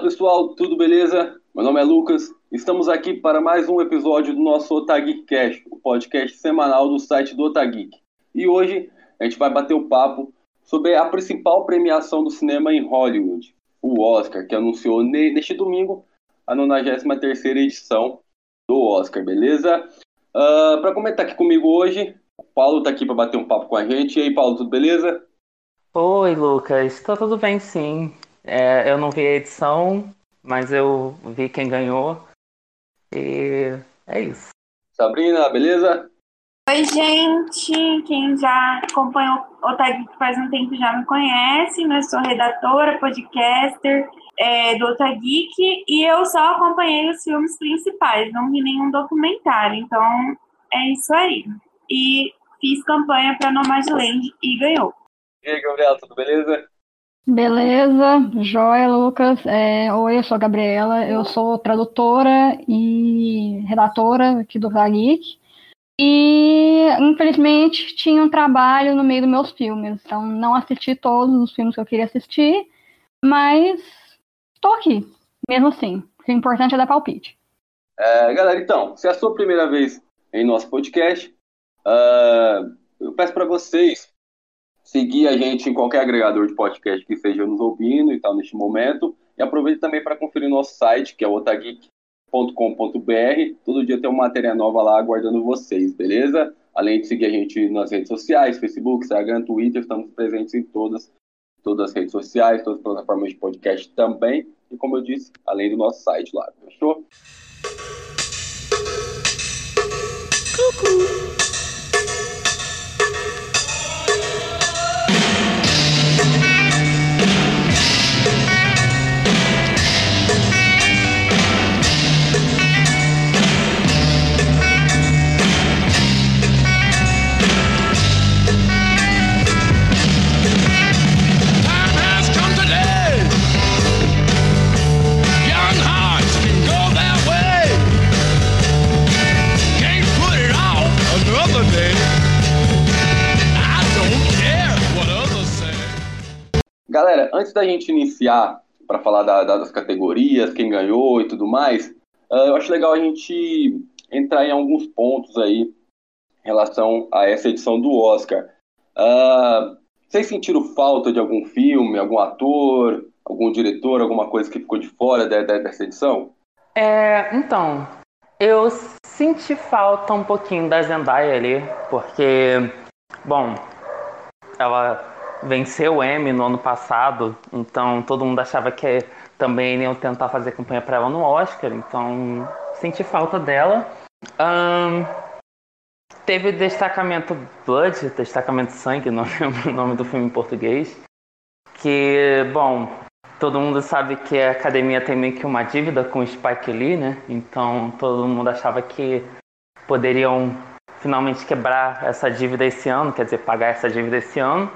Fala pessoal, tudo beleza? Meu nome é Lucas. Estamos aqui para mais um episódio do nosso Otageek Cast, o podcast semanal do site do Otageek. E hoje a gente vai bater o papo sobre a principal premiação do cinema em Hollywood, o Oscar, que anunciou neste domingo a 93 edição do Oscar, beleza? Uh, ah, para comentar aqui comigo hoje, o Paulo está aqui para bater um papo com a gente. E aí, Paulo, tudo beleza? Oi, Lucas. Está tudo bem, sim. É, eu não vi a edição, mas eu vi quem ganhou. E é isso. Sabrina, beleza? Oi, gente. Quem já acompanha o Tag faz um tempo já me conhece. Eu sou redatora, podcaster é, do Otageek e eu só acompanhei os filmes principais, não vi nenhum documentário. Então é isso aí. E fiz campanha para Nomadland e ganhou. E aí, Gabriela, tudo beleza? Beleza, joia, Lucas. É, oi, eu sou a Gabriela, eu sou tradutora e redatora aqui do Geek. E, infelizmente, tinha um trabalho no meio dos meus filmes, então não assisti todos os filmes que eu queria assistir, mas estou aqui, mesmo assim. O importante é dar palpite. É, galera, então, se é a sua primeira vez em nosso podcast, uh, eu peço para vocês seguir a gente em qualquer agregador de podcast que esteja nos ouvindo e tal neste momento. E aproveite também para conferir nosso site, que é otageek.com.br. Todo dia tem uma matéria nova lá aguardando vocês, beleza? Além de seguir a gente nas redes sociais, Facebook, Instagram, Twitter, estamos presentes em todas, todas as redes sociais, todas as plataformas de podcast também. E como eu disse, além do nosso site lá, fechou? Cucu. Galera, antes da gente iniciar para falar da, das categorias, quem ganhou e tudo mais, uh, eu acho legal a gente entrar em alguns pontos aí em relação a essa edição do Oscar. Uh, vocês sentiram falta de algum filme, algum ator, algum diretor, alguma coisa que ficou de fora de, de, dessa edição? É, então, eu senti falta um pouquinho da Zendaya ali, porque, bom, ela venceu o M no ano passado, então todo mundo achava que também iam tentar fazer campanha para ela no Oscar, então senti falta dela. Um, teve destacamento Blood, destacamento Sangue, não lembro o nome do filme em português, que, bom, todo mundo sabe que a academia tem meio que uma dívida com o Spike Lee, né? Então todo mundo achava que poderiam finalmente quebrar essa dívida esse ano, quer dizer, pagar essa dívida esse ano.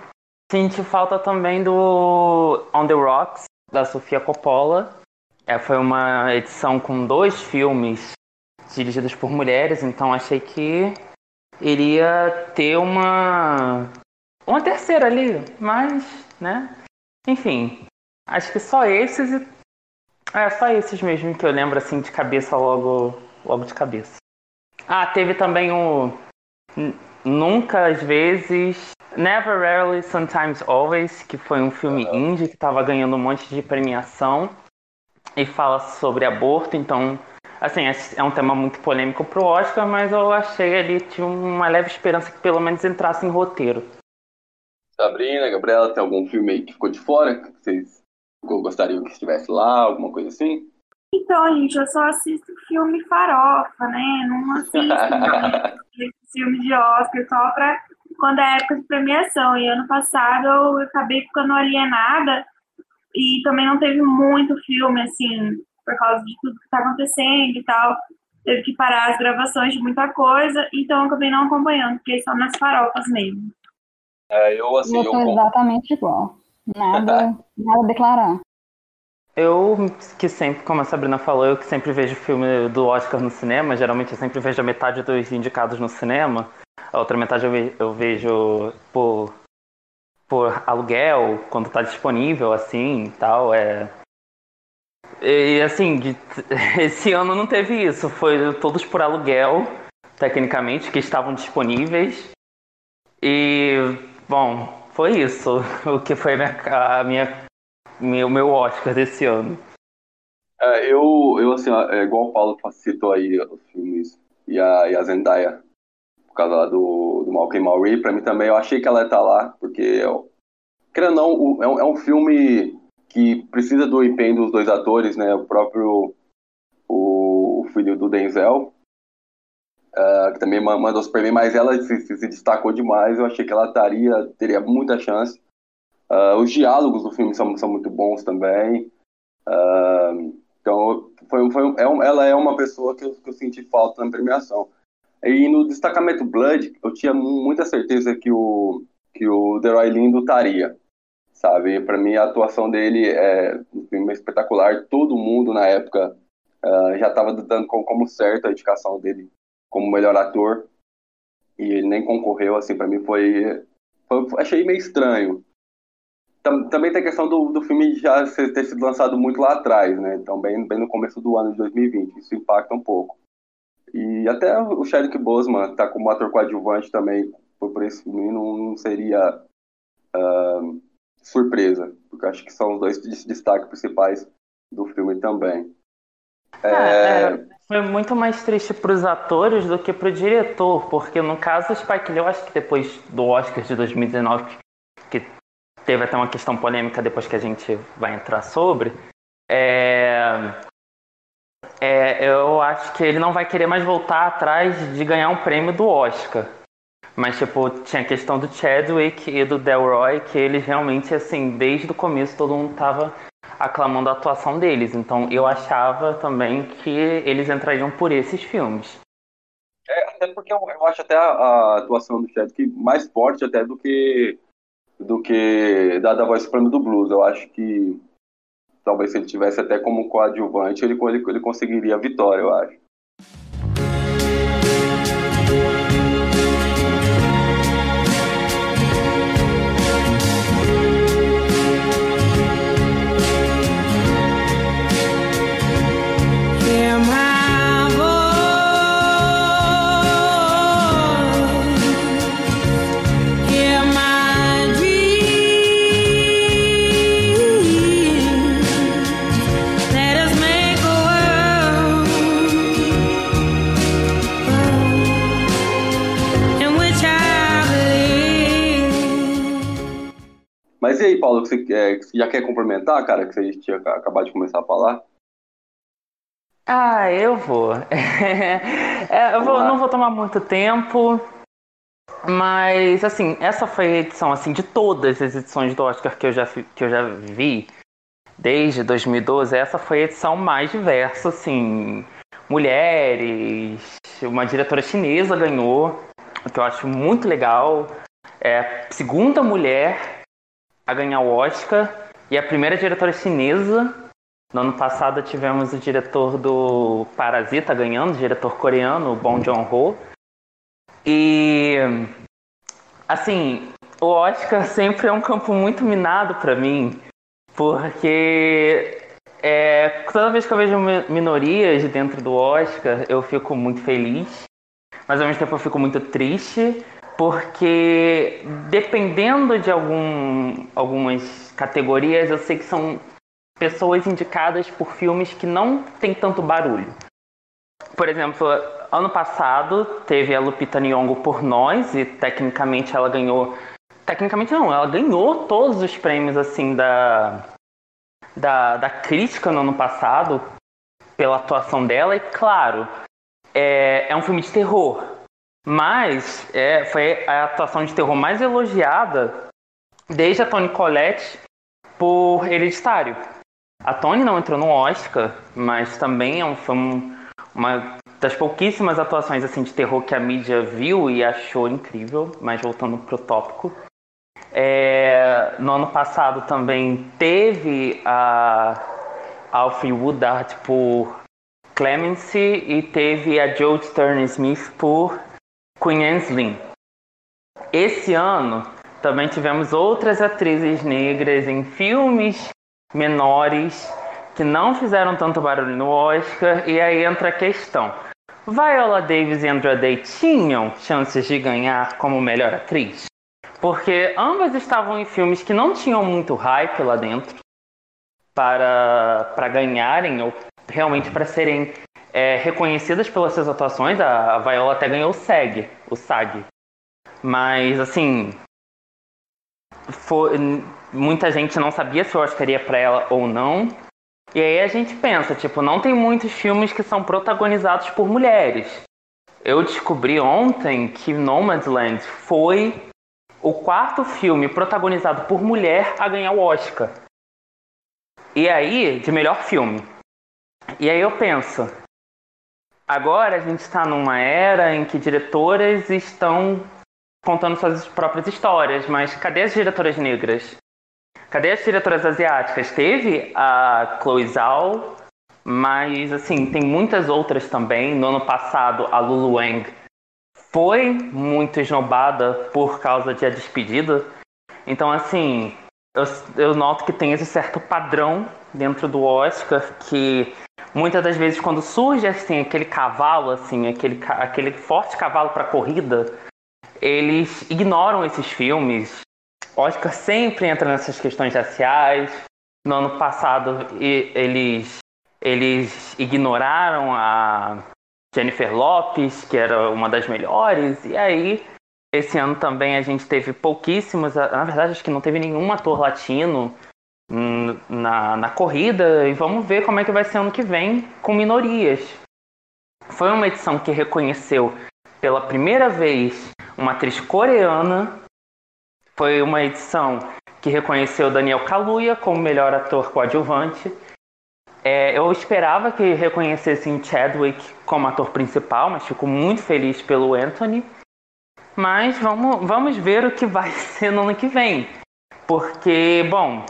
Senti falta também do On the Rocks, da Sofia Coppola. É, foi uma edição com dois filmes dirigidos por mulheres, então achei que iria ter uma uma terceira ali, mas, né? Enfim, acho que só esses e é só esses mesmo que eu lembro assim de cabeça logo logo de cabeça. Ah, teve também o Nunca às vezes Never, Rarely, Sometimes Always, que foi um filme uhum. indie que estava ganhando um monte de premiação e fala sobre aborto, então, assim, é, é um tema muito polêmico pro Oscar, mas eu achei ali, tinha uma leve esperança que pelo menos entrasse em roteiro. Sabrina, Gabriela, tem algum filme aí que ficou de fora que vocês gostariam que estivesse lá, alguma coisa assim? Então, gente, eu só assisto filme farofa, né? Não assisto filme de Oscar só pra quando é época de premiação. E ano passado eu acabei ficando alienada e também não teve muito filme, assim, por causa de tudo que tá acontecendo e tal. Teve que parar as gravações de muita coisa, então eu acabei não acompanhando, fiquei só nas farofas mesmo. É, eu assim. Eu, eu exatamente igual. Nada, nada a declarar. Eu, que sempre, como a Sabrina falou, eu que sempre vejo filme do Oscar no cinema, geralmente eu sempre vejo a metade dos indicados no cinema. A outra metade eu vejo por, por aluguel, quando está disponível, assim, e tal. É... E assim, de, esse ano não teve isso. Foi todos por aluguel, tecnicamente, que estavam disponíveis. E, bom, foi isso. O que foi a minha, meu, meu Oscar desse ano. É, eu, eu, assim, é igual o Paulo citou aí os filmes e a, e a Zendaya, por causa lá do, do Malcolm Mauri, pra mim também, eu achei que ela ia estar tá lá, porque, eu, querendo ou não, é um, é um filme que precisa do empenho dos dois atores, né? O próprio o, filho do Denzel, uh, que também mandou super bem, mas ela se, se, destacou demais. Eu achei que ela taria, teria muita chance. Uh, os diálogos do filme são, são muito bons também. Uh, então, foi, foi, é um, ela é uma pessoa que eu, que eu senti falta na premiação. E no destacamento Blood, eu tinha muita certeza que o, que o Deroy Lindo estaria, sabe? Para mim, a atuação dele é filme espetacular. Todo mundo, na época, uh, já estava dando como, como certo a indicação dele como melhor ator. E ele nem concorreu, assim, para mim foi, foi, Achei meio estranho também tem a questão do, do filme já ter sido lançado muito lá atrás, né? Então, bem, bem no começo do ano de 2020. Isso impacta um pouco. E até o Chadwick Boseman tá como ator coadjuvante também, por esse filme, não, não seria uh, surpresa, porque acho que são os dois destaques principais do filme também. É, é... É, foi muito mais triste para os atores do que para o diretor, porque no caso Spike Lee, eu acho que depois do Oscar de 2019, que teve até uma questão polêmica depois que a gente vai entrar sobre. É, é, eu acho que ele não vai querer mais voltar atrás de ganhar um prêmio do Oscar. Mas, tipo, tinha a questão do Chadwick e do Delroy, que eles realmente, assim, desde o começo todo mundo tava aclamando a atuação deles. Então, eu achava também que eles entrariam por esses filmes. É, até porque eu, eu acho até a, a, atuação do Chadwick mais forte até do que do que da, da voz suprema do blues. Eu acho que talvez se ele tivesse até como coadjuvante, ele, ele, ele conseguiria a vitória, eu acho. Mas e aí, Paulo, que você, é, que você já quer complementar, cara, que você tinha acabado de começar a falar? Ah, eu vou. é, eu vou, não vou tomar muito tempo, mas assim, essa foi a edição assim de todas as edições do Oscar que eu já que eu já vi desde 2012. Essa foi a edição mais diversa, assim, mulheres, uma diretora chinesa ganhou, o que eu acho muito legal. É, segunda mulher a ganhar o Oscar e a primeira diretora chinesa. No ano passado tivemos o diretor do Parasita ganhando, o diretor coreano, o Bong Joon-ho. E assim, o Oscar sempre é um campo muito minado para mim, porque é, toda vez que eu vejo minorias dentro do Oscar, eu fico muito feliz, mas ao mesmo tempo eu fico muito triste, porque dependendo de algum, algumas categorias, eu sei que são pessoas indicadas por filmes que não tem tanto barulho. Por exemplo, ano passado teve a Lupita Nyong'o por Nós e tecnicamente ela ganhou, tecnicamente não, ela ganhou todos os prêmios assim da da, da crítica no ano passado pela atuação dela e claro é, é um filme de terror mas é, foi a atuação de terror mais elogiada desde a Toni Collette por Hereditário. A Toni não entrou no Oscar, mas também é um, foi um, uma das pouquíssimas atuações assim de terror que a mídia viu e achou incrível. Mas voltando pro tópico, é, no ano passado também teve a Alfie Woodard por Clemency e teve a Joe Stern Smith por Queen Anslin. Esse ano também tivemos outras atrizes negras em filmes menores que não fizeram tanto barulho no Oscar, e aí entra a questão. Viola Davis e Andra Day tinham chances de ganhar como melhor atriz? Porque ambas estavam em filmes que não tinham muito hype lá dentro para, para ganharem, ou realmente para serem é, reconhecidas pelas suas atuações. A, a Viola até ganhou o SAG, o SAG. Mas, assim, foi, muita gente não sabia se o Oscar ia para ela ou não. E aí a gente pensa, tipo, não tem muitos filmes que são protagonizados por mulheres. Eu descobri ontem que Nomadland foi o quarto filme protagonizado por mulher a ganhar o Oscar. E aí, de melhor filme. E aí eu penso, agora a gente está numa era em que diretoras estão contando suas próprias histórias, mas cadê as diretoras negras? Cadê as diretoras asiáticas? Teve a Chloe Zhao, mas assim, tem muitas outras também. No ano passado, a Lulu Wang foi muito esnobada por causa de A Despedida. Então, assim, eu, eu noto que tem esse certo padrão dentro do Oscar que muitas das vezes quando surge assim aquele cavalo assim aquele, aquele forte cavalo para corrida eles ignoram esses filmes. Oscar sempre entra nessas questões raciais. No ano passado eles eles ignoraram a Jennifer Lopes que era uma das melhores. E aí esse ano também a gente teve pouquíssimos na verdade acho que não teve nenhum ator latino na, na corrida e vamos ver como é que vai ser ano que vem com minorias. Foi uma edição que reconheceu pela primeira vez uma atriz coreana. Foi uma edição que reconheceu Daniel Kaluuya como melhor ator coadjuvante. É, eu esperava que reconhecessem Chadwick como ator principal, mas fico muito feliz pelo Anthony. Mas vamos, vamos ver o que vai ser no ano que vem. Porque, bom,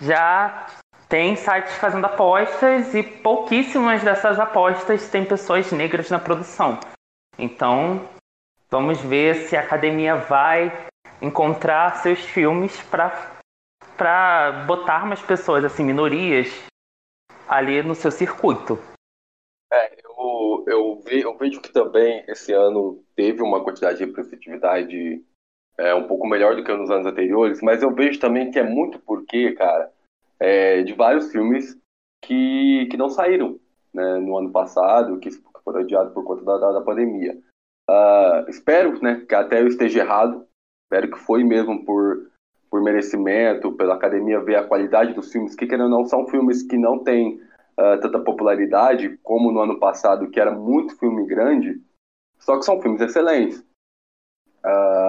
já tem sites fazendo apostas e pouquíssimas dessas apostas têm pessoas negras na produção. Então, vamos ver se a academia vai encontrar seus filmes para botar mais pessoas, assim, minorias, ali no seu circuito. É, eu, eu, vi, que também esse ano teve uma quantidade de representatividade é, um pouco melhor do que nos anos anteriores, mas eu vejo também que é muito porque, cara, é, de vários filmes que, que não saíram né, no ano passado, que foram adiados por conta da, da, da pandemia. Uh, espero né, que até eu esteja errado, espero que foi mesmo por, por merecimento, pela academia ver a qualidade dos filmes, que querendo ou não, são filmes que não têm uh, tanta popularidade como no ano passado, que era muito filme grande, só que são filmes excelentes. Uh,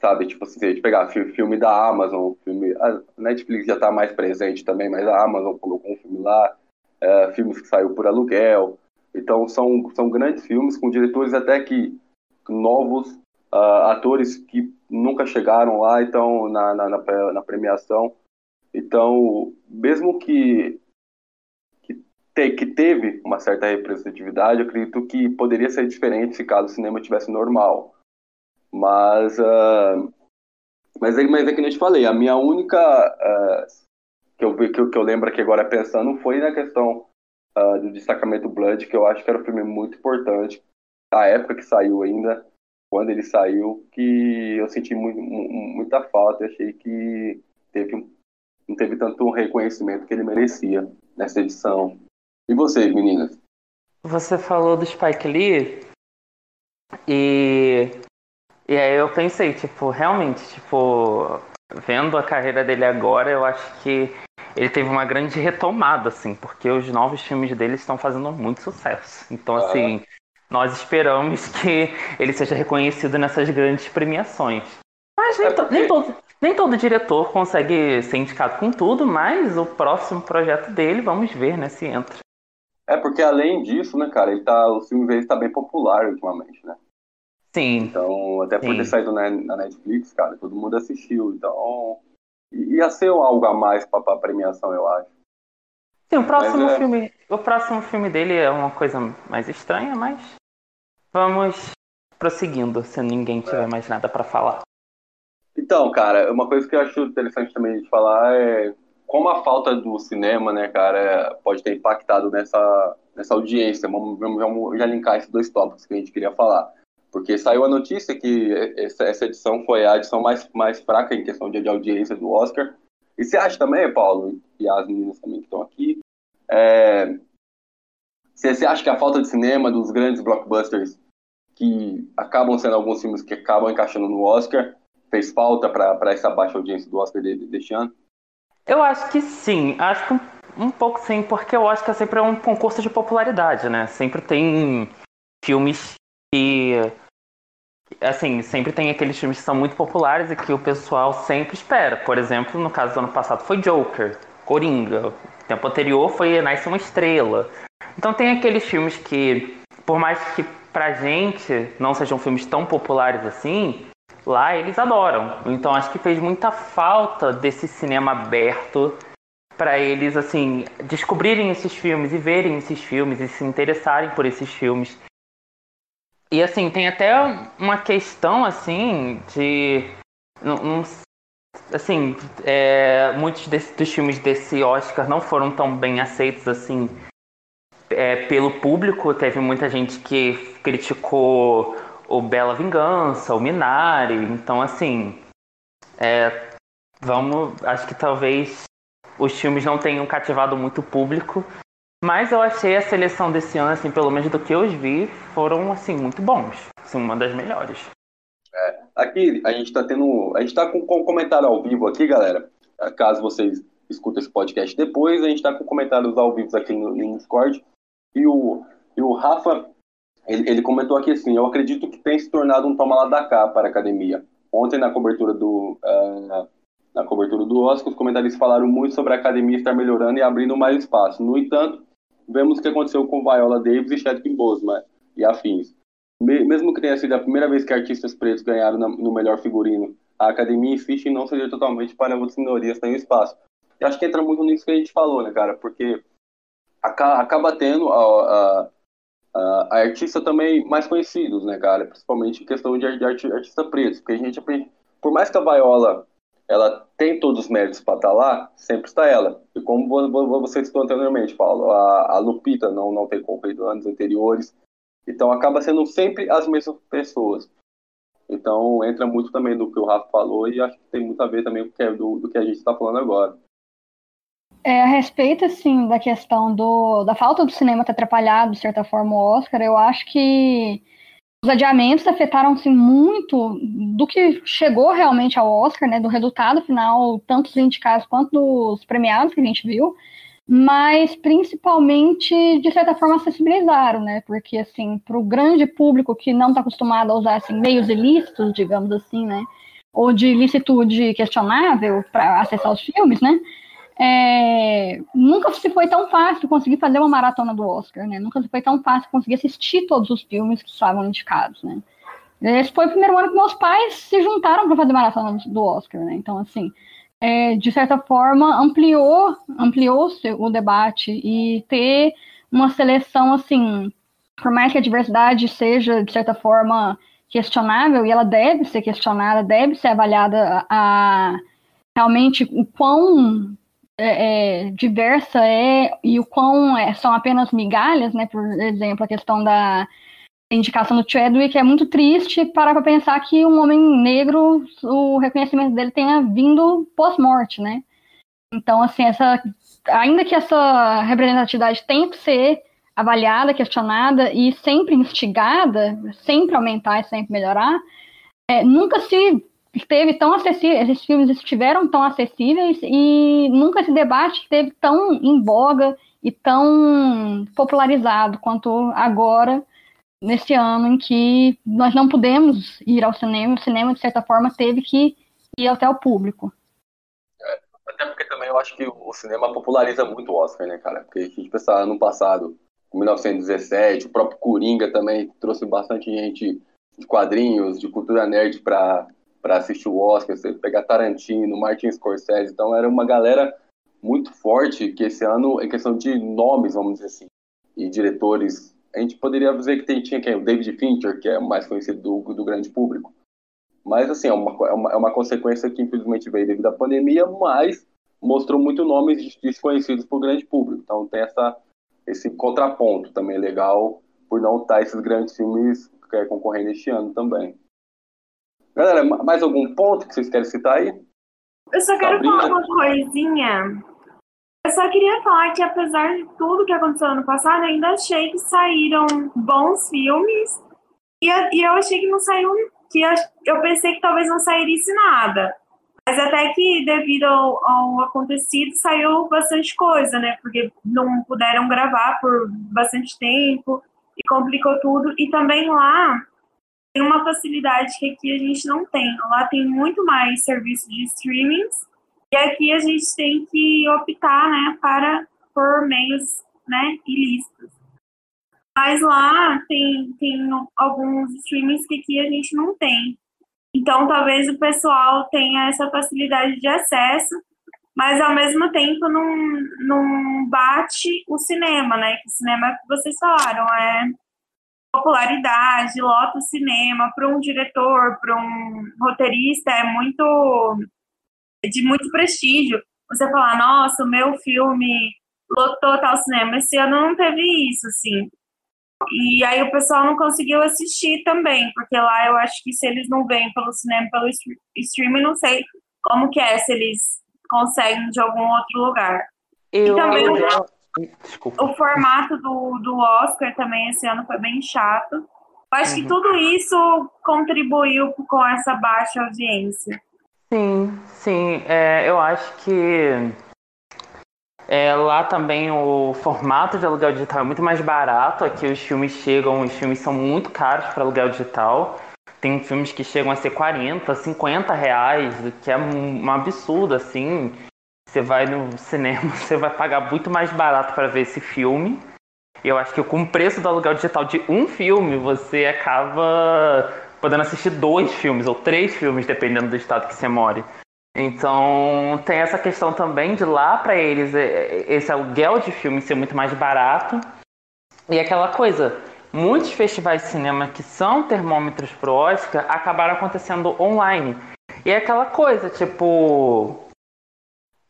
sabe? Tipo se a gente pegar filme da Amazon, filme, a Netflix já está mais presente também, mas a Amazon colocou um filme lá, é, filmes que saiu por aluguel. Então são, são grandes filmes com diretores até que novos, uh, atores que nunca chegaram lá, então na, na, na, na premiação. Então, mesmo que que, que teve uma certa representatividade, eu acredito que poderia ser diferente se caso o cinema tivesse normal mas, uh, mas, é, mas é que nem te falei, a minha única uh, que, eu, que, eu, que eu lembro aqui agora pensando foi na questão uh, do destacamento Blood, que eu acho que era um filme muito importante. A época que saiu ainda, quando ele saiu, que eu senti muito, muita falta. Eu achei que teve não teve tanto reconhecimento que ele merecia nessa edição. E vocês, meninas? Você falou do Spike Lee e e aí eu pensei, tipo, realmente, tipo, vendo a carreira dele agora, eu acho que ele teve uma grande retomada, assim, porque os novos filmes dele estão fazendo muito sucesso. Então, ah. assim, nós esperamos que ele seja reconhecido nessas grandes premiações. Mas nem, é porque... nem, todo, nem todo diretor consegue ser indicado com tudo, mas o próximo projeto dele, vamos ver, né, se entra. É porque além disso, né, cara, ele tá, o filme dele está bem popular ultimamente, né? Sim. Então, até por ter saído na, na, Netflix, cara, todo mundo assistiu. Então, ia ser algo a mais pra, pra premiação, eu acho. Sim, o próximo, é... filme, o próximo filme dele é uma coisa mais estranha, mas vamos prosseguindo, se ninguém tiver é. mais nada para falar. Então, cara, uma coisa que eu acho interessante também de falar é como a falta do cinema, né, cara, pode ter impactado nessa, nessa audiência. Vamos, vamos já linkar esses dois tópicos que a gente queria falar. Porque saiu a notícia que essa, edição foi a edição mais, mais fraca em questão de, audiência do Oscar. E você acha também, Paulo, e as meninas também que estão aqui, é, você, acha que a falta de cinema dos grandes blockbusters, que acabam sendo alguns filmes que acabam encaixando no Oscar, fez falta para essa baixa audiência do Oscar de, de, deste ano? Eu acho que sim, acho que um, um pouco sim, porque acho que é sempre um concurso de popularidade, né? Sempre tem filmes que assim, sempre tem aqueles filmes que são muito populares e que o pessoal sempre espera. Por exemplo, no caso do ano passado foi Joker, Coringa. O tempo anterior foi Nasce uma Estrela. Então tem aqueles filmes que, por mais que pra gente não sejam filmes tão populares assim, lá eles adoram. Então acho que fez muita falta desse cinema aberto para eles assim descobrirem esses filmes e verem esses filmes e se interessarem por esses filmes. E assim, tem até uma questão assim de um, assim, é, muitos desse, dos filmes desse Oscar não foram tão bem aceitos assim é, pelo público. Teve muita gente que criticou o Bela Vingança, o Minari. Então, assim, é, vamos. Acho que talvez os filmes não tenham cativado muito o público. Mas eu achei a seleção desse ano, assim, pelo menos do que eu vi, foram assim muito bons. Assim, uma das melhores. É, aqui a gente está tendo, a gente está com, com comentário ao vivo aqui, galera. Caso vocês escutem esse podcast depois, a gente está com comentários ao vivo aqui no, no Discord. E o, e o Rafa ele, ele, comentou aqui assim: eu acredito que tem se tornado um toma lá da cá para a academia. Ontem, na cobertura do. Uh, na cobertura do Oscar, os comentaristas falaram muito sobre a academia estar melhorando e abrindo mais espaço. No entanto, vemos o que aconteceu com Viola Davis e Chadwick Boseman e afins. Mesmo que tenha sido a primeira vez que artistas pretos ganharam no melhor figurino, a academia insiste em não ceder totalmente para outras minorias terem espaço. E acho que entra muito nisso que a gente falou, né, cara? Porque acaba tendo a, a uh, artistas também mais conhecidos, né, cara? Principalmente em questão de, de artista preto, porque a gente, por mais que a Viola ela tem todos os méritos para estar tá lá, sempre está ela. E como você citou anteriormente, Paulo, a, a Lupita não, não tem concorrido anos anteriores, então acaba sendo sempre as mesmas pessoas. Então entra muito também do que o Rafa falou e acho que tem muito a ver também com que, do, do que a gente está falando agora. É, a respeito, assim, da questão do, da falta do cinema ter atrapalhado, de certa forma, o Oscar, eu acho que os adiamentos afetaram, assim, muito do que chegou realmente ao Oscar, né, do resultado final, tanto dos indicados quanto dos premiados que a gente viu, mas principalmente, de certa forma, acessibilizaram, né, porque, assim, para o grande público que não está acostumado a usar, assim, meios ilícitos, digamos assim, né, ou de licitude questionável para acessar os filmes, né, é, nunca se foi tão fácil conseguir fazer uma maratona do Oscar, né? Nunca se foi tão fácil conseguir assistir todos os filmes que estavam indicados, né? Esse foi o primeiro ano que meus pais se juntaram para fazer maratona do Oscar, né? Então, assim, é, de certa forma, ampliou, ampliou o debate e ter uma seleção, assim, por mais que a diversidade seja, de certa forma, questionável, e ela deve ser questionada, deve ser avaliada a, realmente o quão é, é, diversa é e o quão é, são apenas migalhas, né? Por exemplo, a questão da indicação do Chadwick é muito triste para pra pensar que um homem negro, o reconhecimento dele tenha vindo pós-morte, né? Então, assim, essa, ainda que essa representatividade tenha que ser avaliada, questionada e sempre instigada, sempre aumentar e sempre melhorar, é, nunca se esteve tão acessível, esses filmes estiveram tão acessíveis e nunca esse debate esteve tão em voga e tão popularizado quanto agora, nesse ano em que nós não pudemos ir ao cinema, o cinema, de certa forma, teve que ir até o público. É, até porque também eu acho que o cinema populariza muito o Oscar, né, cara? Porque a gente pensar ano passado, em 1917, o próprio Coringa também trouxe bastante gente de quadrinhos, de cultura nerd para para assistir o Oscar, você pegar Tarantino, Martin Scorsese, então era uma galera muito forte que esse ano, em questão de nomes, vamos dizer assim, e diretores, a gente poderia dizer que tem, tinha quem? O David Fincher, que é mais conhecido do, do grande público. Mas, assim, é uma, é, uma, é uma consequência que infelizmente veio devido à pandemia, mas mostrou muito nomes desconhecidos para o grande público. Então tem essa, esse contraponto também legal por não estar esses grandes filmes é, concorrendo este ano também. Galera, mais algum ponto que vocês querem citar aí? Eu só quero Sabrina. falar uma coisinha. Eu só queria falar que, apesar de tudo que aconteceu ano passado, eu ainda achei que saíram bons filmes. E, e eu achei que não saiu. que eu, eu pensei que talvez não sairia nada. Mas até que, devido ao, ao, acontecido, saiu bastante coisa, né? Porque não puderam gravar por bastante tempo e complicou tudo. E também lá tem uma facilidade que aqui a gente não tem. Lá tem muito mais serviço de streamings e aqui a gente tem que optar, né, para por meios, né, ilícitos. Mas lá tem, tem alguns streamings que aqui a gente não tem. Então, talvez o pessoal tenha essa facilidade de acesso, mas ao mesmo tempo não, não bate o cinema, né? Que o cinema, que vocês falaram, é popularidade, lota o cinema, para um diretor, para um roteirista, é muito de muito prestígio. Você falar, nossa, o meu filme lotou tal cinema. Esse ano não teve isso, assim. E aí o pessoal não conseguiu assistir também, porque lá eu acho que se eles não vêm pelo cinema, pelo streaming, não sei como que é, se eles conseguem de algum outro lugar. Eu, e também eu, Desculpa. O formato do, do Oscar também esse ano foi bem chato. Eu acho uhum. que tudo isso contribuiu com essa baixa audiência. Sim, sim. É, eu acho que é, lá também o formato de aluguel digital é muito mais barato. Aqui os filmes chegam, os filmes são muito caros para aluguel digital. Tem filmes que chegam a ser 40, 50 reais, o que é um, um absurdo, assim. Você vai no cinema, você vai pagar muito mais barato para ver esse filme. Eu acho que com o preço do aluguel digital de um filme, você acaba podendo assistir dois filmes ou três filmes, dependendo do estado que você mora. Então tem essa questão também de lá para eles é, é, esse aluguel de filme ser muito mais barato. E aquela coisa, muitos festivais de cinema que são termômetros pro Oscar acabaram acontecendo online. E é aquela coisa, tipo,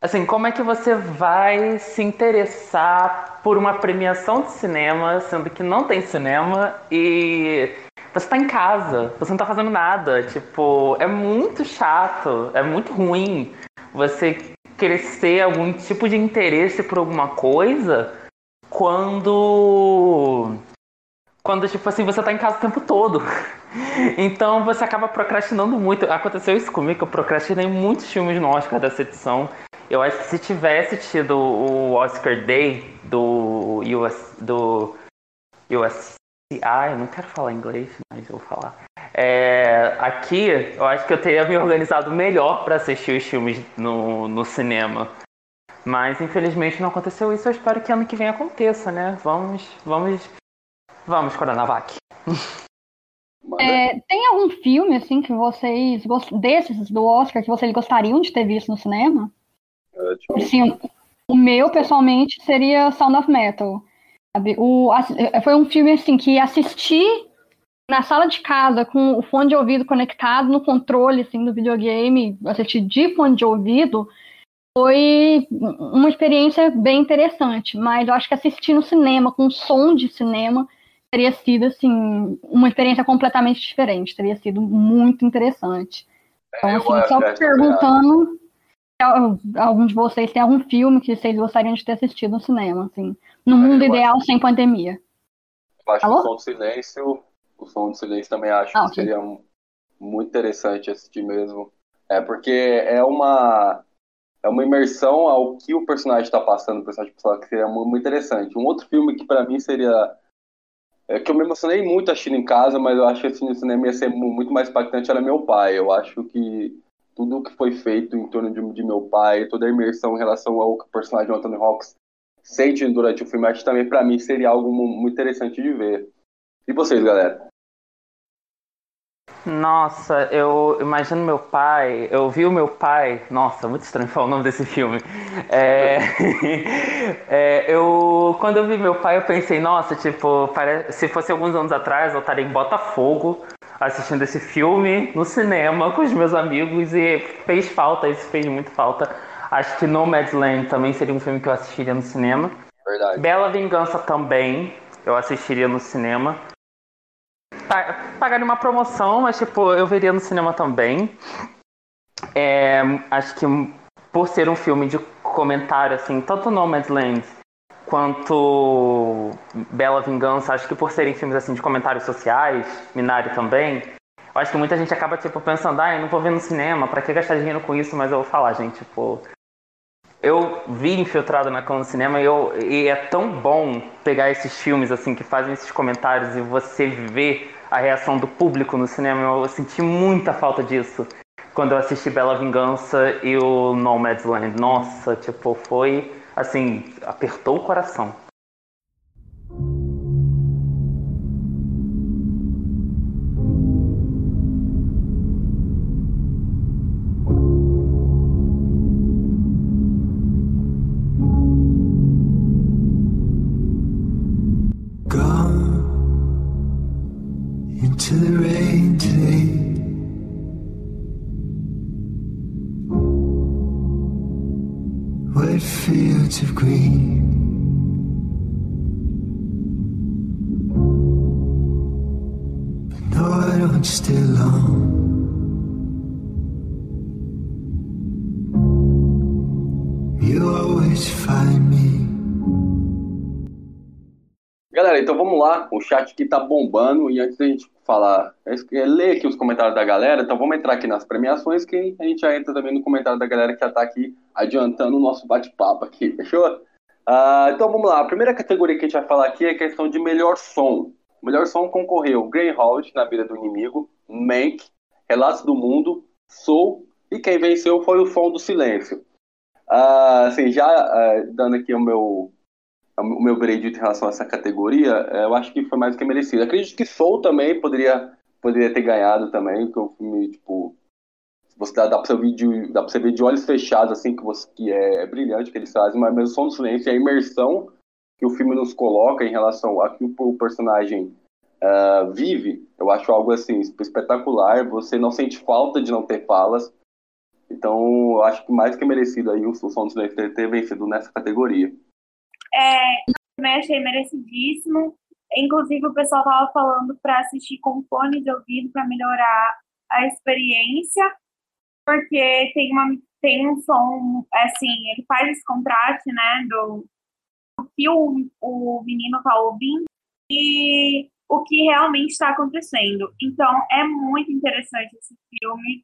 Assim, como é que você vai se interessar por uma premiação de cinema, sendo que não tem cinema e você está em casa, você não está fazendo nada? Tipo, é muito chato, é muito ruim você crescer algum tipo de interesse por alguma coisa quando quando tipo assim você está em casa o tempo todo. Então você acaba procrastinando muito. Aconteceu isso comigo, eu procrastinei muitos filmes no Oscar dessa edição. Eu acho que se tivesse tido o Oscar Day do US, do USCI, eu não quero falar inglês, mas eu vou falar. É, aqui, eu acho que eu teria me organizado melhor para assistir os filmes no, no cinema. Mas infelizmente não aconteceu isso. Eu espero que ano que vem aconteça, né? Vamos, vamos, vamos, Coronavac. É, tem algum filme assim que vocês desses do Oscar que vocês gostariam de ter visto no cinema? Sim, o meu, pessoalmente, seria Sound of Metal. Sabe? O, foi um filme assim que assisti na sala de casa com o fone de ouvido conectado no controle assim, do videogame, assistir de fone de ouvido, foi uma experiência bem interessante. Mas eu acho que assistir no cinema, com som de cinema, teria sido assim, uma experiência completamente diferente, teria sido muito interessante. Então, assim, só perguntando algum de vocês tem algum filme que vocês gostariam de ter assistido no cinema, assim, no é, mundo ideal acho... sem pandemia? Eu acho Alô? que o Som do Silêncio, o Som do Silêncio também acho ah, que okay. seria muito interessante assistir mesmo. É porque é uma é uma imersão ao que o personagem está passando, o personagem pessoal, que seria muito interessante. Um outro filme que para mim seria é que eu me emocionei muito assistindo em casa, mas eu acho que assim, no cinema ia ser muito mais impactante era meu pai. Eu acho que tudo que foi feito em torno de, de, meu pai, toda a imersão em relação ao personagem Anthony Hawks sente durante o filme, acho que também para mim seria algo muito interessante de ver. E vocês, galera? Nossa, eu imagino meu pai, eu vi o meu pai, nossa, muito estranho falar o nome desse filme. É, é, eu, quando eu vi meu pai, eu pensei, nossa, tipo, se fosse alguns anos atrás, eu estaria em Botafogo, assistindo esse filme no cinema com os meus amigos e fez falta, isso fez muito falta. Acho que Nomadland também seria um filme que eu assistiria no cinema. Verdade. Bela Vingança também eu assistiria no cinema. Pagaria uma promoção, mas tipo, eu veria no cinema também. É, acho que por ser um filme de comentário, assim, tanto Nomadland quanto Bela Vingança, acho que por serem filmes assim de comentários sociais, Minari também, eu acho que muita gente acaba tipo pensando, ah, eu não vou ver no cinema, para que gastar dinheiro com isso? Mas eu vou falar, gente, tipo, eu vi Infiltrado na Cama no cinema e, eu, e é tão bom pegar esses filmes assim que fazem esses comentários e você ver a reação do público no cinema. Eu senti muita falta disso quando eu assisti Bela Vingança e o Nomadland. Nossa, tipo, foi assim, apertou o coração. Galera, então vamos lá. O chat aqui tá bombando e antes da gente falar, é ler aqui os comentários da galera, então vamos entrar aqui nas premiações que a gente já entra também no comentário da galera que já tá aqui adiantando o nosso bate-papo aqui, fechou? Uh, então vamos lá, a primeira categoria que a gente vai falar aqui é a questão de melhor som. O melhor som concorreu Greyhound, Na Beira do Inimigo, Mank, Relatos do Mundo, Soul, e quem venceu foi o Som do Silêncio. Uh, assim, já uh, dando aqui o meu, o meu veredito em relação a essa categoria, uh, eu acho que foi mais do que merecido. Acredito que Soul também poderia, poderia ter ganhado também, porque o filme, tipo, você dá, dá para você de, dá pra você ver de olhos fechados, assim, que, você, que é, é brilhante que eles fazem, mas mesmo som do silêncio, a imersão que o filme nos coloca em relação a que o personagem uh, vive, eu acho algo assim espetacular. Você não sente falta de não ter falas. Então, eu acho que mais que merecido aí o Som do Silêncio ter, ter vencido nessa categoria. É, também achei merecidíssimo. Inclusive, o pessoal tava falando para assistir com fone de ouvido para melhorar a experiência porque tem, uma, tem um som, assim, ele faz esse contraste, né, do, do que o, o menino tá ouvindo e o que realmente está acontecendo. Então, é muito interessante esse filme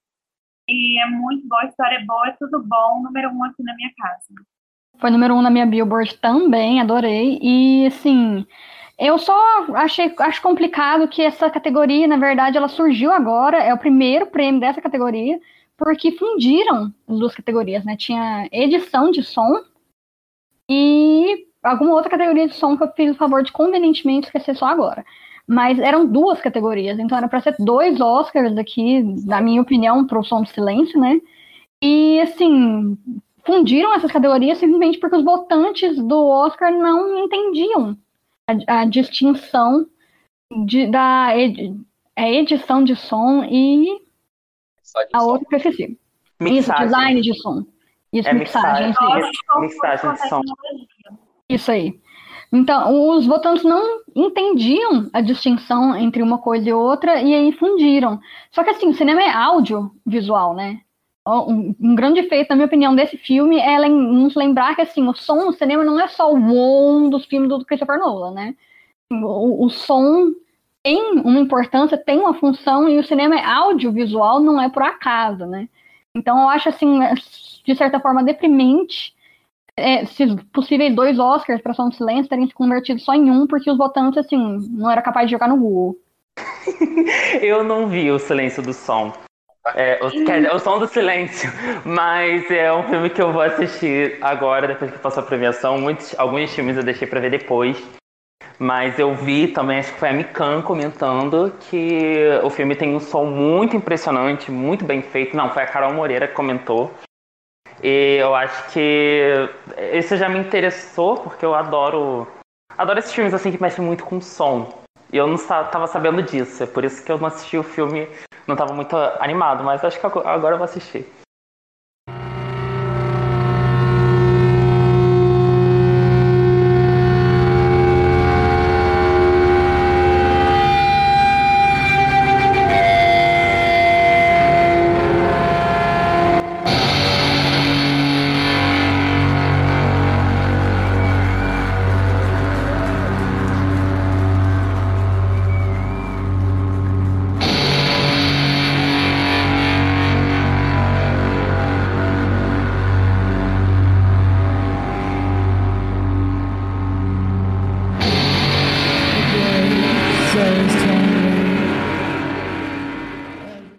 e é muito bom, a história é boa, é tudo bom, número um aqui na minha casa. Foi número um na minha Billboard também, adorei. E, assim, eu só achei acho complicado que essa categoria, na verdade, ela surgiu agora, é o primeiro prêmio dessa categoria porque fundiram as duas categorias, né? Tinha edição de som e alguma outra categoria de som que eu fiz o favor de convenientemente esquecer só agora. Mas eram duas categorias, então era para ser dois Oscars aqui, na minha opinião, para o som do silêncio, né? E assim, fundiram essas categorias simplesmente porque os votantes do Oscar não entendiam a, a distinção de, da ed, a edição de som e a outra que eu esqueci. Isso, design de som. Isso, é mixagem. Mixagem, isso. mixagem de som. Isso aí. Então, os votantes não entendiam a distinção entre uma coisa e outra e aí fundiram. Só que assim, o cinema é áudio visual, né? Um, um grande efeito, na minha opinião, desse filme é nos lembrar que assim, o som no cinema não é só o on dos filmes do Christopher Nolan, né? O, o som tem uma importância, tem uma função, e o cinema é audiovisual, não é por acaso, né? Então eu acho assim, de certa forma, deprimente é, se possíveis dois Oscars para Som do Silêncio terem se convertido só em um, porque os votantes, assim, não era capaz de jogar no Google. eu não vi o Silêncio do Som. É, o, dizer, o Som do Silêncio, mas é um filme que eu vou assistir agora, depois que passou a premiação. Muitos, alguns filmes eu deixei para ver depois. Mas eu vi também, acho que foi a Mikan comentando que o filme tem um som muito impressionante, muito bem feito. Não, foi a Carol Moreira que comentou. E eu acho que isso já me interessou, porque eu adoro. Adoro esses filmes assim que mexem muito com som. E eu não estava sabendo disso. É por isso que eu não assisti o filme, não estava muito animado, mas acho que agora eu vou assistir.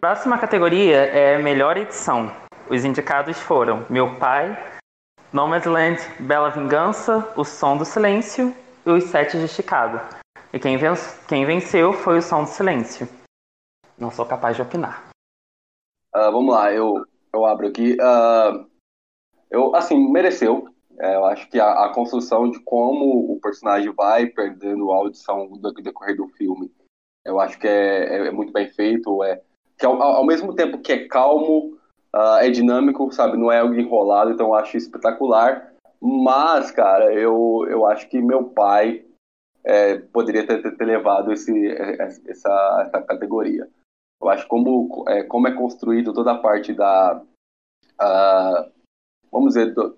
Próxima categoria é melhor edição. Os indicados foram Meu Pai, Nomadland, Bela Vingança, O Som do Silêncio e Os Sete de Chicago. E quem, quem venceu foi O Som do Silêncio. Não sou capaz de opinar. Uh, vamos lá, eu, eu abro aqui. Uh, eu, assim, mereceu. É, eu acho que a, a, construção de como o personagem vai perdendo a audição do decorrer do filme, eu acho que é, é, é muito bem feito. É, que ao, ao, mesmo tempo que é calmo, uh, é dinâmico, sabe? Não é algo enrolado, então eu acho espetacular. Mas, cara, eu, eu acho que meu pai é, poderia ter, ter, levado esse, essa, essa categoria. Eu acho como é, como é construído toda a parte da. Uh, vamos dizer, do,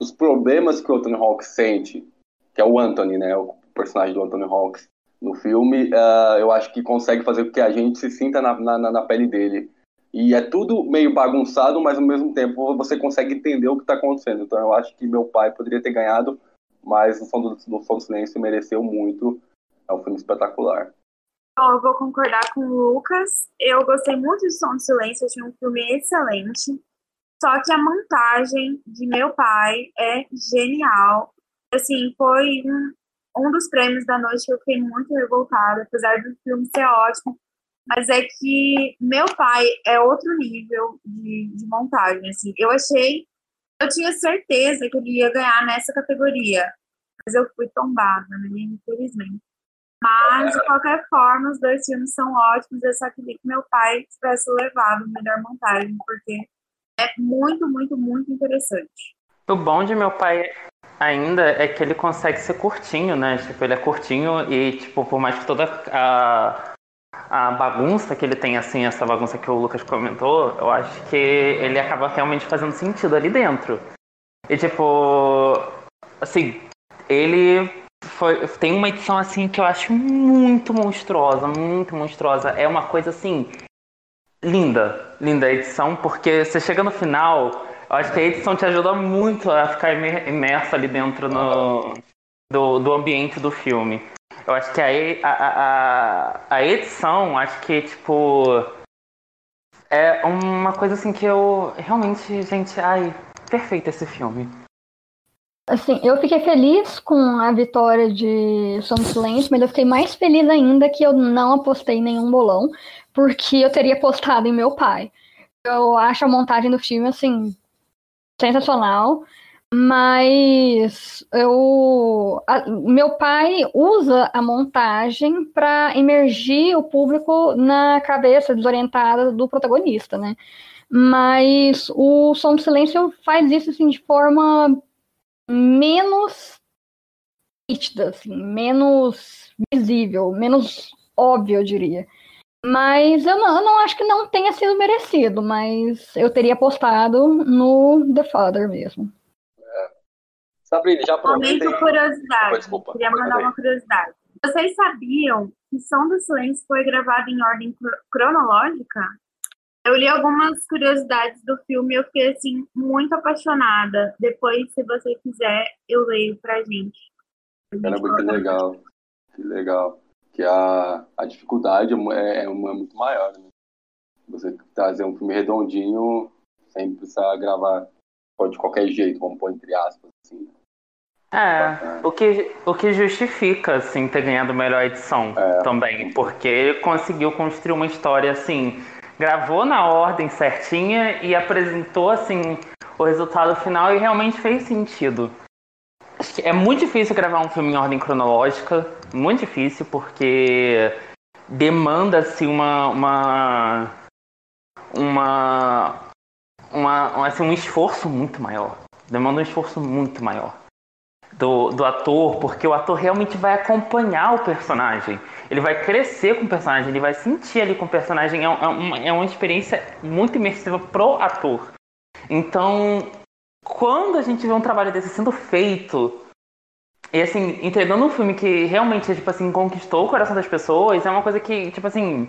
dos problemas que o Anthony Hawks sente, que é o Anthony, né? O personagem do Anthony Hawks no filme, uh, eu acho que consegue fazer com que a gente se sinta na, na, na, pele dele. E é tudo meio bagunçado, mas ao mesmo tempo você consegue entender o que está acontecendo. Então eu acho que meu pai poderia ter ganhado, mas no Som do, no Som do Silêncio mereceu muito. É um filme espetacular. Eu vou concordar com o Lucas. Eu gostei muito de Som do Silêncio, achei um filme excelente. Só que a montagem de meu pai é genial. Assim, foi um, um dos prêmios da noite que eu fiquei muito revoltada, apesar do filme ser ótimo. Mas é que meu pai é outro nível de, de montagem. Assim. Eu achei, eu tinha certeza que ele ia ganhar nessa categoria. Mas eu fui tombada, né? infelizmente. Mas, de qualquer forma, os dois filmes são ótimos. Eu só queria que meu pai tivesse levado melhor montagem, porque é muito, muito, muito interessante. O bom de meu pai ainda é que ele consegue ser curtinho, né? Tipo, ele é curtinho e, tipo, por mais que toda a, a bagunça que ele tem, assim, essa bagunça que o Lucas comentou, eu acho que ele acaba realmente fazendo sentido ali dentro. E, tipo, assim, ele foi, tem uma edição, assim, que eu acho muito monstruosa, muito monstruosa. É uma coisa, assim, linda, linda a edição, porque você chega no final, acho que a edição te ajuda muito a ficar imerso ali dentro no, do, do ambiente do filme. Eu acho que a, a, a, a edição, acho que, tipo, é uma coisa assim que eu realmente, gente, ai, perfeito esse filme. Assim, eu fiquei feliz com a vitória de Som Silêncio, mas eu fiquei mais feliz ainda que eu não apostei em nenhum bolão, porque eu teria apostado em meu pai. Eu acho a montagem do filme, assim, sensacional, mas eu, a, meu pai usa a montagem para emergir o público na cabeça desorientada do protagonista, né? Mas o Som do Silêncio faz isso assim, de forma menos nítida, assim, menos visível, menos óbvio, eu diria. Mas eu não, eu não, acho que não tenha sido merecido, mas eu teria apostado no The Father mesmo. É. Sabrina, já aproveita. Momento curiosidade. Desculpa, Queria mandar uma curiosidade. Vocês sabiam que Som do Silêncio foi gravado em ordem cronológica? Eu li algumas curiosidades do filme e eu fiquei, assim, muito apaixonada. Depois, se você quiser, eu leio pra gente. Caramba, que legal. Que legal. Que a, a dificuldade é, é, é muito maior, né? Você trazer um filme redondinho sem precisar gravar de qualquer jeito, vamos pôr entre aspas, assim. É, o que, o que justifica, assim, ter ganhado melhor edição é. também, porque ele conseguiu construir uma história, assim, gravou na ordem certinha e apresentou assim o resultado final e realmente fez sentido. É muito difícil gravar um filme em ordem cronológica, muito difícil porque demanda-se uma uma uma, uma assim, um esforço muito maior. Demanda um esforço muito maior do, do ator, porque o ator realmente vai acompanhar o personagem. Ele vai crescer com o personagem, ele vai sentir ali com o personagem. É, é, uma, é uma experiência muito imersiva pro ator. Então, quando a gente vê um trabalho desse sendo feito, e assim, entregando um filme que realmente, tipo assim, conquistou o coração das pessoas, é uma coisa que, tipo assim.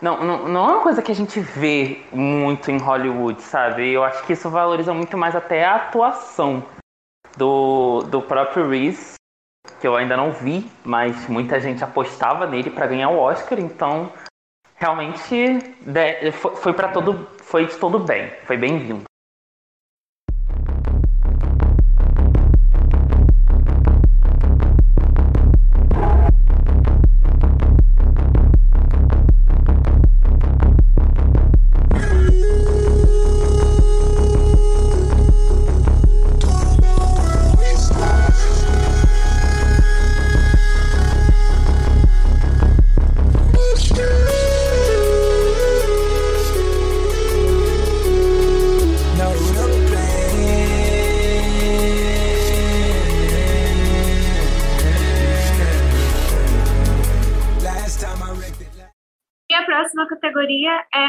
Não, não, não é uma coisa que a gente vê muito em Hollywood, sabe? Eu acho que isso valoriza muito mais até a atuação do, do próprio Reese, que eu ainda não vi, mas muita gente apostava nele para ganhar o Oscar, então realmente foi para todo foi de todo bem, foi bem-vindo.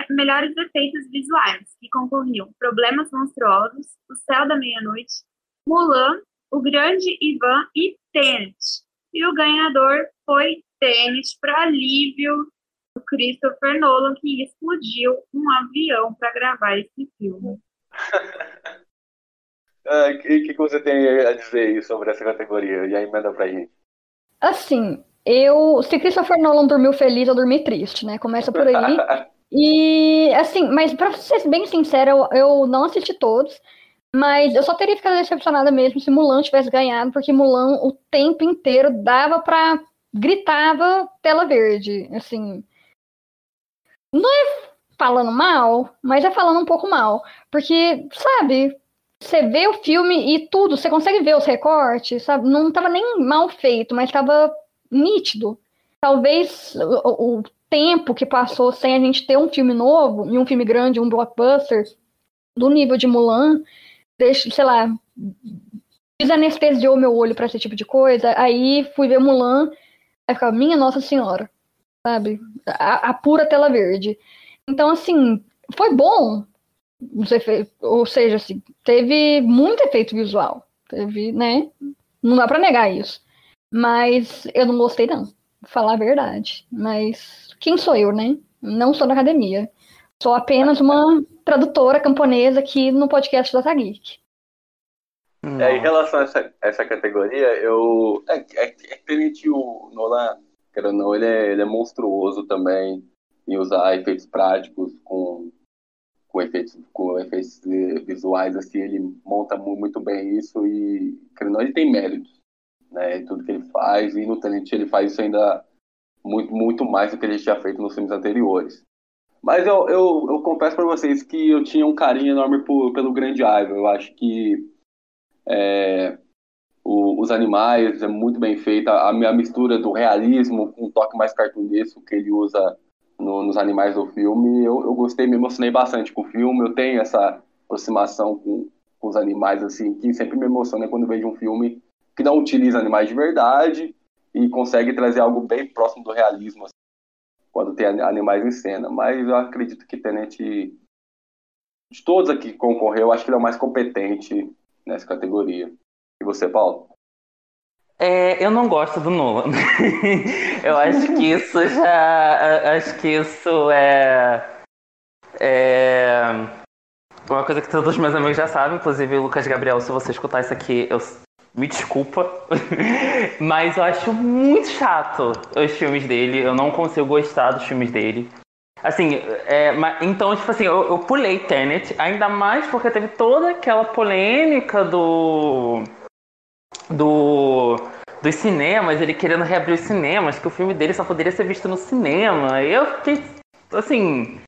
Melhores efeitos visuais, que concorriam Problemas Monstruosos, O Céu da Meia-Noite, Mulan, O Grande Ivan e Tenet. E o ganhador foi Tenet, para alívio do Christopher Nolan, que explodiu um avião para gravar esse filme. O ah, que, que você tem a dizer sobre essa categoria? E aí manda pra gente. Assim, eu. Se Christopher Nolan dormiu feliz, eu dormi triste, né? Começa por aí. E, assim, mas pra ser bem sincera, eu, eu não assisti todos, mas eu só teria ficado decepcionada mesmo se Mulan tivesse ganhado, porque Mulan o tempo inteiro dava pra. gritava tela verde, assim. Não é falando mal, mas é falando um pouco mal. Porque, sabe, você vê o filme e tudo, você consegue ver os recortes, sabe? Não tava nem mal feito, mas tava nítido. Talvez o, o tempo que passou sem a gente ter um filme novo, e um filme grande, um blockbuster, do nível de Mulan, deixa, sei lá, desanestesiou meu olho para esse tipo de coisa. Aí fui ver Mulan, aí ficava, minha Nossa Senhora, sabe? A, a pura tela verde. Então, assim, foi bom. Ou seja, assim, teve muito efeito visual. Teve, né? Não dá para negar isso. Mas eu não gostei, não. Falar a verdade. Mas quem sou eu, né? Não sou da academia. Sou apenas uma tradutora camponesa aqui no podcast da Tageek. É, em relação a essa, essa categoria, eu. É, é, é que o Nolan, quero não, ele é, ele é monstruoso também em usar efeitos práticos com, com, efeitos, com efeitos visuais, assim, ele monta muito bem isso e, quero não, ele tem méritos, né? Tudo que ele faz, e no Tenente ele faz isso ainda muito, muito mais do que ele tinha feito nos filmes anteriores. Mas eu, eu, eu confesso para vocês que eu tinha um carinho enorme por, pelo Grande Ivan. Eu acho que é, o, os animais é muito bem feita, a, a mistura do realismo com um toque mais cartunesco que ele usa no, nos animais do filme. Eu, eu gostei, me emocionei bastante com o filme. Eu tenho essa aproximação com, com os animais, assim, que sempre me emociona quando vejo um filme que não utiliza animais de verdade, e consegue trazer algo bem próximo do realismo assim, quando tem animais em cena. Mas eu acredito que Tenente, de todos aqui que concorreu, acho que ele é o mais competente nessa categoria. E você, Paulo? É, eu não gosto do Nolan. eu acho que isso já. Acho que isso é. É. Uma coisa que todos os meus amigos já sabem, inclusive o Lucas Gabriel, se você escutar isso aqui, eu me desculpa, mas eu acho muito chato os filmes dele. Eu não consigo gostar dos filmes dele. Assim, é, então, tipo assim, eu, eu pulei Tenet, ainda mais porque teve toda aquela polêmica do. do. dos cinemas, ele querendo reabrir os cinemas, que o filme dele só poderia ser visto no cinema. Eu fiquei, assim,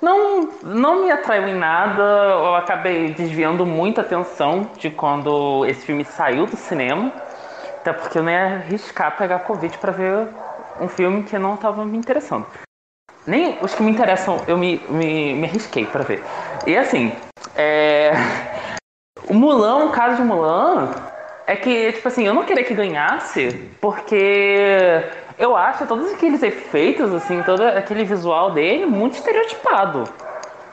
não, não me atraiu em nada. Eu acabei desviando muita atenção de quando esse filme saiu do cinema. Até porque eu nem ia arriscar pegar Covid para ver um filme que não estava me interessando. Nem os que me interessam eu me, me, me arrisquei para ver. E assim, é... o Mulan, o caso de Mulan, é que, tipo assim, eu não queria que ganhasse, porque eu acho todos aqueles efeitos, assim, todo aquele visual dele muito estereotipado.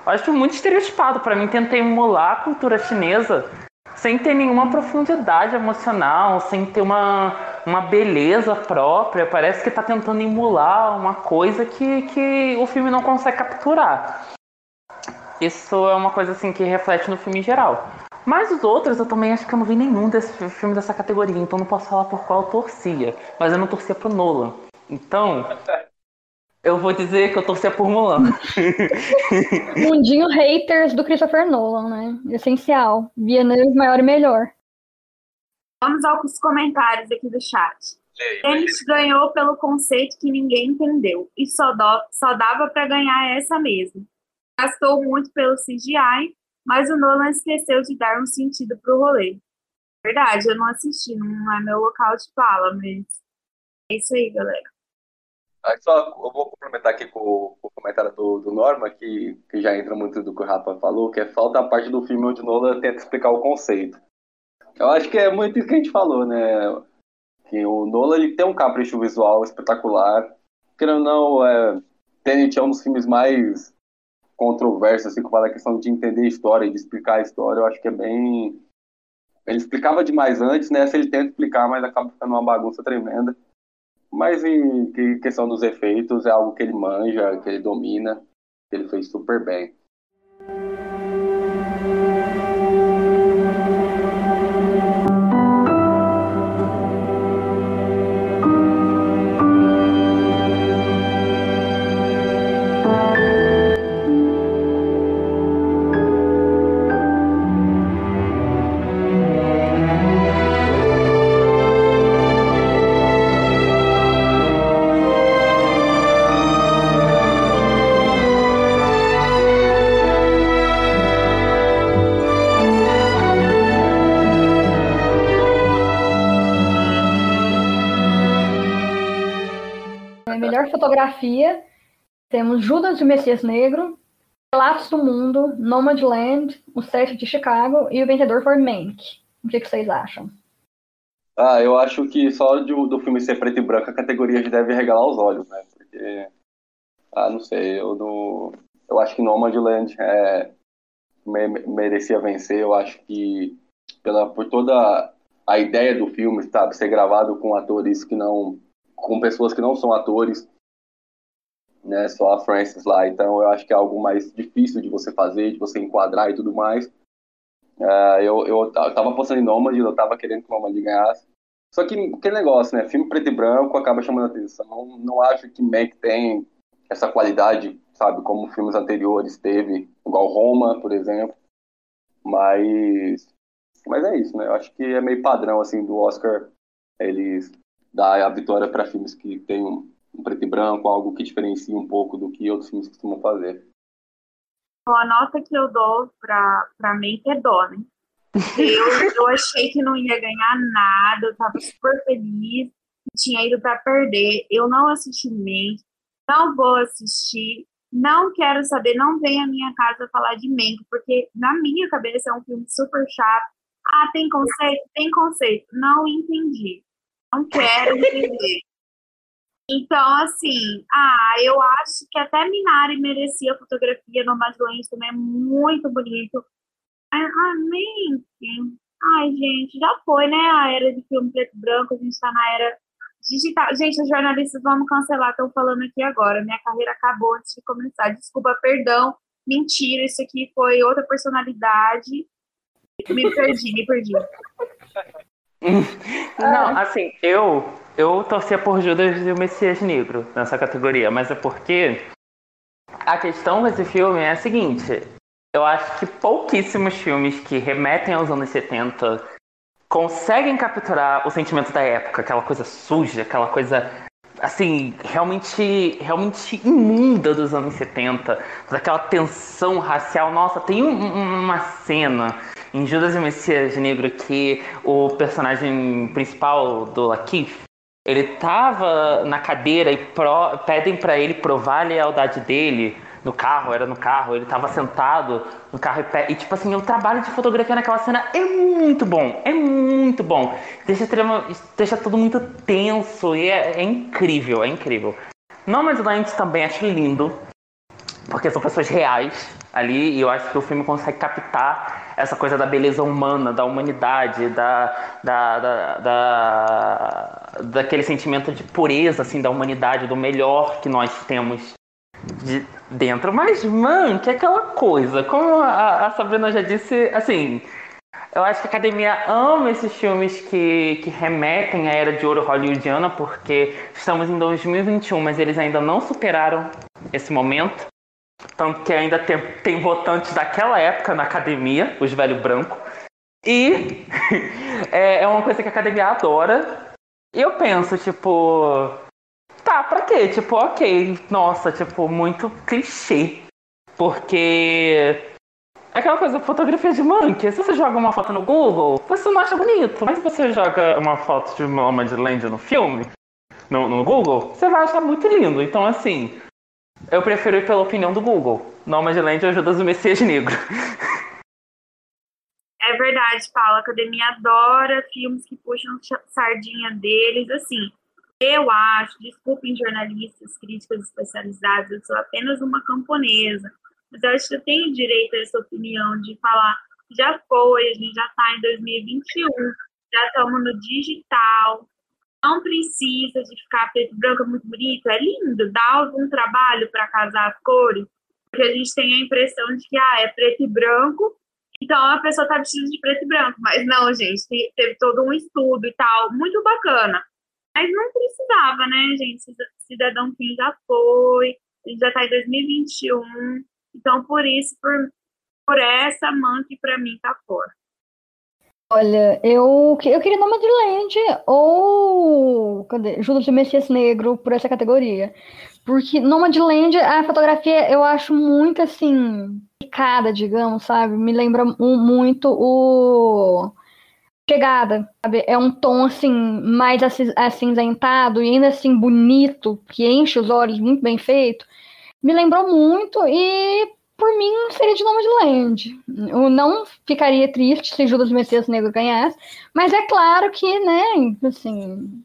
Eu acho muito estereotipado. para mim, tentar emular a cultura chinesa sem ter nenhuma profundidade emocional, sem ter uma, uma beleza própria. Parece que tá tentando emular uma coisa que, que o filme não consegue capturar. Isso é uma coisa assim que reflete no filme em geral. Mas os outros eu também acho que eu não vi nenhum desse filme dessa categoria, então não posso falar por qual eu torcia. Mas eu não torcia pro Nolan. Então. Eu vou dizer que eu torcia por Mulan. Mundinho haters do Christopher Nolan, né? Essencial. Villeneuve maior e melhor. Vamos aos comentários aqui do chat. Tenet ganhou pelo conceito que ninguém entendeu e só, do, só dava para ganhar essa mesmo. Gastou muito pelo CGI, mas o Nolan esqueceu de dar um sentido pro rolê. Verdade, eu não assisti, não é meu local de fala, mas é isso aí, galera. Aí só eu vou complementar aqui com, com o comentário do, do Norma, que, que já entra muito do que o Rafa falou, que é falta a parte do filme onde Nolan tenta explicar o conceito. Eu acho que é muito isso que a gente falou, né? Que o Nolan ele tem um capricho visual espetacular. Querendo ou não, é, Tenet é um dos filmes mais controversos, assim, fala a questão de entender a história, de explicar a história. Eu acho que é bem. Ele explicava demais antes, né? Se ele tenta explicar, mas acaba ficando uma bagunça tremenda. Mas em questão dos efeitos, é algo que ele manja, que ele domina, que ele fez super bem. Temos Judas e o Messias Negro, Relatos do Mundo, Nomadland, O Sete de Chicago e O Vencedor for Mank. O que, que vocês acham? Ah, eu acho que só do, filme ser preto e branco a categoria já deve regalar os olhos, né? Porque, ah, não sei, eu, do, eu acho que Nomadland é, me, merecia vencer, eu acho que pela, por toda a ideia do filme, sabe, ser gravado com atores que não, com pessoas que não são atores, né? Só a Francis lá. Então eu acho que é algo mais difícil de você fazer, de você enquadrar e tudo mais. Uh, eu, eu, eu tava apostando em Nomad, eu tava querendo que o Nomad ganhasse. Só que aquele negócio, né? Filme preto e branco acaba chamando atenção. Não, não acho que Mac tem essa qualidade, sabe? Como filmes anteriores teve, igual Roma, por exemplo. Mas, mas é isso, né? Eu acho que é meio padrão, assim, do Oscar eles dar a vitória para filmes que tem um, preto e branco, algo que diferencia um pouco do que outros filmes costumam fazer. A nota que eu dou para Make é dó, né? Eu, eu achei que não ia ganhar nada, eu tava super feliz, tinha ido para perder. Eu não assisti Mank, não vou assistir, não quero saber, não vem à minha casa falar de Mank, porque na minha cabeça é um filme super chato. Ah, tem conceito? Tem conceito. Não entendi. Não quero entender. Então, assim, ah, eu acho que até Minari merecia fotografia no Madlands também, é muito bonito. Amém. Ai, gente, já foi, né? A era de filme preto e branco, a gente tá na era digital. Gente, os jornalistas vamos cancelar, estão falando aqui agora. Minha carreira acabou antes de começar. Desculpa, perdão. Mentira, isso aqui foi outra personalidade. Me perdi, me perdi. Não, assim, eu eu torcia por Judas e o Messias Negro nessa categoria, mas é porque a questão desse filme é a seguinte: eu acho que pouquíssimos filmes que remetem aos anos 70 conseguem capturar o sentimento da época, aquela coisa suja, aquela coisa assim, realmente realmente imunda dos anos 70, daquela tensão racial. Nossa, tem um, uma cena em Judas e Messias Negro que o personagem principal do Lakeith ele tava na cadeira e pro, pedem para ele provar a lealdade dele no carro, era no carro, ele tava sentado no carro e, e tipo assim, o trabalho de fotografia naquela cena é muito bom, é muito bom. Deixa, deixa tudo muito tenso e é, é incrível, é incrível. Nomadland também acho lindo, porque são pessoas reais ali e eu acho que o filme consegue captar essa coisa da beleza humana, da humanidade, da, da, da, da, daquele sentimento de pureza assim da humanidade, do melhor que nós temos de dentro. Mas, mano, que é aquela coisa, como a, a Sabrina já disse, assim, Eu acho que a academia ama esses filmes que, que remetem à era de ouro hollywoodiana, porque estamos em 2021, mas eles ainda não superaram esse momento. Tanto que ainda tem, tem votantes daquela época na academia, os velho branco. E é, é uma coisa que a academia adora. E eu penso, tipo, tá, pra quê? Tipo, ok, nossa, tipo, muito clichê. Porque Aquela coisa, fotografia de monkey. Se você joga uma foto no Google, você não acha bonito. Mas se você joga uma foto de Nomadland no filme, no, no Google, você vai achar muito lindo. Então, assim, eu prefiro ir pela opinião do Google. Nomadland ajuda o Messias Negro. É verdade, Paula. A academia adora filmes que puxam sardinha deles. Assim, eu acho, desculpem jornalistas, críticas especializados, eu sou apenas uma camponesa mas eu acho que eu tenho direito a essa opinião de falar já foi, a gente já está em 2021, já estamos no digital, não precisa de ficar preto e branco muito bonito, é lindo, dá algum trabalho para casar as cores, porque a gente tem a impressão de que ah, é preto e branco, então a pessoa está vestida de preto e branco, mas não, gente, teve todo um estudo e tal, muito bacana. Mas não precisava, né, gente? Cidadão Kim já foi, a gente já está em 2021, então, por isso, por, por essa que para mim tá fora. Olha, eu, eu queria Nomadland ou cadê? Judas de Messias Negro por essa categoria. Porque Nomadland, a fotografia eu acho muito assim, picada, digamos, sabe? Me lembra muito o Chegada, sabe? É um tom assim, mais acinzentado e ainda assim bonito, que enche os olhos, muito bem feito me lembrou muito e por mim seria de Nomadland. Eu não ficaria triste se Judas Messias Negro ganhasse, mas é claro que, né, assim,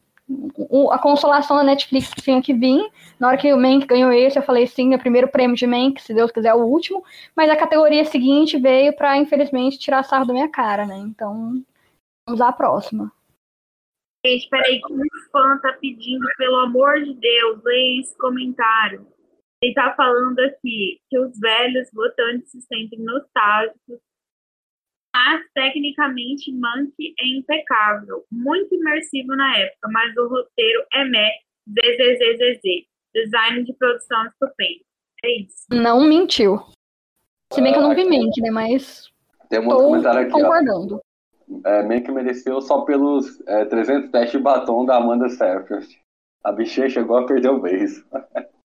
a consolação da Netflix tinha que vir. Na hora que o Mank ganhou esse, eu falei sim, é o primeiro prêmio de Mank, se Deus quiser, é o último. Mas a categoria seguinte veio para, infelizmente, tirar sarro da minha cara, né? Então, vamos à próxima. Gente, peraí, que um fã tá pedindo, pelo amor de Deus, leia esse comentário. Ele está falando aqui que os velhos votantes se sentem nostálgicos, mas tecnicamente Monkey é impecável, muito imersivo na época, mas o roteiro é meh, zzzzz, design de produção estupendo. É isso. Não mentiu. Se bem que eu não vi Mank, né? Mas. Tem um outro comentário aqui. Concordando. Ó. É, Mank mereceu só pelos é, 300 testes de batom da Amanda Seyfried. A bichinha chegou a perder o beijo.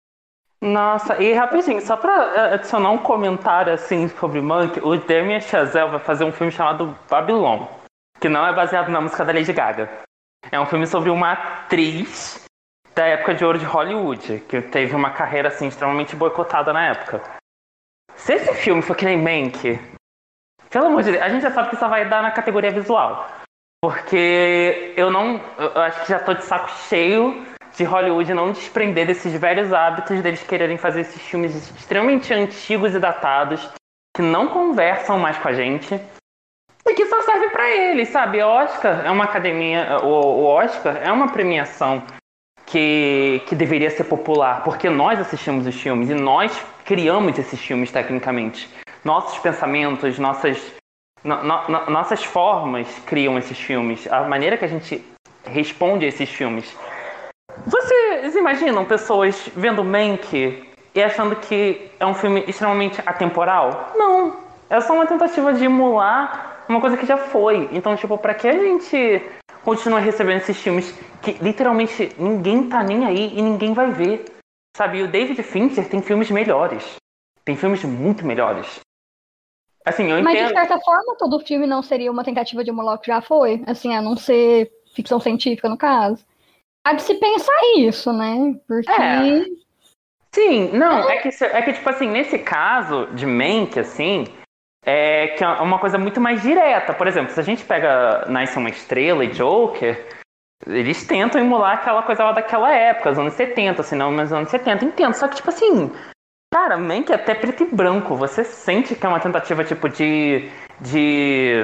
Nossa, e rapidinho, só pra eh, adicionar um comentário assim sobre Monk, o Damien Chazelle vai fazer um filme chamado Babylon, que não é baseado na música da Lady Gaga. É um filme sobre uma atriz da época de ouro de Hollywood, que teve uma carreira assim extremamente boicotada na época. Se esse filme for que nem Mank, pelo amor de Deus, a gente já sabe que só vai dar na categoria visual. Porque eu não. Eu acho que já tô de saco cheio de Hollywood não desprender desses velhos hábitos deles quererem fazer esses filmes extremamente antigos e datados que não conversam mais com a gente e que só serve para eles, sabe? O Oscar é uma academia, o, Oscar é uma premiação que, que deveria ser popular, porque nós assistimos os filmes e nós criamos esses filmes tecnicamente. Nossos pensamentos, nossas, no, no, nossas formas criam esses filmes. A maneira que a gente responde a esses filmes vocês imaginam pessoas vendo Mank e achando que é um filme extremamente atemporal? Não. É só uma tentativa de emular uma coisa que já foi. Então, tipo, pra que a gente continua recebendo esses filmes que literalmente ninguém tá nem aí e ninguém vai ver? Sabe, e o David Fincher tem filmes melhores. Tem filmes muito melhores. Assim, eu Mas de certa forma, todo filme não seria uma tentativa de emular o que já foi. Assim, a não ser ficção científica, no caso. Há de se pensar isso, né? Porque. É. Sim, não, é. é, que, é que, tipo assim, nesse caso de Mank, assim, é que é uma coisa muito mais direta. Por exemplo, se a gente pega Nice uma Estrela e Joker, eles tentam emular aquela coisa lá daquela época, os anos 70, assim, não, mas anos 70, entendo. Só que, tipo assim, cara, Mank é até preto e branco. Você sente que é uma tentativa, tipo, de. de.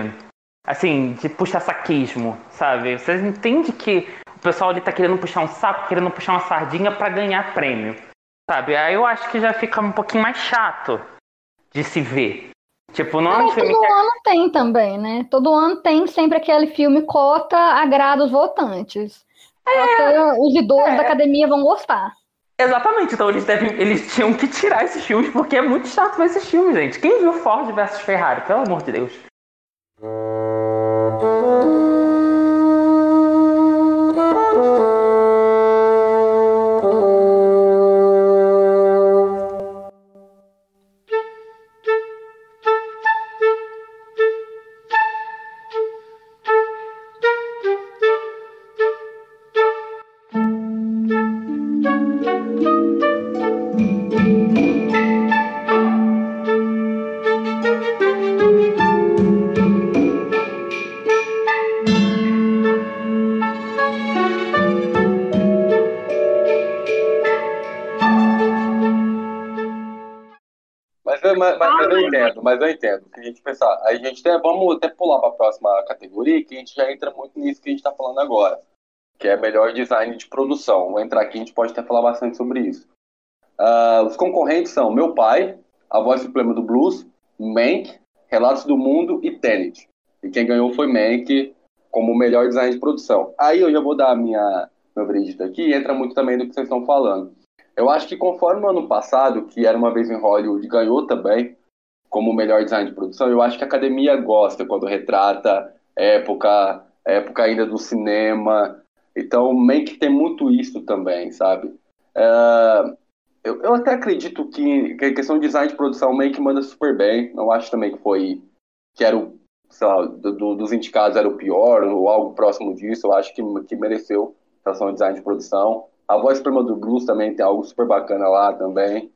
assim, de puxar saquismo, sabe? Você entende que o pessoal ali tá querendo puxar um saco, querendo puxar uma sardinha para ganhar prêmio. Sabe? Aí eu acho que já fica um pouquinho mais chato de se ver. Tipo, não é um filme todo que... ano tem também, né? Todo ano tem sempre aquele filme cota agrada os votantes. Cota, os idosos É. da academia vão gostar. Exatamente, então eles, devem, eles tinham que tirar esses filmes, porque é muito chato ver esses filmes, gente. Quem viu Ford versus Ferrari, pelo amor de Deus? Mas, eu- mas, eu entendo, mas eu entendo. Que a gente pensar, a gente tem, vamos até pular para a próxima categoria, que a gente já entra muito nisso que a gente está falando agora, que é melhor design de produção. Vamos entrar aqui, a gente pode até falar bastante sobre isso. Ah, os concorrentes são Meu Pai, A Voz Suprema do Blues, Mank, Relatos do Mundo e Tenet. E quem ganhou foi Mank como melhor design de produção. Aí eu já vou dar a minha, meu veredito aqui, entra muito também do que vocês estão falando. Eu acho que conforme o ano passado, que era uma vez em Hollywood, ganhou também como melhor design de produção, eu acho que a academia gosta quando retrata época, época ainda do cinema. Então, meio que tem muito isso também, sabe? É, eu, eu até acredito que, que a questão de design de produção meio que manda super bem. Não acho também que foi que era o, sei lá, do- do- dos indicados era o pior ou algo próximo disso. Eu acho que, que mereceu relação ao design de produção. A voz suprema do blues também tem algo super bacana lá também.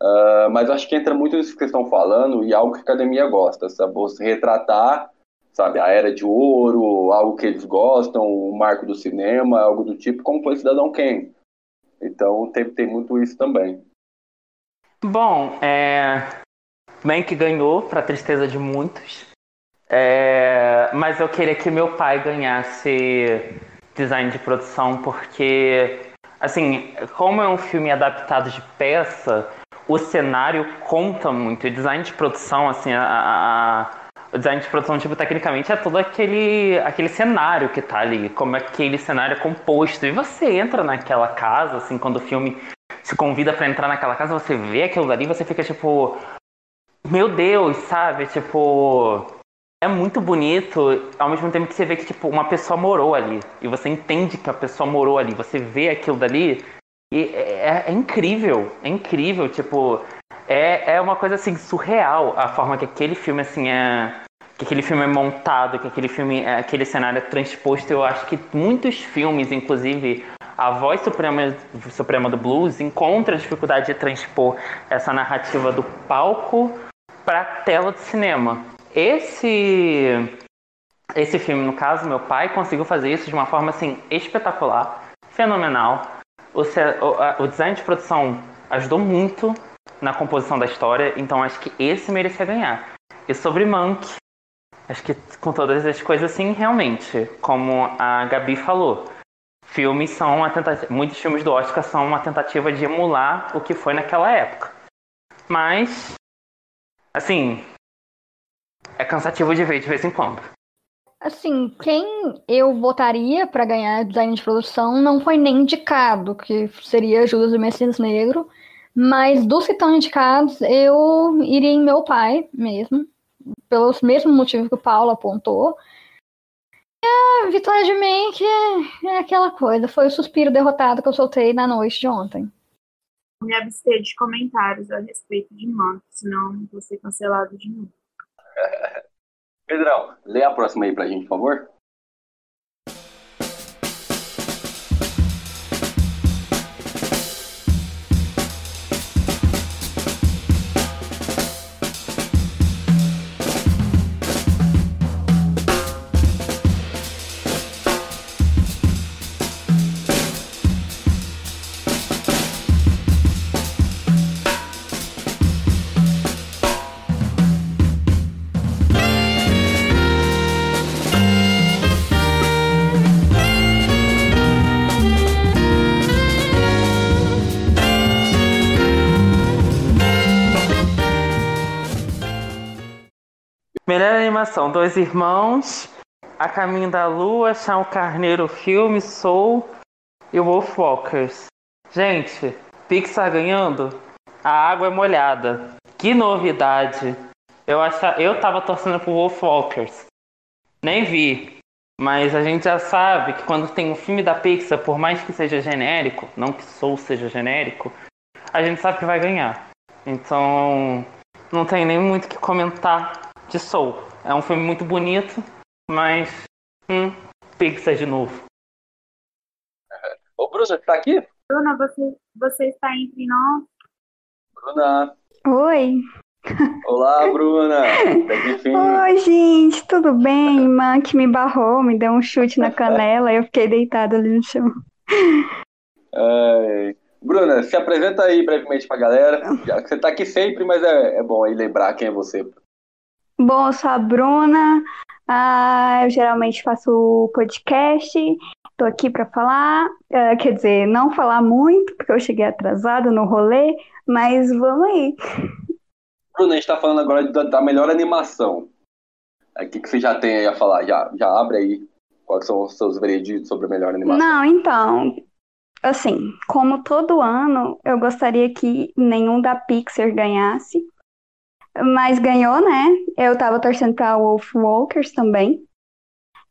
Ah, mas acho que entra muito nisso que estão falando e algo que a academia gosta, sabe? Você retratar, sabe, a era de ouro, algo que eles gostam, o marco do cinema, algo do tipo, como foi Cidadão Kane. Então tem, tem muito isso também. Bom, é... Mank ganhou, pra tristeza de muitos. É, Mas eu queria que meu pai ganhasse design de produção, porque, assim, como é um filme adaptado de peça, o cenário conta muito. O design de produção, assim, a, a- o design de produção, tipo, tecnicamente é todo aquele, aquele cenário que tá ali, como aquele cenário é composto. E você entra naquela casa, assim, quando o filme se convida pra entrar naquela casa, você vê aquilo dali, você fica tipo, meu Deus, sabe? Tipo, é muito bonito, ao mesmo tempo que você vê que tipo uma pessoa morou ali e você entende que a pessoa morou ali, você vê aquilo dali e é, é incrível, é incrível, tipo, é, é uma coisa assim surreal a forma que aquele filme assim é que aquele filme é montado, que aquele filme, é, aquele cenário é transposto. Eu acho que muitos filmes, inclusive a voz suprema, suprema do blues, encontra dificuldade de transpor essa narrativa do palco para a tela de cinema. Esse esse filme, no caso, meu pai conseguiu fazer isso de uma forma assim espetacular, fenomenal. O, o- o design de produção ajudou muito na composição da história, então acho que esse merecia ganhar. E sobre Monk, acho que com todas as coisas assim, realmente, como a Gabi falou, filmes são uma tentativa, muitos filmes do Oscar são uma tentativa de emular o que foi naquela época. Mas assim, é cansativo de ver de vez em quando. Assim, quem eu votaria para ganhar design de produção não foi nem indicado, que seria Judas do Messias Negro, mas dos que estão indicados, eu iria em meu pai mesmo, pelos mesmos motivos que o Paulo apontou. E a vitória de Mank é, é aquela coisa, foi o suspiro derrotado que eu soltei na noite de ontem. Me abster de comentários a respeito de Mank, senão vou ser cancelado de novo. Pedrão, lê a próxima aí pra gente, por favor. Animação: Dois Irmãos, A Caminho da Lua, Chão Carneiro Filme, Soul e Wolfwalkers. Gente, Pixar ganhando? A água é molhada. Que novidade! Eu, acha, eu tava torcendo pro Wolfwalkers. Nem vi. Mas a gente já sabe que quando tem um filme da Pixar, por mais que seja genérico, não que Soul seja genérico, a gente sabe que vai ganhar. Então, não tem nem muito o que comentar de Soul. É um filme muito bonito, mas. Hum, Pixar de novo. Ô, Bruna, tá aqui? Bruna, você, você está entre nós? Bruna. Oi. Olá, Bruna. Oi, gente, tudo bem? Irmã que me barrou, me deu um chute na canela e eu fiquei deitada ali no chão. Ai. Bruna, se apresenta aí brevemente pra galera. Já que você tá aqui sempre, mas é, é bom aí lembrar quem é você. Bom, eu sou a Bruna. Ah, eu geralmente faço podcast. Tô aqui para falar, uh, quer dizer, não falar muito, porque eu cheguei atrasada no rolê, mas vamos aí. Bruna, a gente tá falando agora da, da melhor animação. O que, que você já tem aí a falar? Já, já abre aí quais são os seus vereditos sobre a melhor animação. Não, então, assim, como todo ano, eu gostaria que nenhum da Pixar ganhasse. Mas ganhou, né? Eu tava torcendo pra Wolf Walkers também.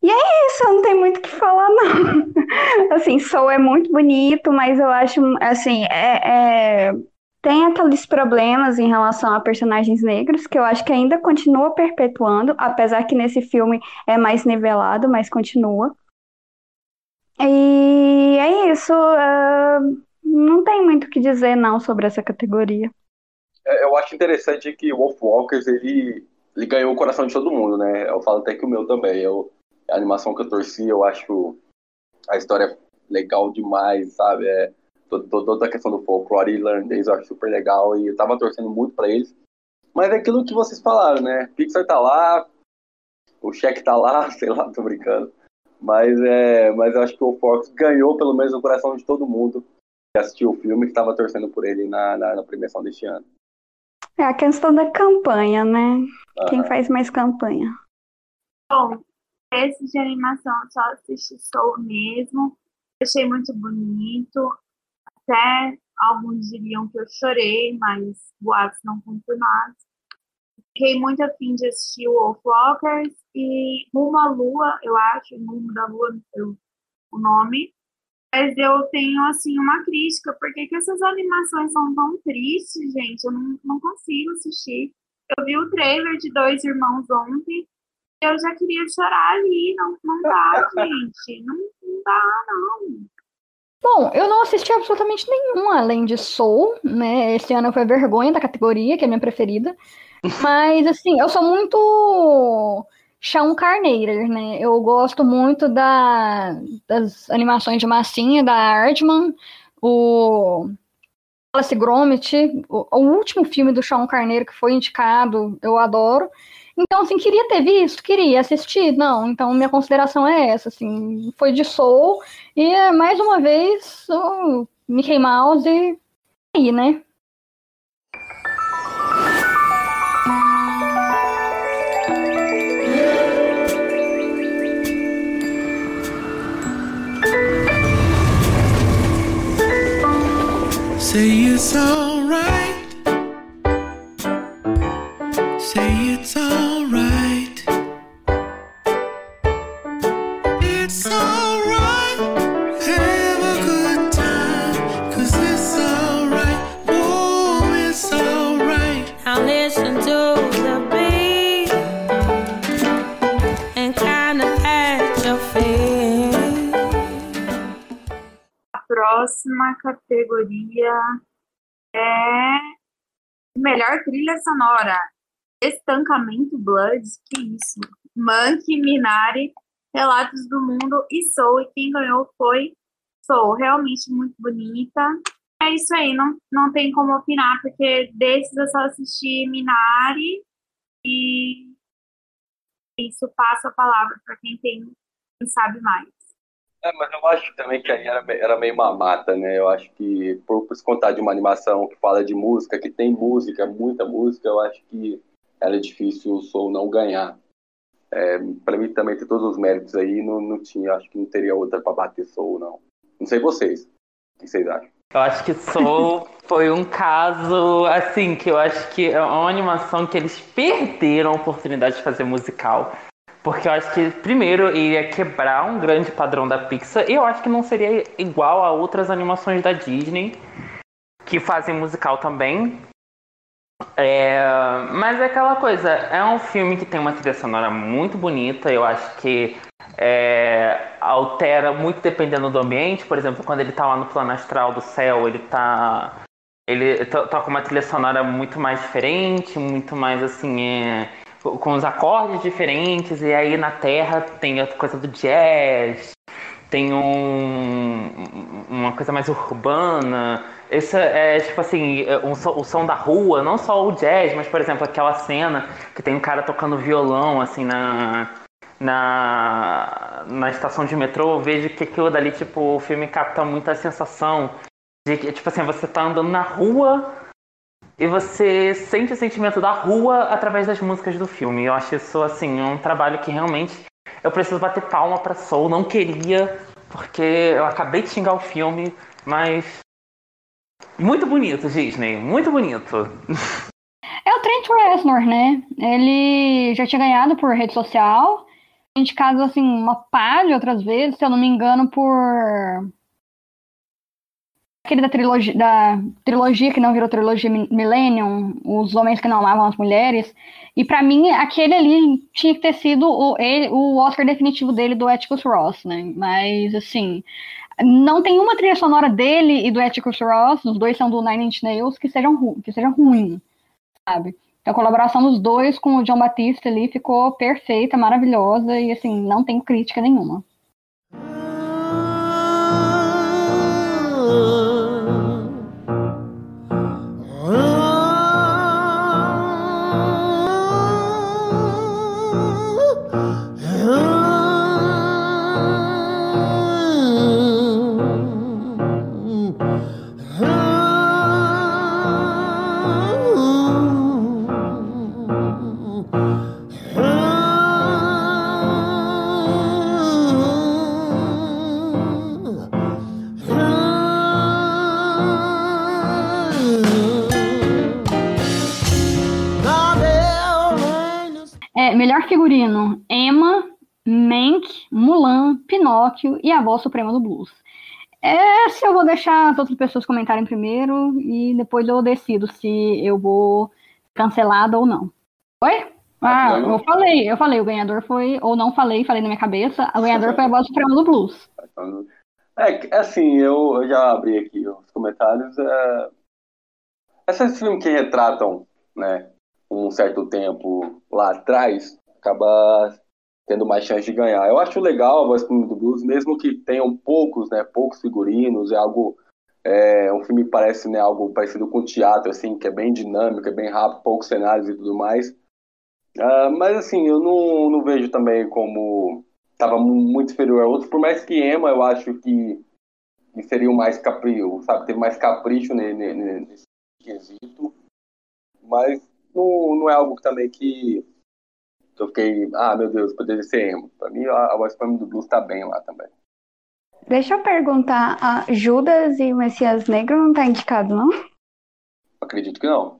E é isso, não tem muito o que falar, não. assim, Soul é muito bonito, mas eu acho, assim, é, é, tem aqueles problemas em relação a personagens negros, que eu acho que ainda continua perpetuando, apesar que nesse filme é mais nivelado, mas continua. E é isso. Uh, não tem muito o que dizer, não, sobre essa categoria. É, eu acho interessante que o Wolf Walkers, ele, ele ganhou o coração de todo mundo, né? Eu falo até que o meu também. Eu, a animação que eu torci, eu acho a história legal demais, sabe? É, toda a questão do folclore irlandês eu acho super legal e eu tava torcendo muito para eles. Mas é aquilo que vocês falaram, né? Pixar tá lá, o cheque tá lá, sei lá, tô brincando. Mas, é, mas eu acho que o Fox ganhou pelo menos o coração de todo mundo que assistiu o filme que estava torcendo por ele na, na, na, premiação deste ano. É a questão da campanha, né? Uhum. Quem faz mais campanha. Bom, esse de animação só assisti Soul mesmo. Achei muito bonito. Até alguns diriam que eu chorei, mas boatos não confirmados. Fiquei muito afim de assistir o Wolfwalkers e Rumo à Lua, eu acho, Rumo da Lua, não sei o nome. Mas eu tenho, assim, uma crítica. Por que, que essas animações são tão tristes, gente? Eu não, não consigo assistir. Eu vi o trailer de Dois Irmãos ontem e eu já queria chorar ali. Não, não dá, gente. Não, não dá, não. Bom, eu não assisti absolutamente nenhum além de Soul, né? Esse ano foi Vergonha da categoria, que é a minha preferida. Mas, assim, eu sou muito Chão Carneiro, né? Eu gosto muito da, das animações de massinha da Artman, o Wallace Gromit, o, o, último filme do Chão Carneiro que foi indicado, eu adoro. Então, assim, queria ter visto, queria assistir, não. Então, minha consideração é essa, assim, foi de Soul e, mais uma vez, o Mickey Mouse e aí, né? Say it's alright. Say it's alright. Próxima categoria é melhor trilha sonora. Estancamento Blood, que isso? Monkey, Minari, Relatos do Mundo e Soul. E quem ganhou foi Soul. Realmente muito bonita. É isso aí, não, não tem como opinar, porque desses eu só assisti Minari e isso passa a palavra para quem tem, quem sabe mais. É, mas eu acho também que aí era, era meio uma mata, né? Eu acho que, por, por se contar de uma animação que fala de música, que tem música, muita música, eu acho que era difícil o Soul não ganhar. É, para mim também tem todos os méritos aí, não, não tinha, acho que não teria outra para bater Soul, não. Não sei vocês. O que vocês acham? Eu acho que Soul foi um caso, assim, que eu acho que é uma animação que eles perderam a oportunidade de fazer musical. Porque eu acho que, primeiro, iria quebrar um grande padrão da Pixar. E eu acho que não seria igual a outras animações da Disney, que fazem musical também. É, mas é aquela coisa, é um filme que tem uma trilha sonora muito bonita. Eu acho que é, altera muito dependendo do ambiente. Por exemplo, quando ele tá lá no plano astral do céu, ele tá. Ele toca uma trilha sonora muito mais diferente, muito mais assim. É, com os acordes diferentes, e aí na Terra tem a coisa do jazz, tem um, uma coisa mais urbana. Isso é tipo assim, um, o som da rua, não só o jazz, mas por exemplo aquela cena que tem um cara tocando violão assim na, na, na estação de metrô, eu vejo que aquilo dali, tipo, o filme capta muita sensação de que, tipo assim, você tá andando na rua e você sente o sentimento da rua através das músicas do filme. Eu acho isso, assim, um trabalho que realmente eu preciso bater palma pra Soul. Não queria, porque eu acabei de xingar o filme, mas. Muito bonito, Disney. Muito bonito. É o Trent Reznor, né? Ele já tinha ganhado por rede social. Indicado, assim, uma de outras vezes, se eu não me engano, por aquele da trilogia, da trilogia que não virou trilogia Millennium, Os Homens que Não Amavam as Mulheres. E para mim, aquele ali tinha que ter sido o, ele, o Oscar definitivo dele do Atticus Ross, né? Mas, assim, não tem uma trilha sonora dele e do Atticus Ross, os dois são do Nine Inch Nails, que sejam, que ruim, sabe? Então, a colaboração dos dois com o John Batista ali ficou perfeita, maravilhosa e, assim, não tenho crítica nenhuma. Melhor figurino: Emma, Mank, Mulan, Pinóquio e a voz suprema do blues. Essa eu vou deixar as outras pessoas comentarem primeiro e depois eu decido se eu vou cancelada ou não. Oi? Ah, eu falei, eu falei, o ganhador foi, ou não falei, falei na minha cabeça, o ganhador foi a voz suprema do blues. É, assim, eu, eu já abri aqui os comentários. É... Esses filmes que retratam, né, um certo tempo lá atrás, acaba tendo mais chance de ganhar. Eu acho legal a voz do blues, mesmo que tenham poucos, né, poucos figurinos, é algo é, um filme parece né, algo parecido com teatro, assim, que é bem dinâmico, é bem rápido, poucos cenários e tudo mais. Uh, mas assim, eu não, não vejo também como estava muito inferior a outros, por mais que Emma eu acho que, que seria o mais capricho, sabe, teve mais capricho nesse quesito, mas não, não é algo também que eu fiquei, ah, meu Deus, poderia ser emo. Pra mim, a, a voz do blues tá bem lá também. Deixa eu perguntar, a Judas e o Messias Negro não tá indicado, não? Acredito que não.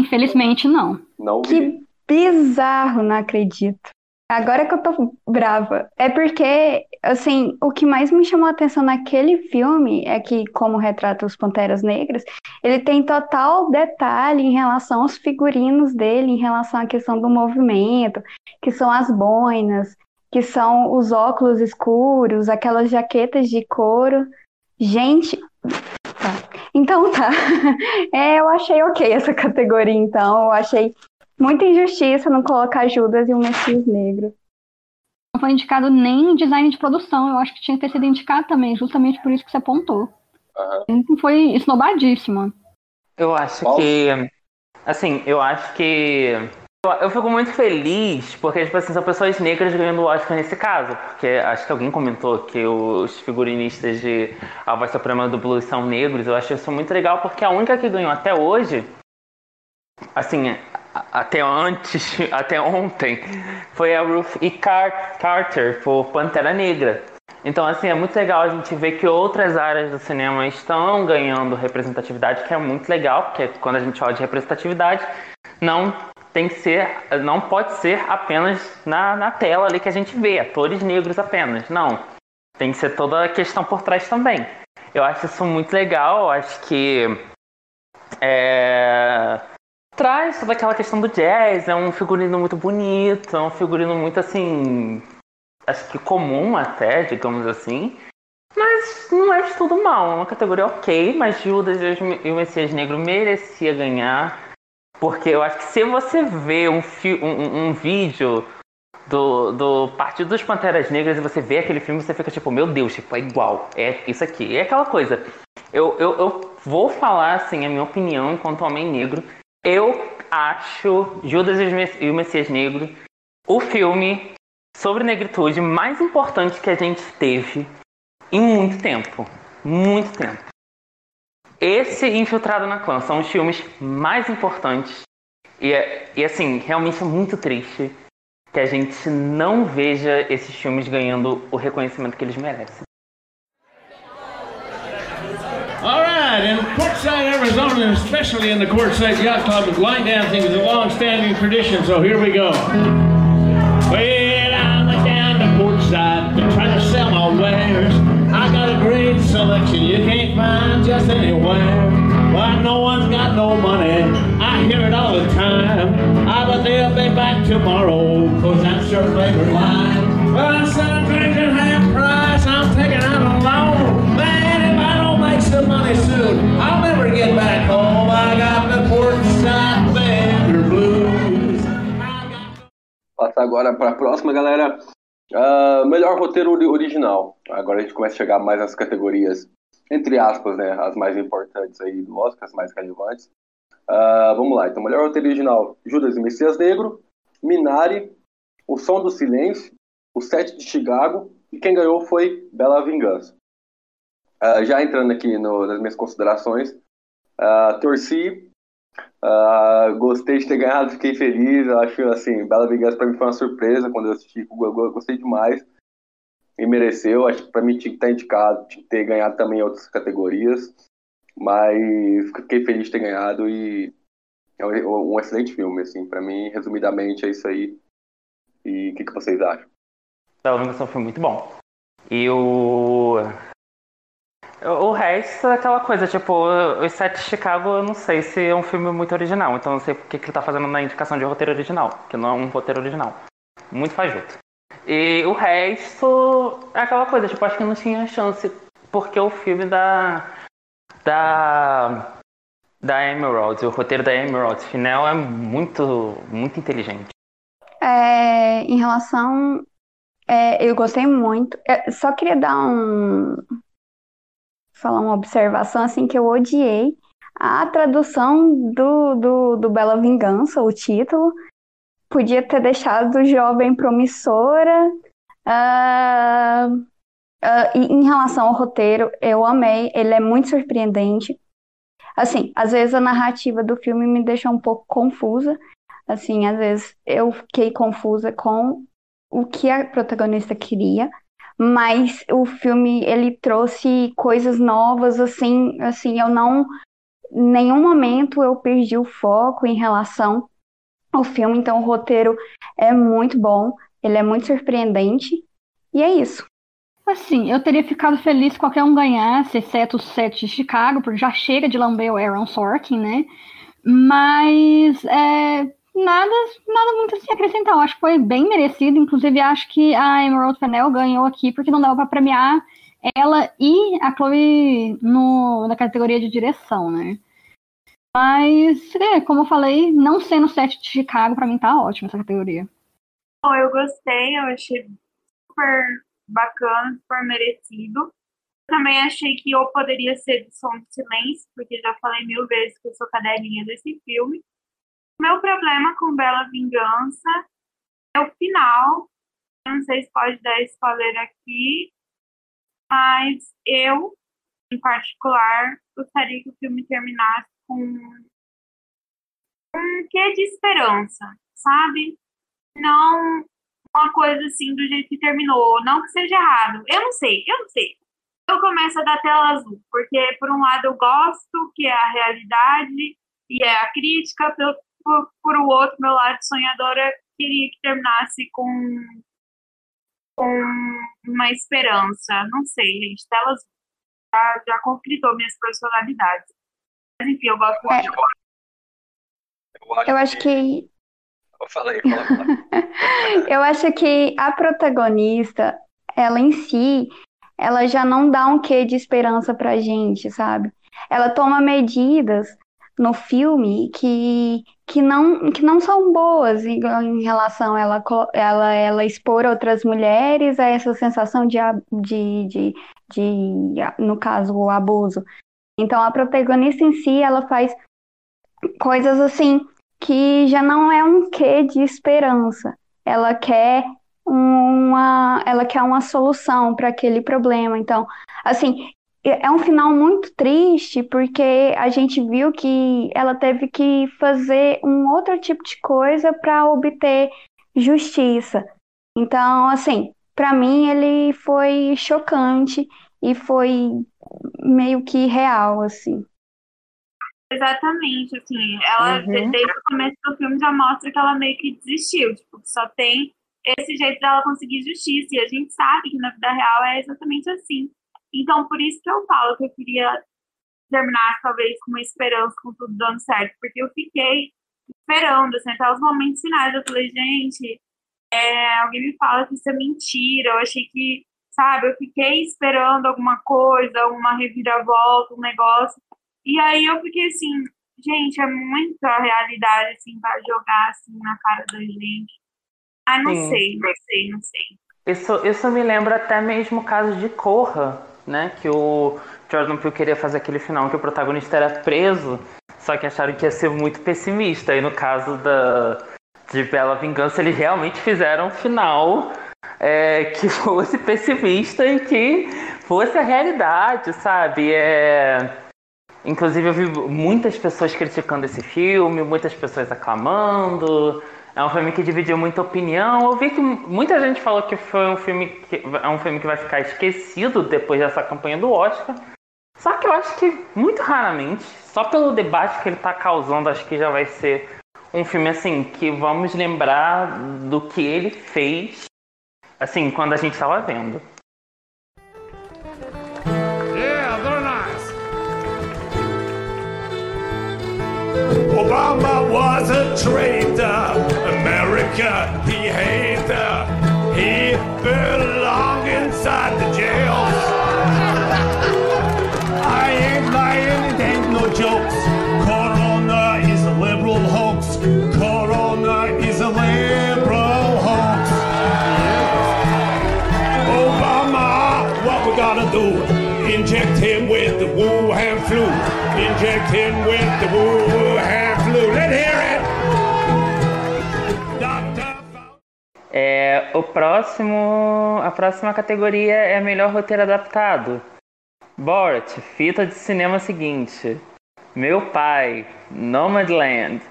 Infelizmente, não. Não vi. Que bizarro, não acredito. Agora que eu tô brava. É porque, assim, o que mais me chamou a atenção naquele filme é que, como retrata os Panteras Negras, ele tem total detalhe em relação aos figurinos dele, em relação à questão do movimento, que são as boinas, que são os óculos escuros, aquelas jaquetas de couro. Gente. Tá. Então tá. É, eu achei ok essa categoria, então. Eu achei Muita injustiça não colocar Judas e o Messias Negro. Não foi indicado nem design de produção. Eu acho que tinha que ter sido indicado também, justamente por isso que você apontou. Uhum. Foi esnobadíssimo. Eu acho que. Assim, eu acho que. Eu fico muito feliz porque, tipo assim, são pessoas negras ganhando o Oscar nesse caso. Porque acho que alguém comentou que os figurinistas de A Voz Suprema do Blues são negros. Eu acho isso muito legal porque a única que ganhou até hoje, assim, até antes, até ontem, foi a Ruth E. Carter por Pantera Negra. Então, assim, é muito legal a gente ver que outras áreas do cinema estão ganhando representatividade, que é muito legal, porque quando a gente fala de representatividade, não tem que ser, não pode ser apenas na, na tela ali que a gente vê, atores negros apenas. Não. Tem que ser toda a questão por trás também. Eu acho isso muito legal, acho que é, traz toda aquela questão do jazz, é um figurino muito bonito, é um figurino muito assim, acho que comum até, digamos assim. Mas não é de tudo mal, é uma categoria ok, mas Judas e o Messias Negro merecia ganhar. Porque eu acho que se você vê um, um, um vídeo do, do Partido dos Panteras Negras e você vê aquele filme, você fica tipo, meu Deus, tipo, é igual, é isso aqui. É aquela coisa. Eu, eu, eu vou falar, assim, a minha opinião enquanto homem negro. Eu acho Judas e o Messias Negro o filme sobre negritude mais importante que a gente teve em muito tempo. Muito tempo. Esse Infiltrado na Clã são os filmes mais importantes. E, e assim, realmente é muito triste que a gente não veja esses filmes ganhando o reconhecimento que eles merecem. All right, in Portside, Arizona, especially in the Courtside Yacht Club, line dancing is a long-standing tradition, so here we go. Well, I went down to Portside to try to sell my wares. I got a great selection you can't find just anywhere. But no one's got no money, I hear it all the time. Ah, I bet they'll be back tomorrow, cause that's your favorite line. Well, get back home. I got the Portside Bender Blues. Passar agora para a próxima, galera. Uh, melhor roteiro original. Agora a gente começa a chegar mais nas categorias, entre aspas, né? As mais importantes aí do Oscar, as mais relevantes. Uh, vamos lá, então, melhor roteiro original: Judas e Messias Negro, Minari, O Som do Silêncio, O Sete de Chicago, e quem ganhou foi Bela Vingança. Uh, já entrando aqui no, nas minhas considerações, torci Uh, gostei de ter ganhado, fiquei feliz. Acho assim, Bela Vingança para mim foi uma surpresa quando eu assisti. Eu gostei demais e mereceu. Acho que para mim tinha que estar indicado, tinha que ter ganhado também em outras categorias. Mas fiquei feliz de ter ganhado e é um, excelente filme. Assim, para mim, resumidamente, é isso aí. E o que, que vocês acham? Bela Vingança foi muito bom. E o o resto é aquela coisa, tipo, os Sete de Chicago, eu não sei se é um filme muito original, então eu não sei porque que ele tá fazendo na indicação de roteiro original, que não é um roteiro original. Muito fajuto. E o resto é aquela coisa, tipo, acho que não tinha chance, porque o filme da. da. da Emerald, o roteiro da Emerald final é muito, muito inteligente. É, em relação. É, eu gostei muito. Eu só queria dar um, falar uma observação assim que eu odiei a tradução do, do, do Bela Vingança, o título. Podia ter deixado Jovem Promissora. Uh, uh, em relação ao roteiro, eu amei, ele é muito surpreendente. Assim, às vezes a narrativa do filme me deixa um pouco confusa. Assim, às vezes eu fiquei confusa com o que a protagonista queria mas o filme ele trouxe coisas novas, assim, assim, eu não, nenhum momento eu perdi o foco em relação ao filme, então o roteiro é muito bom, ele é muito surpreendente, e é isso. Assim, eu teria ficado feliz se qualquer um ganhasse, exceto o set de Chicago, porque já chega de lamber o Aaron Sorkin, né? Mas é, nada, nada muito assim acrescentar. Eu acho que foi bem merecido. Inclusive, acho que a Emerald Fennell ganhou aqui porque não dava para premiar ela e a Chloe no, na categoria de direção, né? Mas, é, como eu falei, não sendo set de Chicago, para mim tá ótimo essa categoria. Bom, eu gostei, eu achei super bacana, super merecido. Também achei que ou poderia ser do Som do Silêncio, porque já falei mil vezes que eu sou cadelinha desse filme. Meu problema com Bela Vingança é o final. Não sei se pode dar spoiler aqui, mas eu, em particular, gostaria que o filme terminasse com um quê de esperança, sabe? Não uma coisa assim do jeito que terminou. Não que seja errado. Eu não sei, eu não sei. Eu começo a dar tela azul, porque por um lado eu gosto, que é a realidade e é a crítica, por, por, por o outro, meu lado sonhadora, queria que terminasse com, com uma esperança. Não sei, gente, tela azul. Já, já conflitou minhas personalidades. Mas enfim, eu gosto É. muito. Eu acho, Eu acho que fala. Eu acho que a protagonista, ela em si, ela já não dá um quê de esperança pra gente, sabe? Ela toma medidas no filme que, que, não, que não são boas em, em relação a ela, ela, ela expor outras mulheres a essa sensação de, de, de, de, no caso, o abuso. Então, a protagonista em si, ela faz coisas assim que já não é um quê de esperança. Ela quer uma, ela quer uma solução para aquele problema. Então, assim, é um final muito triste porque a gente viu que ela teve que fazer um outro tipo de coisa para obter justiça. Então, assim, para mim ele foi chocante e foi meio que real, assim. Exatamente, assim, ela Uhum. desde o começo do filme já mostra que ela meio que desistiu, tipo, que só tem esse jeito dela conseguir justiça, e a gente sabe que na vida real é exatamente assim. Então, por isso que eu falo que eu queria terminar, talvez, com uma esperança, com tudo dando certo, porque eu fiquei esperando, assim, até os momentos finais, eu falei, gente, é, alguém me fala que isso é mentira, eu achei que, sabe, eu fiquei esperando alguma coisa, uma reviravolta, um negócio, e aí eu fiquei assim, gente, é muita realidade, assim, pra jogar, assim, na cara da gente. Ah, não Sim. sei, não sei, não sei. Isso, isso me lembra até mesmo o caso de Corra, né? Que o Jordan Peele queria fazer aquele final que o protagonista era preso, só que acharam que ia ser muito pessimista. E no caso da, de Bela Vingança, eles realmente fizeram um final é, que fosse pessimista e que fosse a realidade, sabe? É... Inclusive eu vi muitas pessoas criticando esse filme, muitas pessoas aclamando. É um filme que dividiu muita opinião. Eu vi que muita gente falou que foi um filme que é um filme que vai ficar esquecido depois dessa campanha do Oscar. Só que eu acho que muito raramente, só pelo debate que ele tá causando, acho que já vai ser um filme assim que vamos lembrar do que ele fez, assim, quando a gente tava vendo. Obama was a traitor. É, o próximo, a próxima categoria é melhor roteiro adaptado. Borat, fita de cinema seguinte. Meu pai, Nomadland.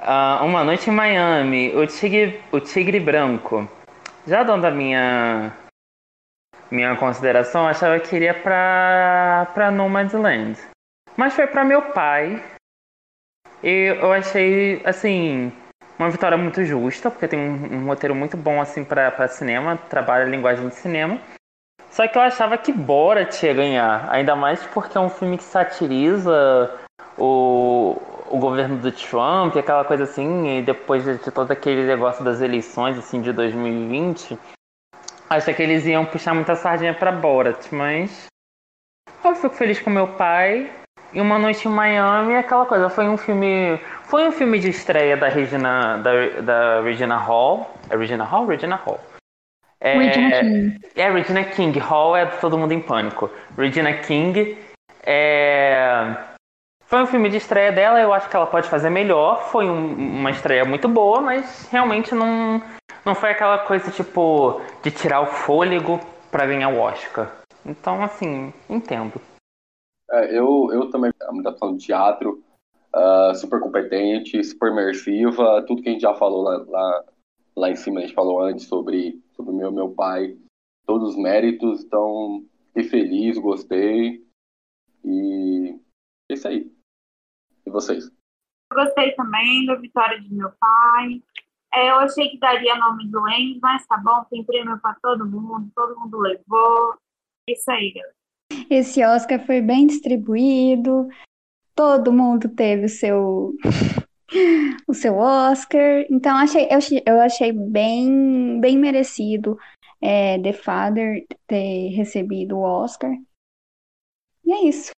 Ah, Uma Noite em Miami, o Tigre, o Tigre Branco. Já dando a minha minha consideração, achava que iria pra, pra Nomadland. Mas foi pra meu pai. E eu achei, assim, uma vitória muito justa, porque tem um, um roteiro muito bom assim pra cinema, trabalha a linguagem de cinema. Só que eu achava que Borat ia ganhar, ainda mais porque é um filme que satiriza o, o governo do Trump, aquela coisa assim, e depois de, todo aquele negócio das eleições assim de 2020, acho que eles iam puxar muita sardinha pra Borat, mas eu fico feliz com meu pai. E Uma Noite em Miami, aquela coisa, foi um filme. Foi um filme de estreia da Regina. Da, da Regina Hall. É Regina Hall? Regina Hall. É, Regina King. é Regina King. Hall é Todo Mundo em Pânico. Regina King. É, foi um filme de estreia dela, eu acho que ela pode fazer melhor. Foi um- uma estreia muito boa, mas realmente não, não foi aquela coisa tipo de tirar o fôlego pra ganhar o Oscar. Então, assim, entendo. É, eu, eu também, a adaptação de teatro, uh, super competente, super imersiva, tudo que a gente já falou lá, lá, lá em cima, a gente falou antes sobre, sobre meu meu pai, todos os méritos, então fiquei feliz, gostei, e é isso aí. E vocês? Eu gostei também da vitória de meu pai. É, eu achei que daria nome doente, mas tá bom, tem prêmio para todo mundo, todo mundo levou. É isso aí, galera. Esse Oscar foi bem distribuído, todo mundo teve o seu o seu Oscar. Então achei, eu, eu achei bem, bem merecido é, The Father ter recebido o Oscar. E é isso.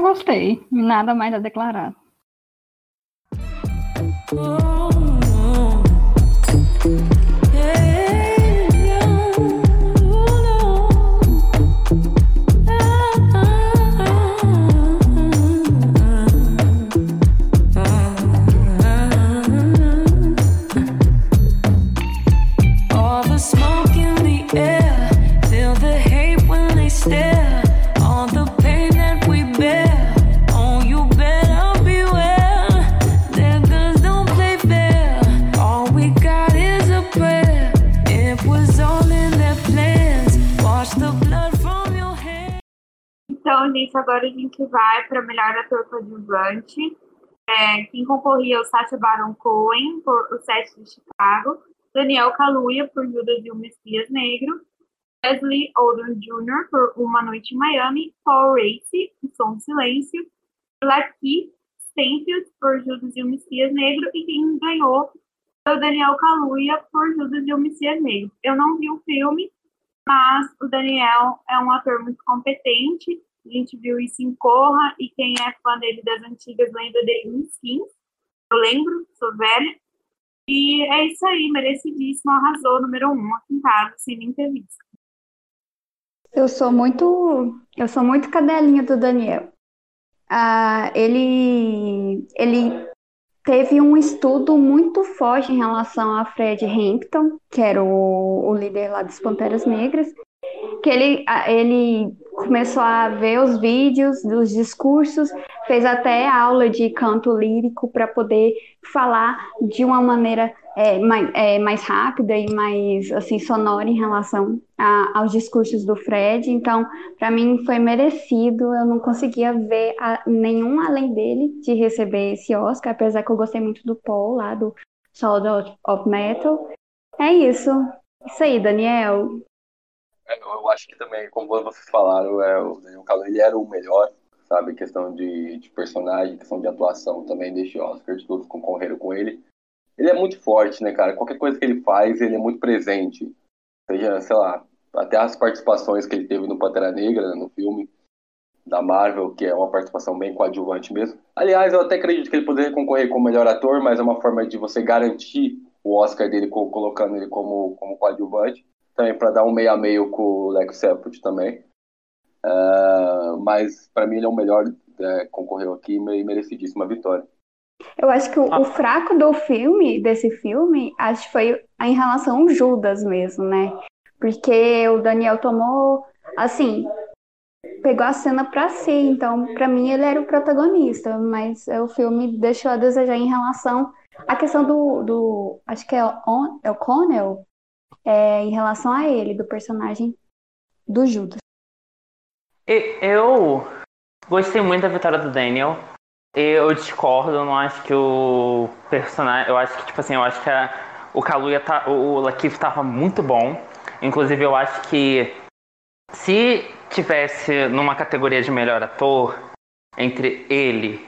Gostei, nada mais a declarar. Então, gente, agora a gente vai para melhor ator coadjuvante. É, quem concorria é o Sacha Baron Cohen, por O Sete de Chicago, Daniel Kaluuya, por Judas e o Messias Negro, Leslie Odom Jr., por Uma Noite em Miami, Paul Racy, O Som do Silêncio, Lakeith Stanfield, por Judas e o Messias Negro, e quem ganhou foi o Daniel Kaluuya, por Judas e o Messias Negro. Eu não vi o filme, mas o Daniel é um ator muito competente, a gente viu isso em Corra, e quem é fã dele das antigas lembra dele em Skins. Eu lembro, sou velha. E é isso aí, merecidíssimo, arrasou, número um aqui em casa, sem nem ter visto. Eu sou muito, eu sou muito cadelinha do Daniel. Ah, ele, ele teve um estudo muito forte em relação a Fred Hampton, que era o, o líder lá das Panteras Negras, que ele, ele começou a ver os vídeos dos discursos, fez até aula de canto lírico para poder falar de uma maneira é, mais, é, mais, rápida e mais assim sonora em relação a, aos discursos do Fred. Então, para mim foi merecido. Eu não conseguia ver a, nenhum além dele de receber esse Oscar, apesar que eu gostei muito do Paul lá do Sound of Metal. É isso. Isso aí, Daniel. É, eu acho que também, como vocês falaram, é, o Daniel Kaluuya ele era o melhor, sabe? Questão de, de personagem, questão de atuação também deste Oscar, todos concorreram com ele. Ele é muito forte, né, cara? Qualquer coisa que ele faz, ele é muito presente. Seja, sei lá, até as participações que ele teve no Pantera Negra, né, no filme da Marvel, que é uma participação bem coadjuvante mesmo. Aliás, eu até acredito que ele poderia concorrer como melhor ator, mas é uma forma de você garantir o Oscar dele colocando ele como, como coadjuvante também para dar um meio a meio com o Lex Sepult também. Uh, mas para mim ele é o melhor, é, concorreu aqui e merecidíssima vitória. Eu acho que o, ah. o, fraco do filme, desse filme, acho que foi em relação ao Judas mesmo, né? Porque o Daniel tomou, assim, pegou a cena para si, então para mim ele era o protagonista, mas o filme deixou a desejar em relação à questão do, do acho que é o, é o Connell, é, em relação a ele, do personagem do Judas. Eu gostei muito da vitória do Daniel. Eu discordo, eu não acho que o personagem. Eu acho que, tipo assim, eu acho que a, o Kaluuya tá. O Lakeith tava muito bom. Inclusive, eu acho que se tivesse numa categoria de melhor ator entre ele,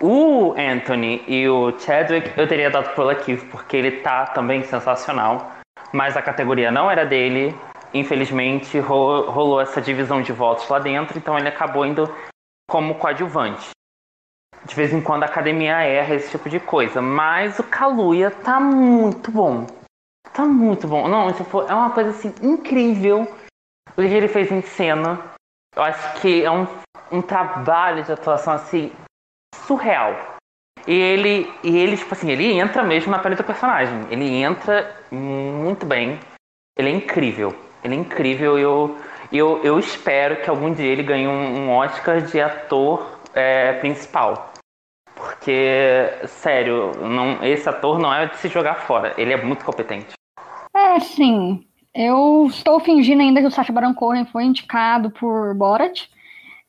o Anthony e o Chadwick, eu teria dado pro Lakeith, porque ele tá também sensacional mas a categoria não era dele. Infelizmente, rolou essa divisão de votos lá dentro, então ele acabou indo como coadjuvante. De vez em quando a academia erra esse tipo de coisa, mas o Kaluuya tá muito bom. Tá muito bom. Não, tipo, é uma coisa assim incrível o que ele fez em cena. Eu acho que é um, um trabalho de atuação assim surreal. E ele, e ele, tipo assim, ele entra mesmo na pele do personagem. Ele entra muito bem. Ele é incrível. Ele é incrível. Eu, eu, eu espero que algum dia ele ganhe um, um Oscar de ator é, principal. Porque, sério, não, esse ator não é de se jogar fora. Ele é muito competente. É, sim. Eu estou fingindo ainda que o Sacha Baron Cohen foi indicado por Borat.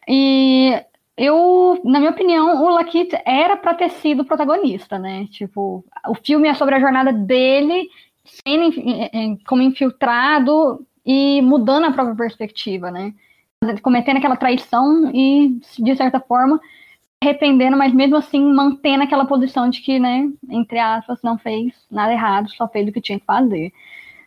E eu, na minha opinião, o Lakit era para ter sido protagonista, né? Tipo, o filme é sobre a jornada dele sendo como infiltrado e mudando a própria perspectiva, né? Cometendo aquela traição e, de certa forma, arrependendo, mas mesmo assim mantendo aquela posição de que, né, entre aspas, não fez nada errado, só fez o que tinha que fazer.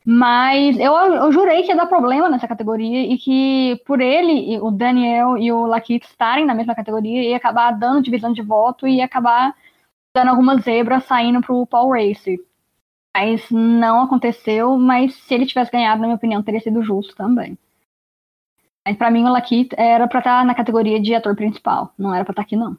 Mas eu, eu jurei que ia dar problema nessa categoria e que por ele, o Daniel e o Lakit estarem na mesma categoria, ia acabar dando divisão de voto e ia acabar dando algumas zebras saindo pro Paul Racer. Mas não aconteceu, mas se ele tivesse ganhado, na minha opinião, teria sido justo também. Mas pra mim o Lakit era pra estar na categoria de ator principal, não era pra estar aqui não.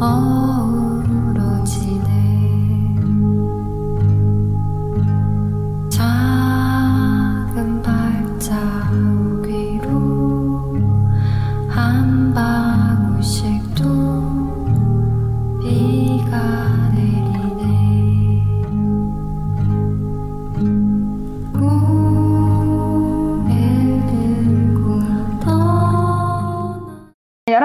Melhor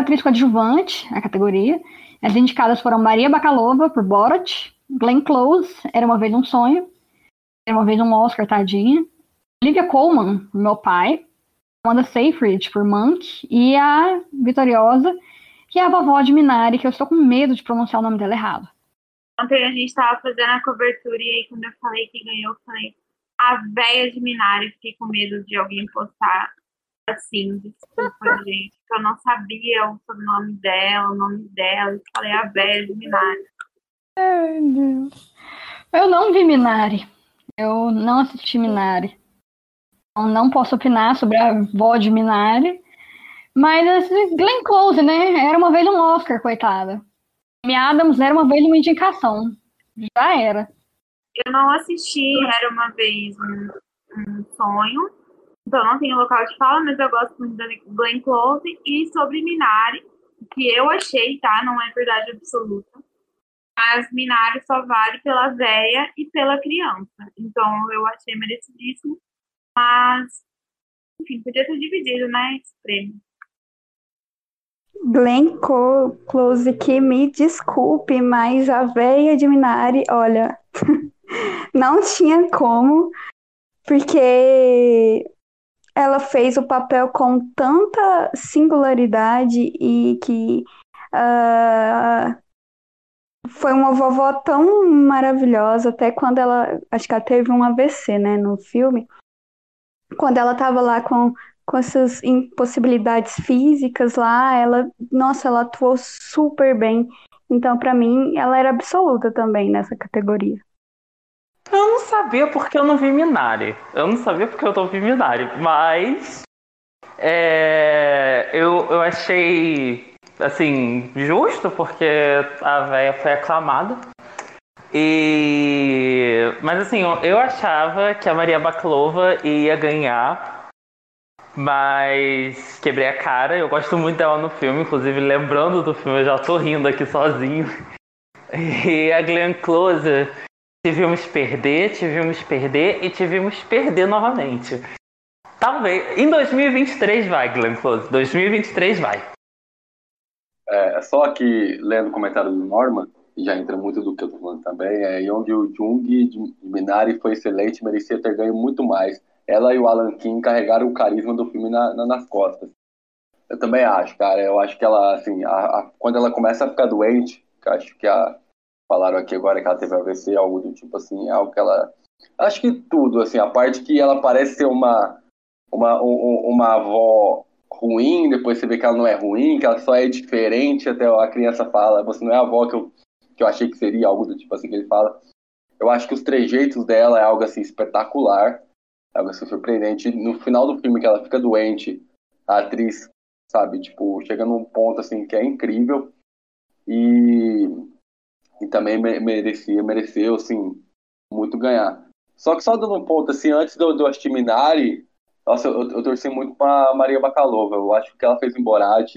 atriz coadjuvante, a categoria. As indicadas foram Maria Bakalova, por Borat, Glenn Close, Era Uma Vez Um Sonho, Era Uma Vez Um Oscar, tadinha, Olivia Colman, Meu Pai, Amanda Seyfried, por Monk, e a vitoriosa, que é a vovó de Minari, que eu estou com medo de pronunciar o nome dela errado. Ontem a gente estava fazendo a cobertura e aí quando eu falei que ganhou, eu falei a véia de Minari, fiquei com medo de alguém postar assim, desculpa, gente, que eu não sabia o sobrenome dela, o nome dela, e falei a Belle Minari. Ai, Deus. Eu não vi Minari. Eu não assisti Minari. Eu não posso opinar sobre a avó de Minari. Mas assim, Glenn Close, né? Era uma vez um Oscar, coitada. Me Adams era uma vez uma indicação. Já era. Eu não assisti Era uma vez um, um sonho então, não tenho local de fala, mas eu gosto muito da Glenn Close e sobre Minari, que eu achei, tá? Não é verdade absoluta. Mas Minari só vale pela véia e pela criança. Então, eu achei merecidíssimo. Mas, enfim, podia ter dividido, né? Esse prêmio. Glenn Close, que me desculpe, mas a véia de Minari, olha, não tinha como, porque ela fez o papel com tanta singularidade e que uh, foi uma vovó tão maravilhosa, até quando ela, acho que ela teve um AVC, né, no filme, quando ela estava lá com, com essas impossibilidades físicas lá, ela, nossa, ela atuou super bem. Então, para mim, ela era absoluta também nessa categoria. Eu não sabia porque eu não vi Minari. Eu não sabia porque eu não vi Minari. Mas. É, eu, eu achei. Assim, justo, porque a véia foi aclamada. E. Mas assim, eu achava que a Maria Baklova ia ganhar. Mas quebrei a cara. Eu gosto muito dela no filme, inclusive lembrando do filme, eu já tô rindo aqui sozinho. E a Glenn Close Tivemos perder, tivemos perder e tivemos perder novamente. Talvez. Em 2023 vai, Glenn Close. 2023 vai. É, só aqui lendo o comentário do Norman, já entra muito do que eu tô falando também, é Yong Jung de Minari foi excelente, merecia ter ganho muito mais. Ela e o Alan Kim carregaram o carisma do filme na, na, nas costas. Eu também acho, cara. Eu acho que ela, assim, a, a, quando ela começa a ficar doente, que acho que a, falaram aqui agora que ela teve AVC, algo do tipo assim, é algo que ela. Acho que tudo, assim, a parte que ela parece ser uma, uma, uma avó ruim, depois você vê que ela não é ruim, que ela só é diferente, até a criança fala, você não é a avó que eu, que eu achei que seria, algo do tipo assim que ele fala. Eu acho que os trejeitos dela é algo assim espetacular, algo assim surpreendente. No final do filme que ela fica doente, a atriz sabe? Tipo, chega num ponto assim que é incrível e, e também merecia, mereceu, assim, muito ganhar. Só que só dando um ponto, assim, antes do, do assistir Minari, nossa, eu, eu torci muito pra Maria Bakalova. Eu acho que ela fez em Borat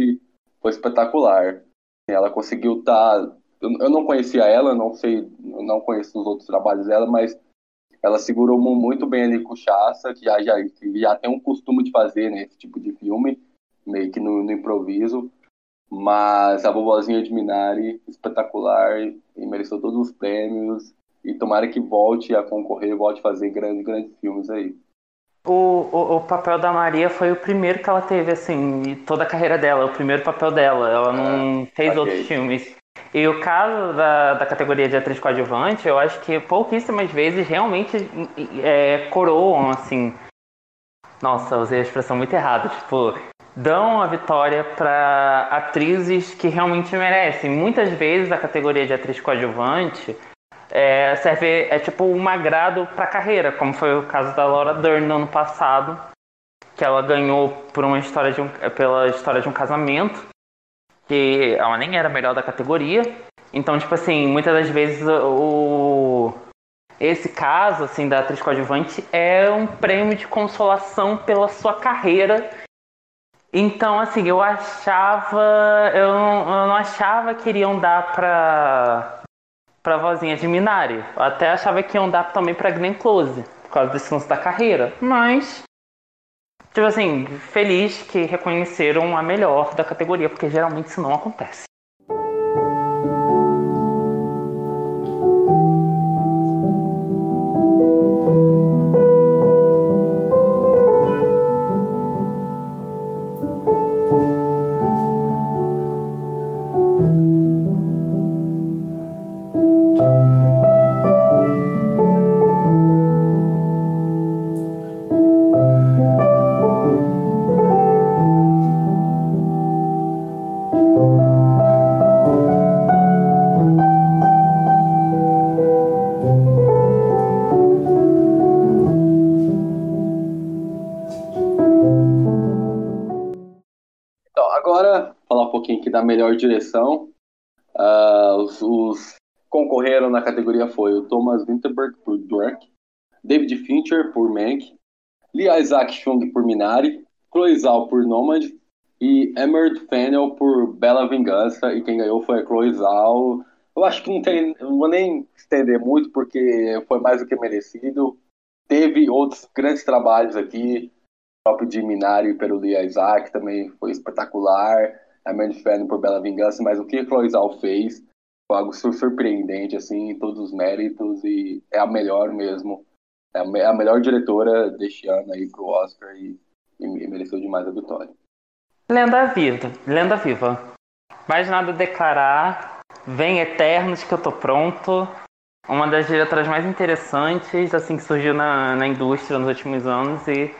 foi espetacular. Ela conseguiu estar. Tá, eu, eu não conhecia ela, não sei, não conheço os outros trabalhos dela, mas ela segurou muito bem ali com o Chassa, que já, já, que já tem um costume de fazer né, esse tipo de filme, meio que no, no improviso. Mas a vovozinha de Minari, espetacular, e mereceu todos os prêmios. E tomara que volte a concorrer, volte a fazer grandes, grandes filmes aí. O, o, o, papel da Maria foi o primeiro que ela teve, assim, toda a carreira dela, o primeiro papel dela. Ela não ah, fez okay. outros filmes. E o caso da, da categoria de atriz coadjuvante, eu acho que pouquíssimas vezes realmente é, coroam, assim. Nossa, usei a expressão muito errada. Tipo, dão a vitória para atrizes que realmente merecem. Muitas vezes a categoria de atriz coadjuvante é, serve é tipo um agrado para a carreira, como foi o caso da Laura Dern no ano passado, que ela ganhou por uma história de um, pela história de um casamento, que ela nem era a melhor da categoria. Então, tipo assim, muitas das vezes o esse caso assim da atriz coadjuvante é um prêmio de consolação pela sua carreira então, assim, eu achava. Eu não, eu não achava que iriam dar pra. pra vozinha de Minari. Eu até achava que iam dar também pra Glenn Close, por causa desse lance da carreira. Mas. Tipo assim, feliz que reconheceram a melhor da categoria, porque geralmente isso não acontece. Melhor direção. Uh, os, os, concorreram na categoria foi o Thomas Winterberg por Drunk, David Fincher por Mank, Lee Isaac Chung por Minari, Chloe Zhao por Nomad e Emerald Fennel por Bela Vingança. E quem ganhou foi a Chloe Zhao. Eu acho que não tem, não vou nem estender muito porque foi mais do que merecido. Teve outros grandes trabalhos aqui, próprio de Minari pelo Lee Isaac também foi espetacular a Man Inferno por Bela Vingança, mas o que Cloizal fez foi algo surpreendente, assim, em todos os méritos, e é a melhor mesmo. É a melhor diretora deste ano aí pro Oscar e, e mereceu demais a vitória. Lenda viva, lenda viva. Mais nada a declarar. Vem Eternos que eu tô pronto. Uma das diretoras mais interessantes, assim, que surgiu na, na indústria nos últimos anos e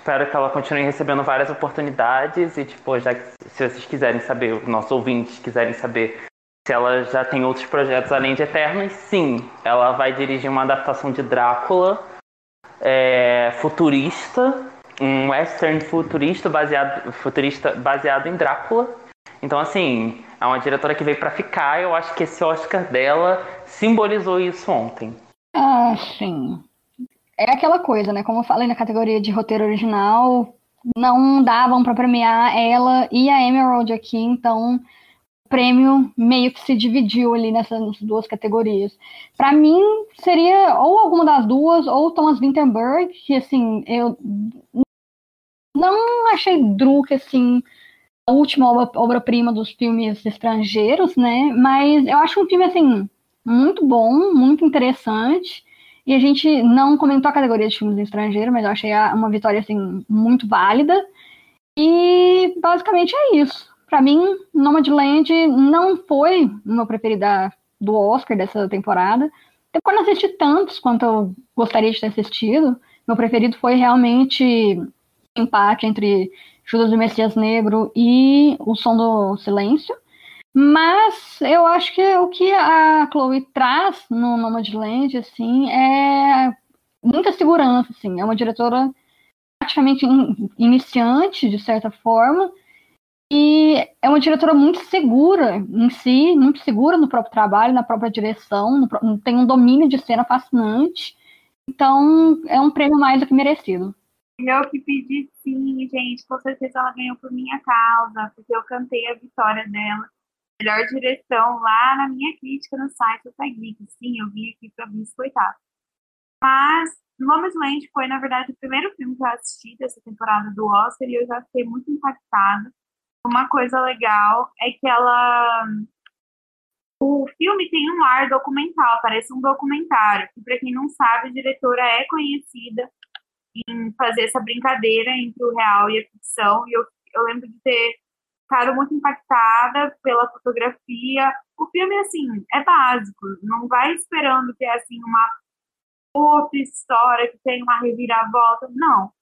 Espero que ela continue recebendo várias oportunidades e, tipo, já que se vocês quiserem saber, os nossos ouvintes quiserem saber se ela já tem outros projetos além de Eternos, sim, ela vai dirigir uma adaptação de Drácula é, futurista, um western futurista baseado, futurista baseado em Drácula. Então, assim, é uma diretora que veio para ficar. Eu acho que esse Oscar dela simbolizou isso ontem. Ah, sim é aquela coisa, né? Como eu falei na categoria de roteiro original, não davam para premiar ela e a Emerald aqui, então o prêmio meio que se dividiu ali nessas duas categorias. Para mim, seria ou alguma das duas, ou Thomas Winterberg, que assim, eu não achei Druk, assim, a última obra-prima dos filmes estrangeiros, né? Mas eu acho um filme, assim, muito bom, muito interessante. E a gente não comentou a categoria de filmes estrangeiros, mas eu achei uma vitória assim muito válida. E basicamente é isso. Para mim, Nomadland não foi o meu preferido do Oscar dessa temporada. Depois não assisti tantos quanto eu gostaria de ter assistido. Meu preferido foi realmente empate entre Judas do Messias Negro e O Som do Silêncio. Mas eu acho que o que a Chloe traz no Nomadland, assim, é muita segurança, assim. É uma diretora praticamente in, iniciante, de certa forma, E é uma diretora muito segura em si, muito segura no próprio trabalho, na própria direção, no, tem um domínio de cena fascinante. Então, é um prêmio mais do que merecido. Eu que pedi sim, gente. Com certeza ela ganhou por minha causa, porque eu cantei a vitória dela. Melhor direção lá na minha crítica no site do Tag Sim, eu vim aqui para biscoitar. Mas Nomadland foi, na verdade, o primeiro filme que eu assisti dessa temporada do Oscar e eu já fiquei muito impactada. Uma coisa legal é que ela. O filme tem um ar documental, parece um documentário. Que, para quem não sabe, a diretora é conhecida em fazer essa brincadeira entre o real e a ficção. E eu, eu lembro de ter ficado muito impactada pela fotografia. O filme, assim, é básico. Não vai esperando ter, assim, uma outra história que tem uma reviravolta. Não.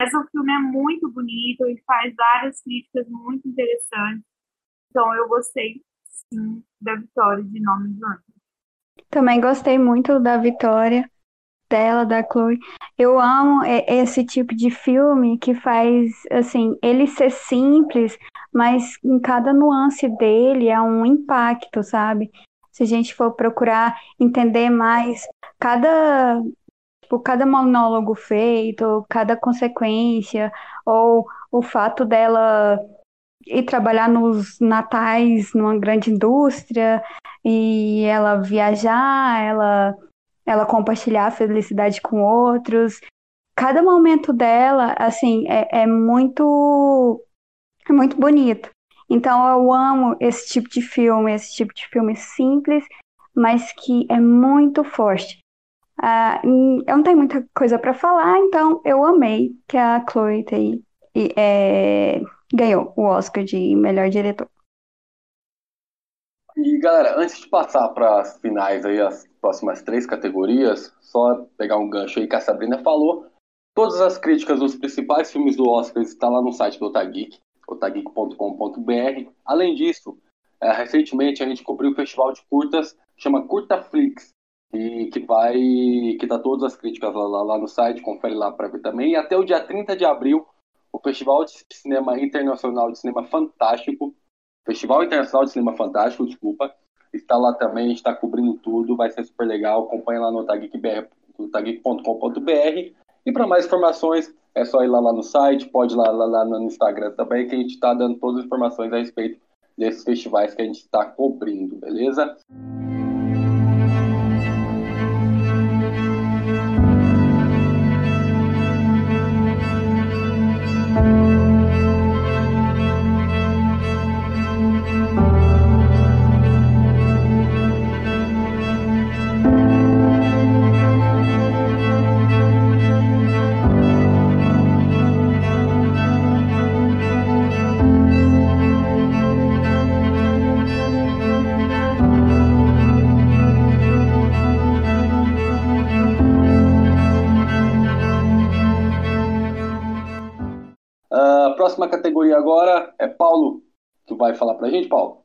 Mas o filme é muito bonito e faz várias críticas muito interessantes. Então eu gostei, sim, da vitória de Nome de. Também gostei muito da vitória dela, da Chloe. Eu amo esse tipo de filme que faz, assim, ele ser simples, mas em cada nuance dele é um impacto, sabe? Se a gente for procurar entender mais cada tipo, cada monólogo feito, cada consequência, ou o fato dela ir trabalhar nos natais numa grande indústria e ela viajar, ela ela compartilhar a felicidade com outros. Cada momento dela, assim, é, é muito é muito bonito. Então eu amo esse tipo de filme, esse tipo de filme simples, mas que é muito forte. Uh, eu não tenho muita coisa para falar, então eu amei que a Chloe Tay, é, ganhou o Oscar de melhor diretor. E galera, antes de passar para as finais aí, as próximas três categorias, só pegar um gancho aí que a Sabrina falou. Todas as críticas dos principais filmes do Oscar estão lá no site do Otageek, otageek.com.br. Além disso, é, recentemente a gente cobriu o festival de curtas, chama Curta Flix, e que vai que tá todas as críticas lá, lá, lá no site, confere lá para ver também. E até o dia 30 de abril, o Festival de Cinema Internacional de Cinema Fantástico, Festival Internacional de Cinema Fantástico, desculpa, está lá também, está cobrindo tudo, vai ser super legal. Acompanha lá no tageek.com.br. E para mais informações, é só ir lá, lá no site, pode ir lá, lá, lá no Instagram também, que a gente está dando todas as informações a respeito desses festivais que a gente está cobrindo, beleza? Falar pra gente, Paulo?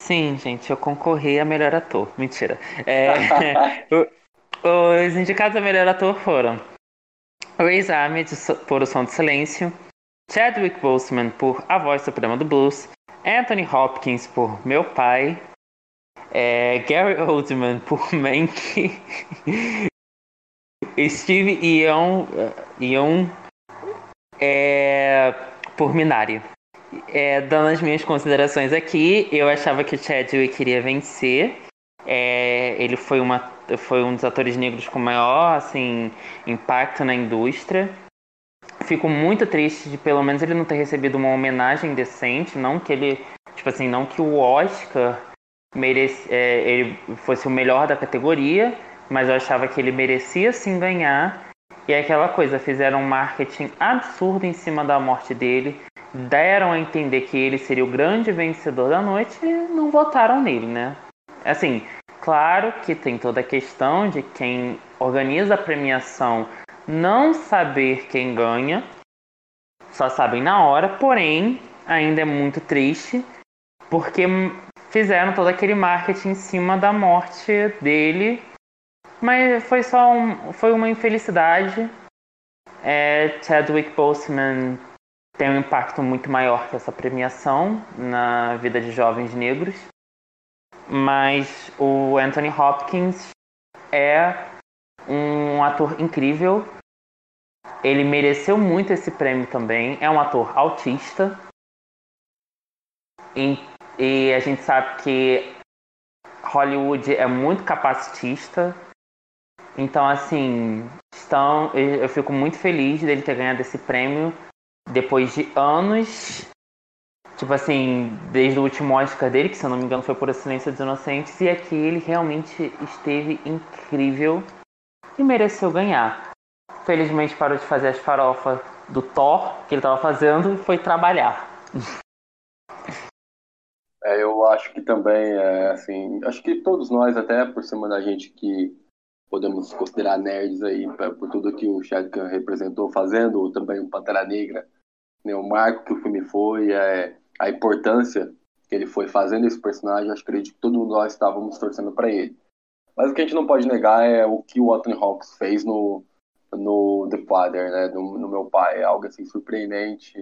Sim, gente, eu concorri a melhor ator. Mentira. É, os indicados a melhor ator foram Riz Ahmed por O Som do Silêncio, Chadwick Boseman por A Voz Suprema do Blues, Anthony Hopkins por Meu Pai, é, Gary Oldman por Mank, Steve Ion, Ion é, por Minari. É, dando as minhas considerações aqui, eu achava que o Chadwick queria vencer. É, ele foi, uma, foi um dos atores negros com maior assim, impacto na indústria. Fico muito triste de pelo menos ele não ter recebido uma homenagem decente, não que ele, tipo assim, não que o Oscar merece, é, ele fosse o melhor da categoria, mas eu achava que ele merecia sim ganhar e é aquela coisa, fizeram um marketing absurdo em cima da morte dele, deram a entender que ele seria o grande vencedor da noite e não votaram nele, né? Assim, claro que tem toda a questão de quem organiza a premiação não saber quem ganha, só sabem na hora, porém, ainda é muito triste, porque fizeram todo aquele marketing em cima da morte dele mas foi só um, foi uma infelicidade. É, Chadwick Boseman tem um impacto muito maior que essa premiação na vida de jovens negros. Mas o Anthony Hopkins é um ator incrível. Ele mereceu muito esse prêmio também. É um ator autista. E, e a gente sabe que Hollywood é muito capacitista. Então, assim, estão, eu fico muito feliz dele ter ganhado esse prêmio depois de anos. Tipo assim, desde o último Oscar dele, que se eu não me engano foi por A Silêncio dos Inocentes, e aqui ele realmente esteve incrível e mereceu ganhar. Felizmente parou de fazer as farofas do Thor que ele estava fazendo e foi trabalhar. É, eu acho que também, é, assim, acho que todos nós, até por cima da gente que podemos considerar nerds aí, por tudo que o Chadwick representou fazendo, também o Pantera Negra, né, o marco que o filme foi, é, a importância que ele foi fazendo esse personagem, acho que acredito que todos nós estávamos torcendo para ele. Mas o que a gente não pode negar é o que o Anthony Hawks fez no, no The Father, né, no, no meu pai, é algo assim surpreendente,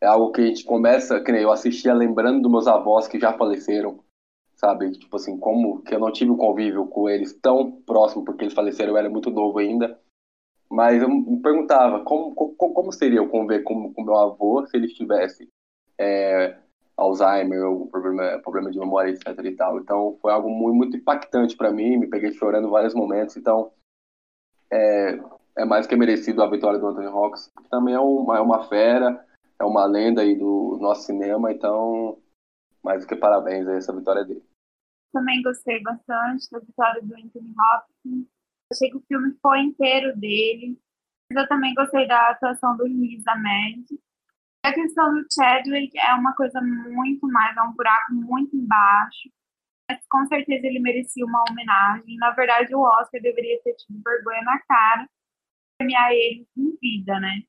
é algo que a gente começa, que nem eu assistia lembrando dos meus avós que já faleceram, sabe? Tipo assim, como que eu não tive o um convívio com eles tão próximo, porque eles faleceram, eu era muito novo ainda. Mas eu me perguntava como, como, como seria eu conviver com, com meu avô se ele tivesse é, Alzheimer ou problema, problema de memória, etc e tal. Então foi algo muito, muito impactante para mim, me peguei chorando em vários momentos. Então é, é mais que merecido a vitória do Anthony Hawks, que também é uma, é uma fera, é uma lenda aí do nosso cinema, então mais do que parabéns a essa vitória dele. Também gostei bastante da vitória do Anthony Hopkins. Achei que o filme foi inteiro dele. Mas eu também gostei da atuação do Riz Ahmed. A questão do Chadwick é uma coisa muito mais, é um buraco muito embaixo. Mas com certeza ele merecia uma homenagem. Na verdade, o Oscar deveria ter tido vergonha na cara premiar ele em vida, né?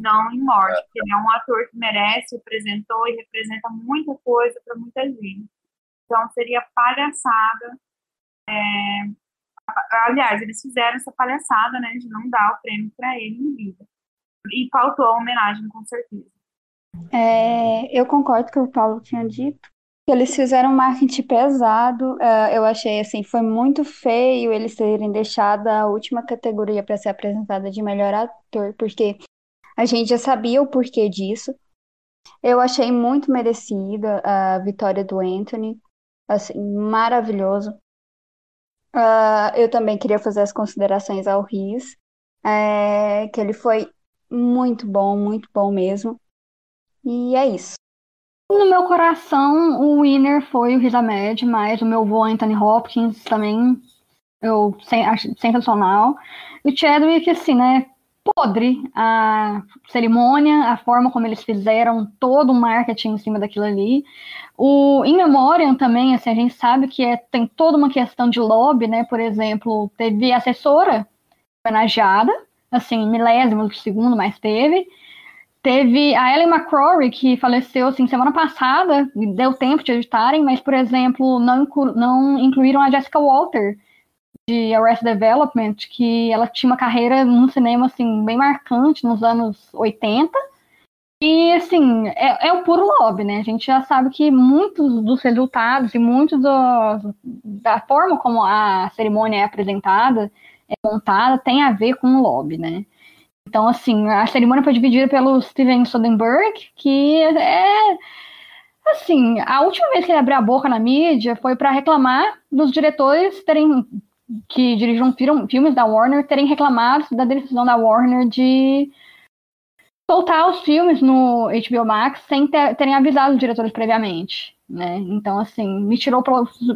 Não em morte, porque ele é um ator que merece, representou e representa muita coisa para muita gente. Então seria palhaçada. É... Aliás, eles fizeram essa palhaçada, né, de não dar o prêmio para ele em vida. E faltou a homenagem, com certeza. É, eu concordo com o que o Paulo tinha dito. Eles fizeram um marketing pesado. Uh, eu achei assim, foi muito feio eles terem deixado a última categoria para ser apresentada de melhor ator, porque a gente já sabia o porquê disso. Eu achei muito merecida a vitória do Anthony assim, maravilhoso. Uh, eu também queria fazer as considerações ao Riz, é, que ele foi muito bom, muito bom mesmo. E é isso. No meu coração, o winner foi o Riz Ahmed, mas o meu vô Anthony Hopkins também eu acho sensacional. E o Chadwick, assim, né? Podre a cerimônia, a forma como eles fizeram todo o marketing em cima daquilo ali. O In Memoriam também, assim, a gente sabe que é, tem toda uma questão de lobby, né? Por exemplo, teve assessora homenageada, assim, milésimo de segundo, mas teve. Teve a Ellen McCrory, que faleceu, assim, semana passada, deu tempo de editarem, mas, por exemplo, não, inclu não incluíram a Jessica Walter, de Arrested Development, que ela tinha uma carreira no cinema, assim, bem marcante nos anos 80, e, assim, é, é o puro lobby, né? A gente já sabe que muitos dos resultados e muitos do, da forma como a cerimônia é apresentada, é montada, tem a ver com o lobby, né? Então, assim, a cerimônia foi dividida pelo Steven Soderbergh, que é. Assim, a última vez que ele abriu a boca na mídia foi para reclamar dos diretores terem. Que dirigiram filmes da Warner terem reclamado da decisão da Warner de soltar os filmes no HBO Max sem ter, terem avisado os diretores previamente. Né? Então, assim, me tirou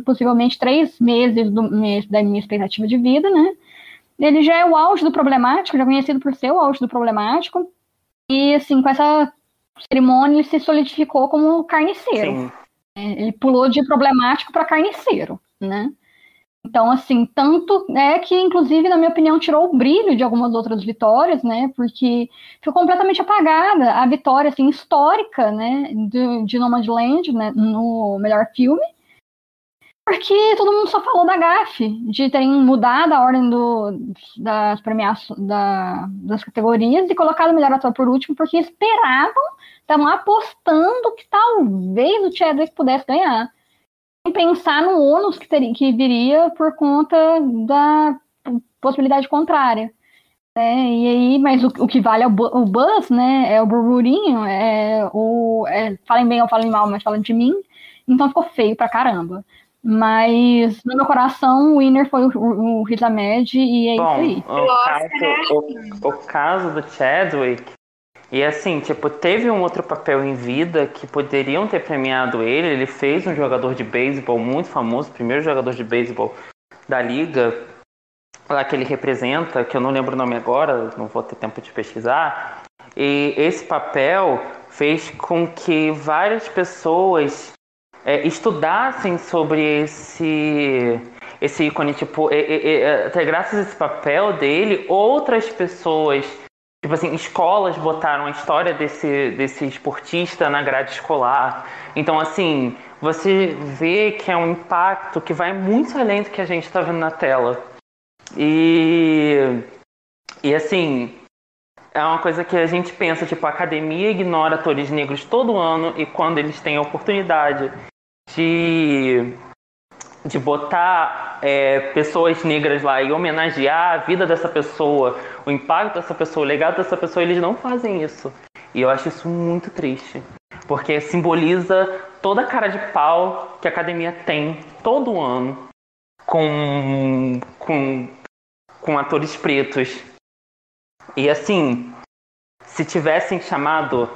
possivelmente três meses do, da minha expectativa de vida, né? Ele já é o auge do problemático, já é conhecido por ser o auge do problemático. E, assim, com essa cerimônia, ele se solidificou como carniceiro. Sim. É, ele pulou de problemático para carniceiro, né? Então, assim, tanto é que, inclusive, na minha opinião, tirou o brilho de algumas outras vitórias, né? Porque ficou completamente apagada a vitória, assim, histórica, né? De, de Nomadland, né? No melhor filme. Porque todo mundo só falou da GAF, de terem mudado a ordem do, das premiações da, das categorias e colocado o melhor ator por último, porque esperavam, estavam apostando que talvez o Chadwick pudesse ganhar. Pensar no ônus que, teria, que viria por conta da possibilidade contrária. É, e aí, mas o, o que vale é o, o Buzz, né? É o burburinho, é o. É, falem bem ou falem mal, mas falem de mim. Então ficou feio pra caramba. Mas no meu coração, o winner foi o, o Riz Ahmed e é Bom, isso aí. O caso, o, o caso do Chadwick, e assim, tipo, teve um outro papel em vida que poderiam ter premiado ele. Ele fez um jogador de beisebol muito famoso, primeiro jogador de beisebol da liga, lá que ele representa, que eu não lembro o nome agora, não vou ter tempo de pesquisar. E esse papel fez com que várias pessoas é, estudassem sobre esse esse ícone, tipo, é, é, até graças a esse papel dele, outras pessoas, tipo assim, escolas botaram a história desse, desse esportista na grade escolar. Então, assim, você vê que é um impacto que vai muito além do que a gente está vendo na tela. E, e assim, é uma coisa que a gente pensa, tipo, a academia ignora atores negros todo ano e quando eles têm a oportunidade de, de botar é, pessoas negras lá e homenagear a vida dessa pessoa, o impacto dessa pessoa, o legado dessa pessoa, eles não fazem isso. E eu acho isso muito triste. Porque simboliza toda a cara de pau que a academia tem todo ano com, com, com atores pretos. E assim, se tivessem chamado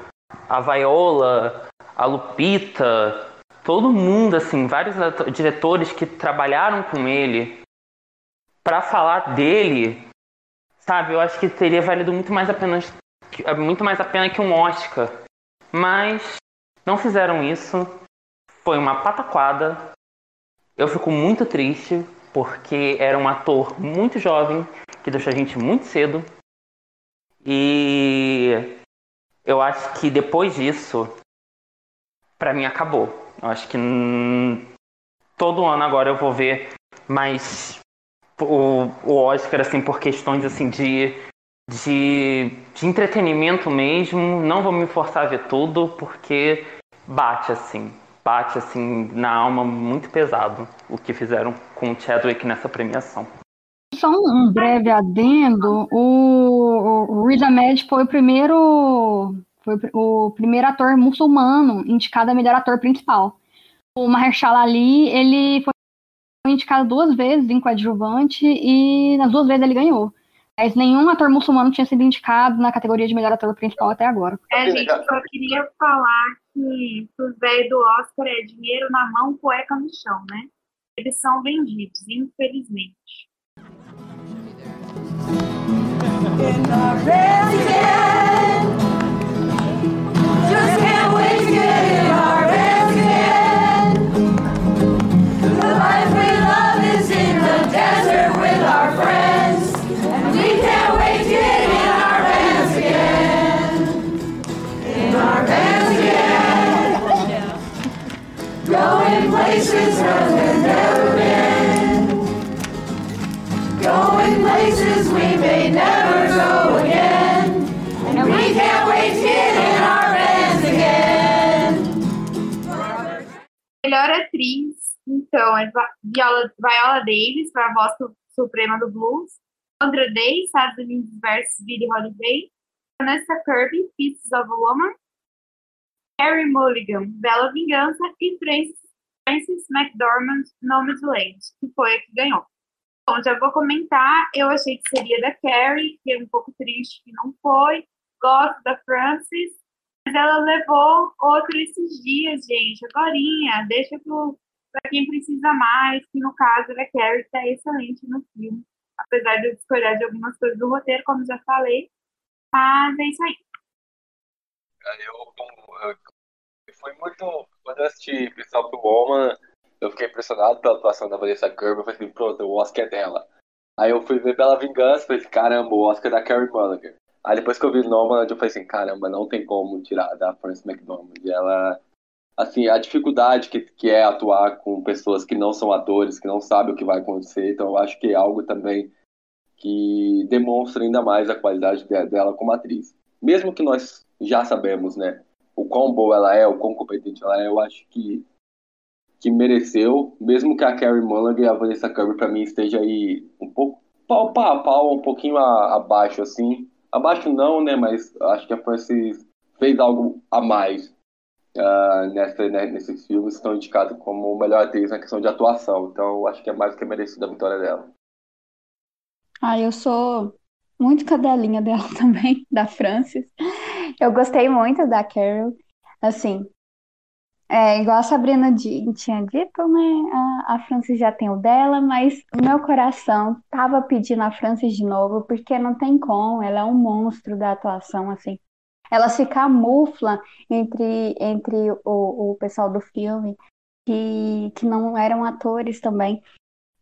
a Viola, a Lupita, todo mundo, assim, vários diretores que trabalharam com ele para falar dele, sabe? Eu acho que teria valido muito mais a pena, muito mais a pena que um Oscar. Mas não fizeram isso. Foi uma pataquada. Eu fico muito triste porque era um ator muito jovem que deixou a gente muito cedo. E eu acho que depois disso, para mim acabou. Acho que todo ano agora eu vou ver mais o, o Oscar assim por questões assim de, de, de entretenimento mesmo. Não vou me forçar a ver tudo porque bate assim, bate assim na alma muito pesado o que fizeram com o Chadwick nessa premiação. Só um breve adendo, o, o Ahmed foi o primeiro foi o primeiro ator muçulmano indicado a melhor ator principal. O Mahershala Ali, ele foi indicado duas vezes em coadjuvante e nas duas vezes ele ganhou. Mas nenhum ator muçulmano tinha sido indicado na categoria de melhor ator principal até agora. É, gente, eu só queria falar que os velhos do Oscar é dinheiro na mão, cueca no chão, né? Eles são vendidos, infelizmente. In places we've never been. Going places we may never Melhor atriz, então, é Viola, Viola Davis, para a voz su- suprema do blues. Sandra Day, Estados Unidos versus Billie Holiday. Vanessa Kirby, Pieces of a Woman. Harry Mulligan, Bela Vingança. E Frances, Frances McDormand, Nomadland, que foi a que ganhou. Bom, já vou comentar. Eu achei que seria da Carrie, fiquei um pouco triste que não foi. Gosto da Frances, mas ela levou outro esses dias, gente. Agorinha, deixa para quem precisa mais, que no caso a Carrie, que tá excelente no filme. Apesar de eu discordar de algumas coisas do roteiro, como já falei. Mas é isso aí. Eu, foi muito. Quando eu assisti Pistol of Woman, eu fiquei impressionado pela atuação da Vanessa Kirby. Eu falei assim, pronto, o Oscar é dela. Aí eu fui ver Bela Vingança e falei assim, caramba, o Oscar é da Carrie Mulligan. Aí depois que eu vi Nomadland, eu falei assim, caramba, não tem como tirar da Frances McDormand. Ela assim, a dificuldade que, que é atuar com pessoas que não são atores, que não sabem o que vai acontecer. Então, eu acho que é algo também que demonstra ainda mais a qualidade dela como atriz. Mesmo que nós já sabemos, né, o quão boa ela é, o quão competente ela é, eu acho que que mereceu, mesmo que a Carrie Mulligan e a Vanessa Kirby para mim esteja aí um pouco pau a pau, um pouquinho abaixo assim. Abaixo não, né, mas acho que a Frances fez algo a mais uh, nessa, né, nesses filmes, estão indicados como melhor atriz na questão de atuação. Então, acho que é mais do que merecida a vitória dela. Ah, eu sou muito cadelinha dela também, da Frances. Eu gostei muito da Carol. Assim, é, igual a Sabrina tinha dito, né? A, a Frances já tem o dela, mas o meu coração tava pedindo a Frances de novo, porque não tem como, ela é um monstro da atuação, assim. Ela se camufla entre, entre o, o pessoal do filme, que, que não eram atores também.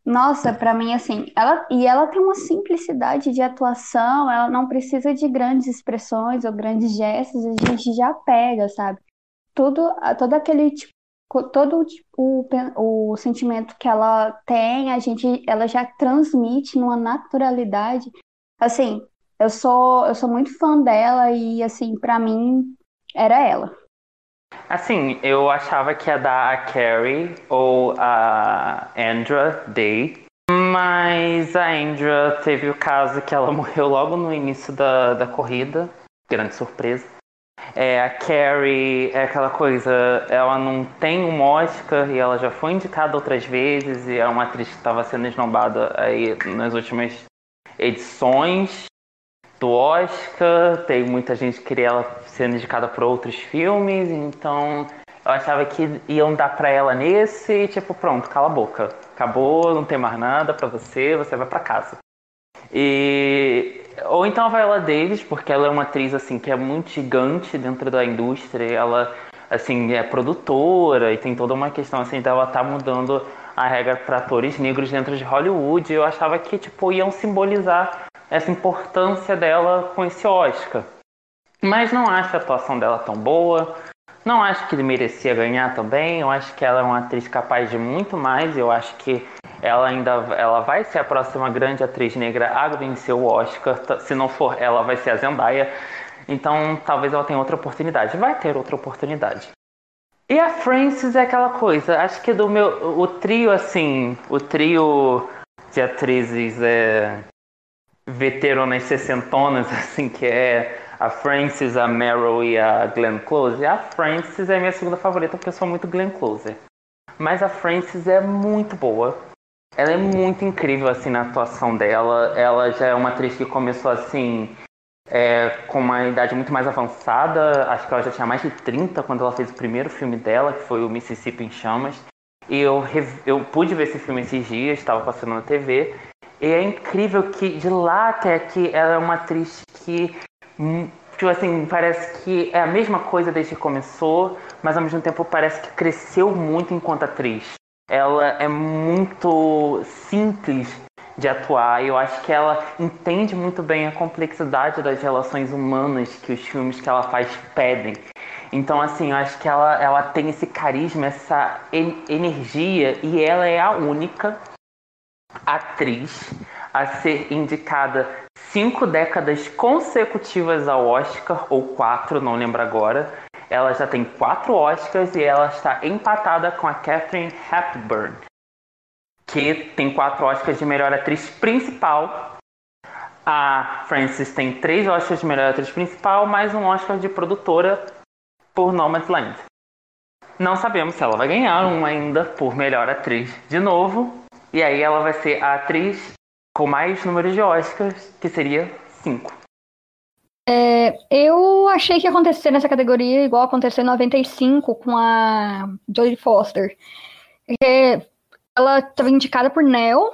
Nossa, para mim, assim, ela, e ela tem uma simplicidade de atuação, ela não precisa de grandes expressões ou grandes gestos, a gente já pega, sabe? Tudo, todo aquele tipo, todo o, o sentimento que ela tem, a gente, ela já transmite numa naturalidade. Assim, eu sou, eu sou muito fã dela e, assim, para mim, era ela. Assim, eu achava que ia dar a Carrie ou a Andra Day, mas a Andra teve o caso que ela morreu logo no início da, da corrida, grande surpresa. É, a Carrie é aquela coisa, ela não tem um Oscar e ela já foi indicada outras vezes e é uma atriz que estava sendo esnobada aí nas últimas edições do Oscar, tem muita gente que queria ela sendo indicada por outros filmes, então eu achava que iam dar pra ela nesse e tipo, pronto, cala a boca. Acabou, não tem mais nada pra você, você vai pra casa. E ou então a Viola Davis, porque ela é uma atriz assim que é muito gigante dentro da indústria, ela assim é produtora e tem toda uma questão assim dela tá mudando a regra para atores negros dentro de Hollywood. Eu achava que tipo iam simbolizar essa importância dela com esse Oscar. Mas não acho a atuação dela tão boa. Não acho que ele merecia ganhar também. Eu acho que ela é uma atriz capaz de muito mais. Eu acho que ela ainda ela vai ser a próxima grande atriz negra a vencer o Oscar. Se não for ela, vai ser a Zendaya. Então talvez ela tenha outra oportunidade. Vai ter outra oportunidade. E a Frances é aquela coisa. Acho que do meu o trio assim, o trio de atrizes é, veteranas sessentonas, assim, que é a Frances, a Meryl e a Glenn Close. A Frances é minha segunda favorita porque eu sou muito Glenn Close. Mas a Frances é muito boa. Ela é muito incrível assim na atuação dela. Ela já é uma atriz que começou assim é, com uma idade muito mais avançada. Acho que ela já tinha mais de 30 quando ela fez o primeiro filme dela, que foi o Mississippi em Chamas. E eu, eu pude ver esse filme esses dias, estava passando na TV. E é incrível que de lá até aqui ela é uma atriz que, hum, tipo assim, parece que é a mesma coisa desde que começou, mas ao mesmo tempo parece que cresceu muito enquanto atriz. Ela é muito simples de atuar. Eu acho que ela entende muito bem a complexidade das relações humanas que os filmes que ela faz pedem. Então, assim, eu acho que ela, ela tem esse carisma, essa energia, e ela é a única atriz a ser indicada cinco décadas consecutivas ao Oscar, ou quatro, não lembro agora. Ela já tem quatro Oscars e ela está empatada com a Catherine Hepburn, que tem quatro Oscars de melhor atriz principal. A Frances tem três Oscars de melhor atriz principal, mais um Oscar de produtora por Nomadland. Não sabemos se ela vai ganhar um ainda por melhor atriz de novo, e aí ela vai ser a atriz com mais números de Oscars, que seria cinco. É, eu achei que ia acontecer nessa categoria igual aconteceu em 95 com a Jodie Foster. Porque ela estava indicada por Nell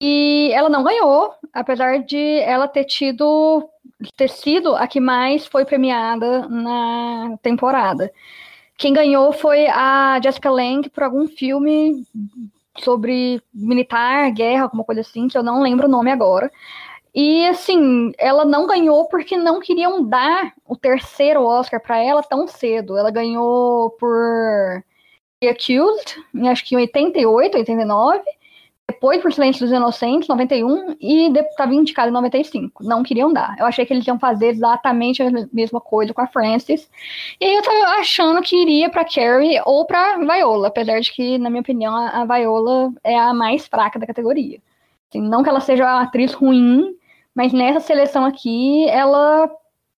e ela não ganhou, apesar de ela ter tido ter sido a que mais foi premiada na temporada. Quem ganhou foi a Jessica Lange por algum filme sobre militar, guerra, alguma coisa assim, que eu não lembro o nome agora. E assim, ela não ganhou porque não queriam dar o terceiro Oscar para ela tão cedo. Ela ganhou por The Accused, acho que em 88, 89 depois por Silêncio dos Inocentes, 91, e estava indicado em 95. Não queriam dar. Eu achei que eles iam fazer exatamente a mesma coisa com a Frances. E aí eu tava achando que iria para Carrie ou para Viola, apesar de que, na minha opinião, a Viola é a mais fraca da categoria. Assim, não que ela seja uma atriz ruim, mas nessa seleção aqui, ela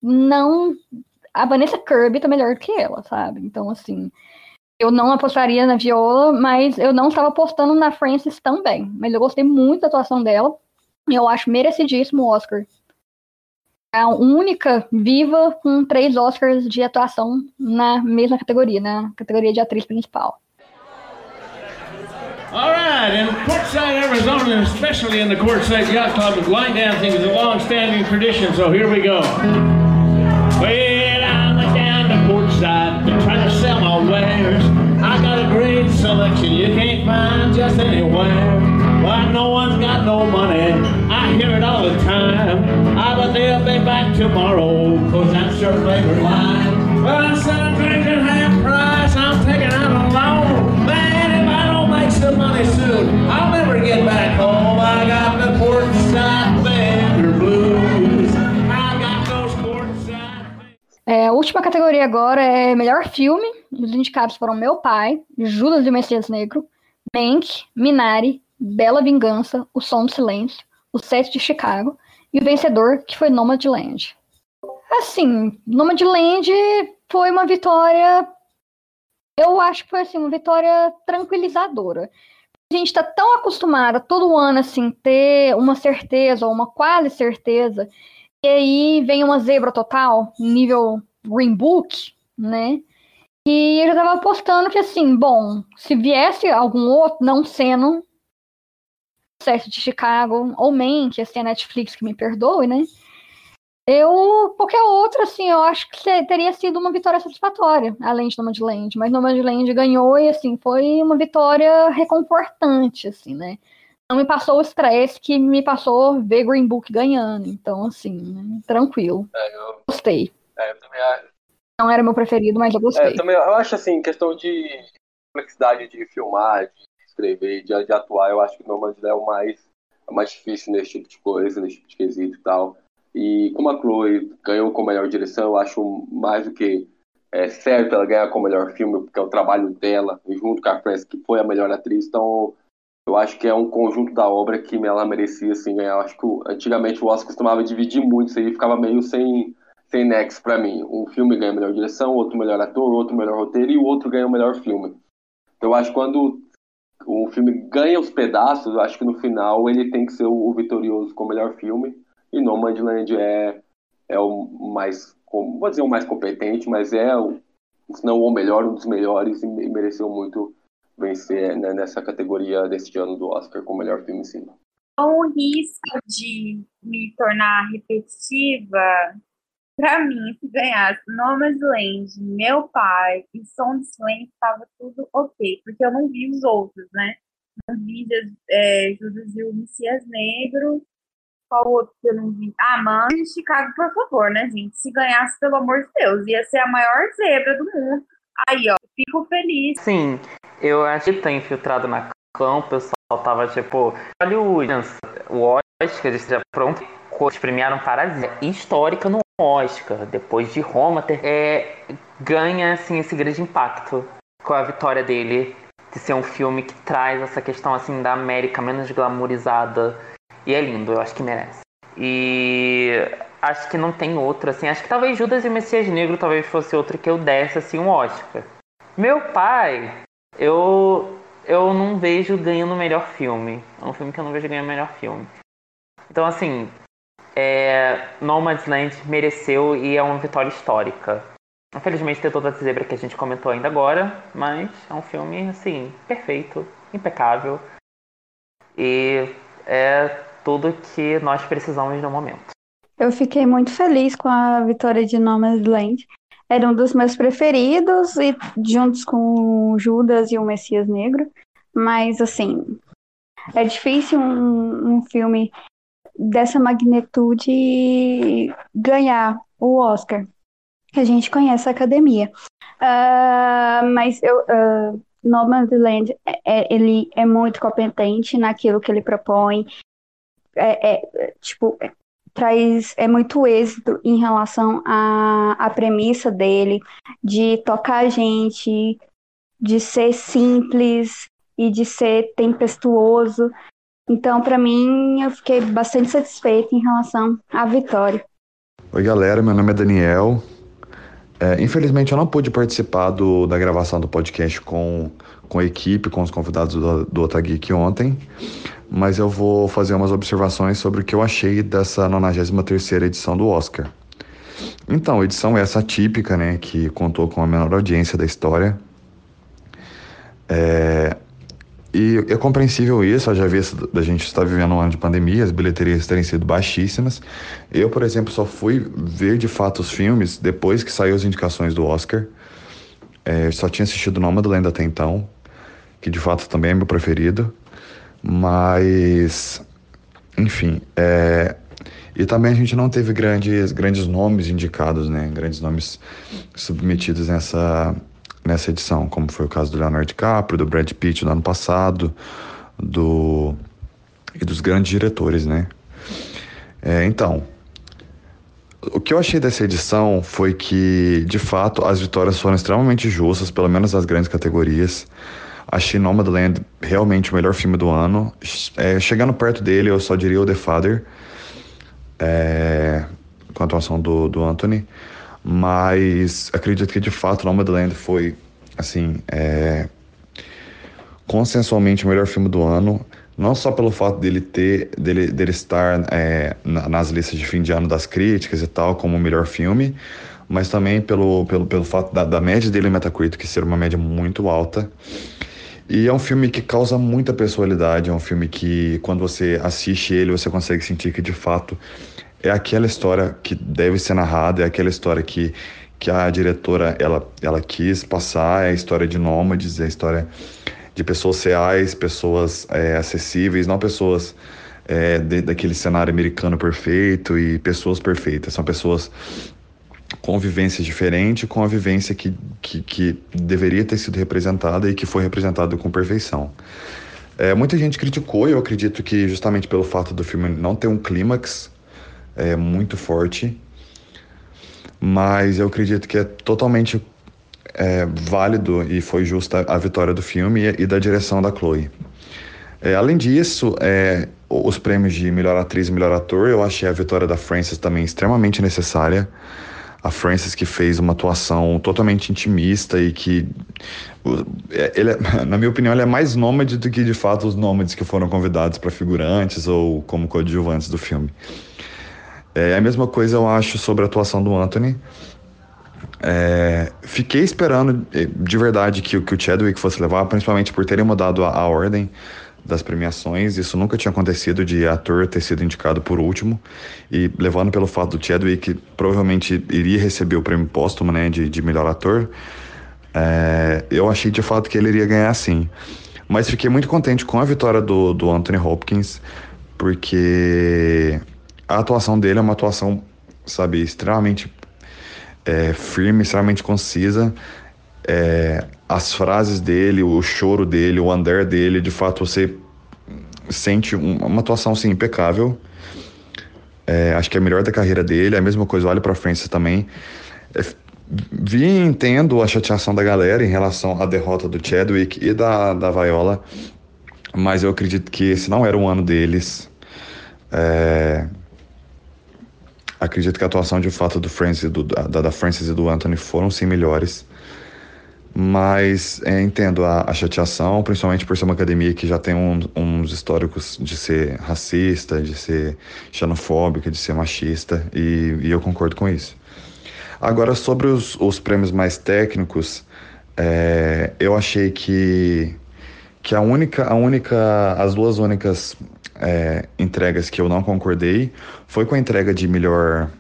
não. A Vanessa Kirby tá melhor do que ela, sabe? Então, assim, eu não apostaria na Viola, mas eu não estava apostando na Frances também. Mas eu gostei muito da atuação dela. E eu acho merecidíssimo o Oscar. É a única viva com três Oscars de atuação na mesma categoria, na categoria de atriz principal. All right, in Portside, Arizona, especially in the Quartzsite Yacht Club, line dancing is a long-standing tradition, so here we go. Well, I went down to Portside to try to sell my wares. I got a great selection you can't find just anywhere. Why no one's got no money, I hear it all the time. Ah, I bet they'll be back tomorrow, cause that's your favorite line. Well, I'm selling drinks some money soon, I'll never get back home. I got the É, a última categoria agora é melhor filme. Os indicados foram Meu Pai, Judas e o Messias Negro, Mank, Minari, Bela Vingança, O Som do Silêncio, O Sete de Chicago e o vencedor, que foi Nomadland. Assim, Nomadland foi uma vitória. Eu acho que foi assim, uma vitória tranquilizadora. A gente está tão acostumada todo ano assim ter uma certeza ou uma quase certeza e aí vem uma zebra total, nível Green Book, né? E eu já tava apostando que assim, bom, se viesse algum outro, não sendo Sete de Chicago ou Man, que assim, a Netflix que me perdoe, né? Eu, qualquer outro, assim, eu acho que teria sido uma vitória satisfatória, além de Nomadland. Mas Nomadland ganhou e, assim, foi uma vitória reconfortante, assim, né? Não me passou o estresse que me passou ver Green Book ganhando. Então, assim, tranquilo. É, eu, Gostei. é, eu também. Não era meu preferido, mas eu É, gostei. eu também eu acho assim, questão de complexidade de filmar, de escrever, de, de atuar, eu acho que Nomadland é o mais, é o mais difícil nesse tipo de coisa, nesse tipo de quesito e tal. E como a Chloe ganhou com melhor direção, eu acho mais do que é, certo ela ganhar com melhor filme, porque é o trabalho dela, junto com a Frances, que foi a melhor atriz, então eu acho que é um conjunto da obra que ela merecia assim, ganhar. Eu acho que o- antigamente o Oscar costumava dividir muito, isso aí ficava meio sem, sem nexo pra mim. Um filme ganha melhor direção, outro melhor ator, outro melhor roteiro e o outro ganha o melhor filme. Então eu acho que quando o filme ganha os pedaços, eu acho que no final ele tem que ser o, o vitorioso com o melhor filme. E Nomadland é, é o mais, vou dizer o mais competente, mas é, o, se não o melhor, um dos melhores e me- mereceu muito vencer né, nessa categoria deste ano do Oscar com o melhor filme sim. com o risco de me tornar repetitiva, pra mim, se ganhasse Nomadland, Meu Pai e Som do Silêncio, tava tudo ok, porque eu não vi os outros, né? Não vi é, Judas e o Messias Negro, qual outro que eu não vi? Ah, Mano e Chicago, por favor, né, gente? Se ganhasse, pelo amor de Deus, ia ser a maior zebra do mundo. Aí, ó, fico feliz. Sim, eu acho que tá infiltrado na clã, o pessoal tava tipo, Hollywood, o Oscar já pronto, eles premiaram Parasita, histórica no Oscar, depois de Roma, ter- é, ganha assim esse grande impacto com a vitória dele de ser um filme que traz essa questão assim da América menos glamourizada e é lindo, eu acho que merece. E acho que não tem outro assim, acho que talvez Judas e o Messias Negro talvez fosse outro que eu desse assim um Oscar. Meu pai, eu eu não vejo ganhando o melhor filme. É um filme que eu não vejo ganhando o melhor filme. Então, assim, é, Nomadland mereceu e é uma vitória histórica. Infelizmente tem toda essa zebra que a gente comentou ainda agora, mas é um filme, assim, perfeito, impecável. E é tudo que nós precisamos no momento. Eu fiquei muito feliz com a vitória de Nomadland. Era um dos meus preferidos, e juntos com Judas e o Messias Negro. Mas, assim, é difícil um, um filme dessa magnitude ganhar o Oscar. A gente conhece a academia. Uh, mas eu, uh, Nomadland, é, é, ele é muito competente naquilo que ele propõe. É, é tipo, é, traz é muito êxito em relação à, à premissa dele de tocar a gente, de ser simples e de ser tempestuoso. Então, para mim, eu fiquei bastante satisfeita em relação à vitória. Oi, galera, meu nome é Daniel. É, infelizmente, eu não pude participar do, da gravação do podcast com, com a equipe, com os convidados do, do Otageek ontem, mas eu vou fazer umas observações sobre o que eu achei dessa 93ª edição do Oscar. Então, edição essa típica, né, que contou com a menor audiência da história. É, e é compreensível isso, já vi da gente estar vivendo um ano de pandemia, as bilheterias terem sido baixíssimas. Eu, por exemplo, só fui ver de fato os filmes depois que saiu as indicações do Oscar. É, só tinha assistido Nomadland até então, que de fato também é meu preferido. Mas, enfim, é, e também a gente não teve grandes, grandes nomes indicados, né? Grandes nomes submetidos nessa, nessa edição, como foi o caso do Leonardo DiCaprio, do Brad Pitt no ano passado, do e dos grandes diretores, né? É, então, o que eu achei dessa edição foi que, de fato, as vitórias foram extremamente justas, pelo menos nas grandes categorias. Achei Nomadland realmente o melhor filme do ano. É, chegando perto dele, eu só diria o The Father, é, com a atuação do, do Anthony. Mas acredito que de fato Nomadland foi, assim, é, consensualmente o melhor filme do ano. Não só pelo fato dele ter, dele, dele estar é, nas listas de fim de ano das críticas e tal, como o melhor filme, mas também pelo, pelo, pelo fato da, da média dele em Metacritic ser uma média muito alta. E é um filme que causa muita personalidade, é um filme que quando você assiste ele, você consegue sentir que de fato é aquela história que deve ser narrada, é aquela história que, que a diretora ela, ela quis passar, é a história de nômades, é a história de pessoas reais, pessoas é, acessíveis, não pessoas é, de, daquele cenário americano perfeito e pessoas perfeitas, são pessoas com vivência diferente, com a vivência que, que, que, deveria ter sido representada e que foi representada com perfeição. É, muita gente criticou, eu acredito que justamente pelo fato do filme não ter um clímax é, muito forte, mas eu acredito que é totalmente é, válido e foi justa a vitória do filme e, e da direção da Chloe. É, além disso, é, os prêmios de melhor atriz e melhor ator, eu achei a vitória da Frances também extremamente necessária a Frances que fez uma atuação totalmente intimista e que é, ele, é, na minha opinião, ele é mais nômade do que de fato os nômades que foram convidados para figurantes ou como coadjuvantes do filme. É a mesma coisa eu acho sobre a atuação do Anthony. É, fiquei esperando é, de verdade que, que o Chadwick fosse levar, principalmente por terem mudado a, a ordem das premiações. Isso nunca tinha acontecido de ator ter sido indicado por último. E levando pelo fato do Chadwick provavelmente iria receber o prêmio póstumo né, de, de melhor ator, é, eu achei de fato que ele iria ganhar sim. Mas fiquei muito contente com a vitória do, do Anthony Hopkins, porque a atuação dele é uma atuação, sabe, extremamente é, firme, extremamente concisa. É, as frases dele, o choro dele, o andar dele, de fato você sente uma atuação assim, impecável. É, acho que é a melhor da carreira dele. A mesma coisa, olha para Francis também. É, vi e entendo a chateação da galera em relação à derrota do Chadwick e da, da Viola, mas eu acredito que esse não era o ano deles. É, acredito que a atuação de fato do Francis, do, da, da Francis e do Anthony foram sim melhores. Mas é, entendo a, a, chateação, principalmente por ser uma academia que já tem um, uns históricos de ser racista, de ser xenofóbica, de ser machista, e, e eu concordo com isso. Agora, sobre os, os prêmios mais técnicos, é, eu achei que, que a única, a única, as duas únicas é, entregas que eu não concordei foi com a entrega de melhor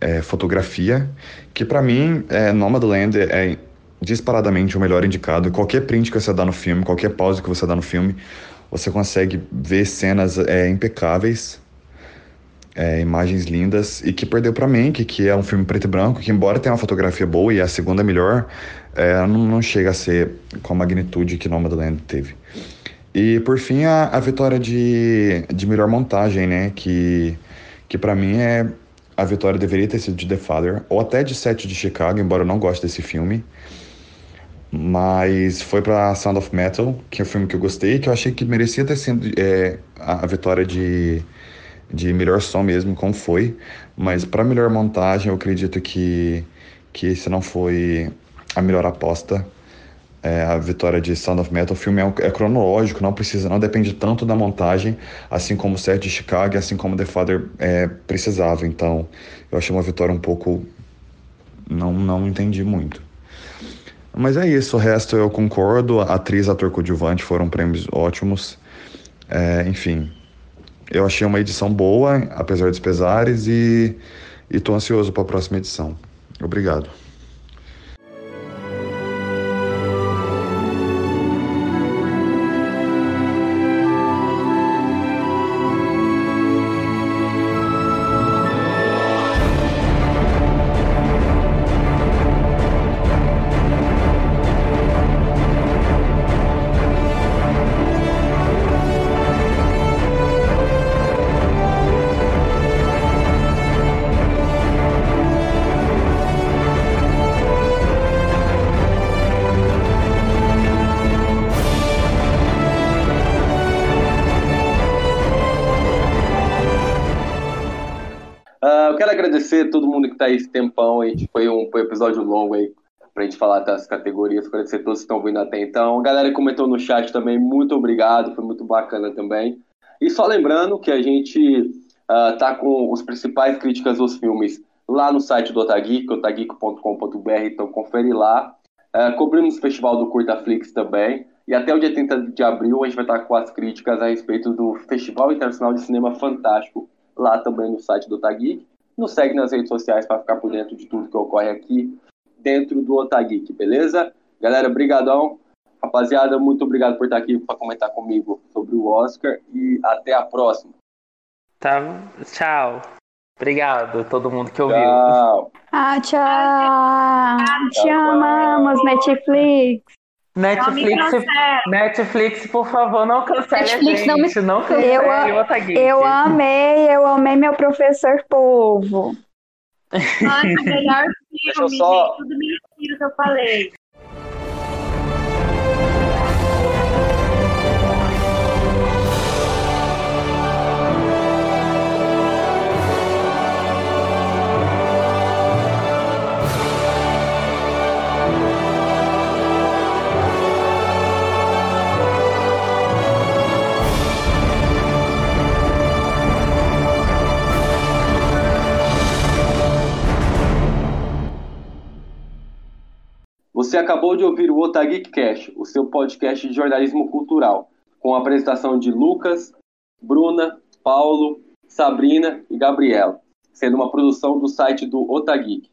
é, fotografia, que para mim, é, Nomadland é disparadamente o melhor indicado. Qualquer print que você dá no filme, qualquer pause que você dá no filme, você consegue ver cenas é, impecáveis. é, imagens lindas e que perdeu para mim, que, é um filme preto e branco, que embora tenha uma fotografia boa e a segunda melhor, é, não, não, chega a ser com a magnitude que Nomadland teve. E por fim a, a vitória de, de melhor montagem, né, que, que para mim é a vitória deveria ter sido de The Father, ou até de Sete de Chicago, embora eu não goste desse filme. Mas foi para Sound of Metal, que é um filme que eu gostei, que eu achei que merecia ter sido é, a, a vitória de, de melhor som mesmo, como foi. Mas para melhor montagem, eu acredito que, que esse não foi a melhor aposta. É, a vitória de Sound of Metal. O filme é, é, cronológico, não precisa, não depende tanto da montagem, assim como o set de Chicago, assim como The Father é, precisava. Então, eu achei uma vitória um pouco, não, não entendi muito. Mas é isso, o resto eu concordo. Atriz, ator coadjuvante foram prêmios ótimos. É, enfim, eu achei uma edição boa, apesar dos pesares, e estou ansioso para a próxima edição. Obrigado. Tempão. Foi um, episódio longo aí pra gente falar das categorias. Agradecer todos que estão vindo até então. Galera que comentou no chat também, muito obrigado. Foi muito bacana também. E só lembrando que a gente uh, tá com os principais críticas dos filmes lá no site do Otageek, otageek.com.br, então confere lá. Uh, cobrimos o Festival do Curtaflix também. E até o dia 30 de abril a gente vai estar com as críticas a respeito do Festival Internacional de Cinema Fantástico lá também no site do Otageek. Nos segue nas redes sociais para ficar por dentro de tudo que ocorre aqui dentro do Otageek, beleza? Galera, brigadão. Rapaziada, muito obrigado por estar aqui para comentar comigo sobre o Oscar e até a próxima. Tá, tchau. Obrigado a todo mundo que ouviu. Tchau. Ah, tchau. Te amamos, Netflix. Netflix, Netflix, por favor, não cancele Netflix, a gente. Não, me... não cancele eu. Eu amei, eu amei meu professor povo. Nossa, melhor filme, só... tudo mentira que eu falei. Você acabou de ouvir o Otageek Cash, o seu podcast de jornalismo cultural, com a apresentação de Lucas, Bruna, Paulo, Sabrina e Gabriela, sendo uma produção do site do Otageek.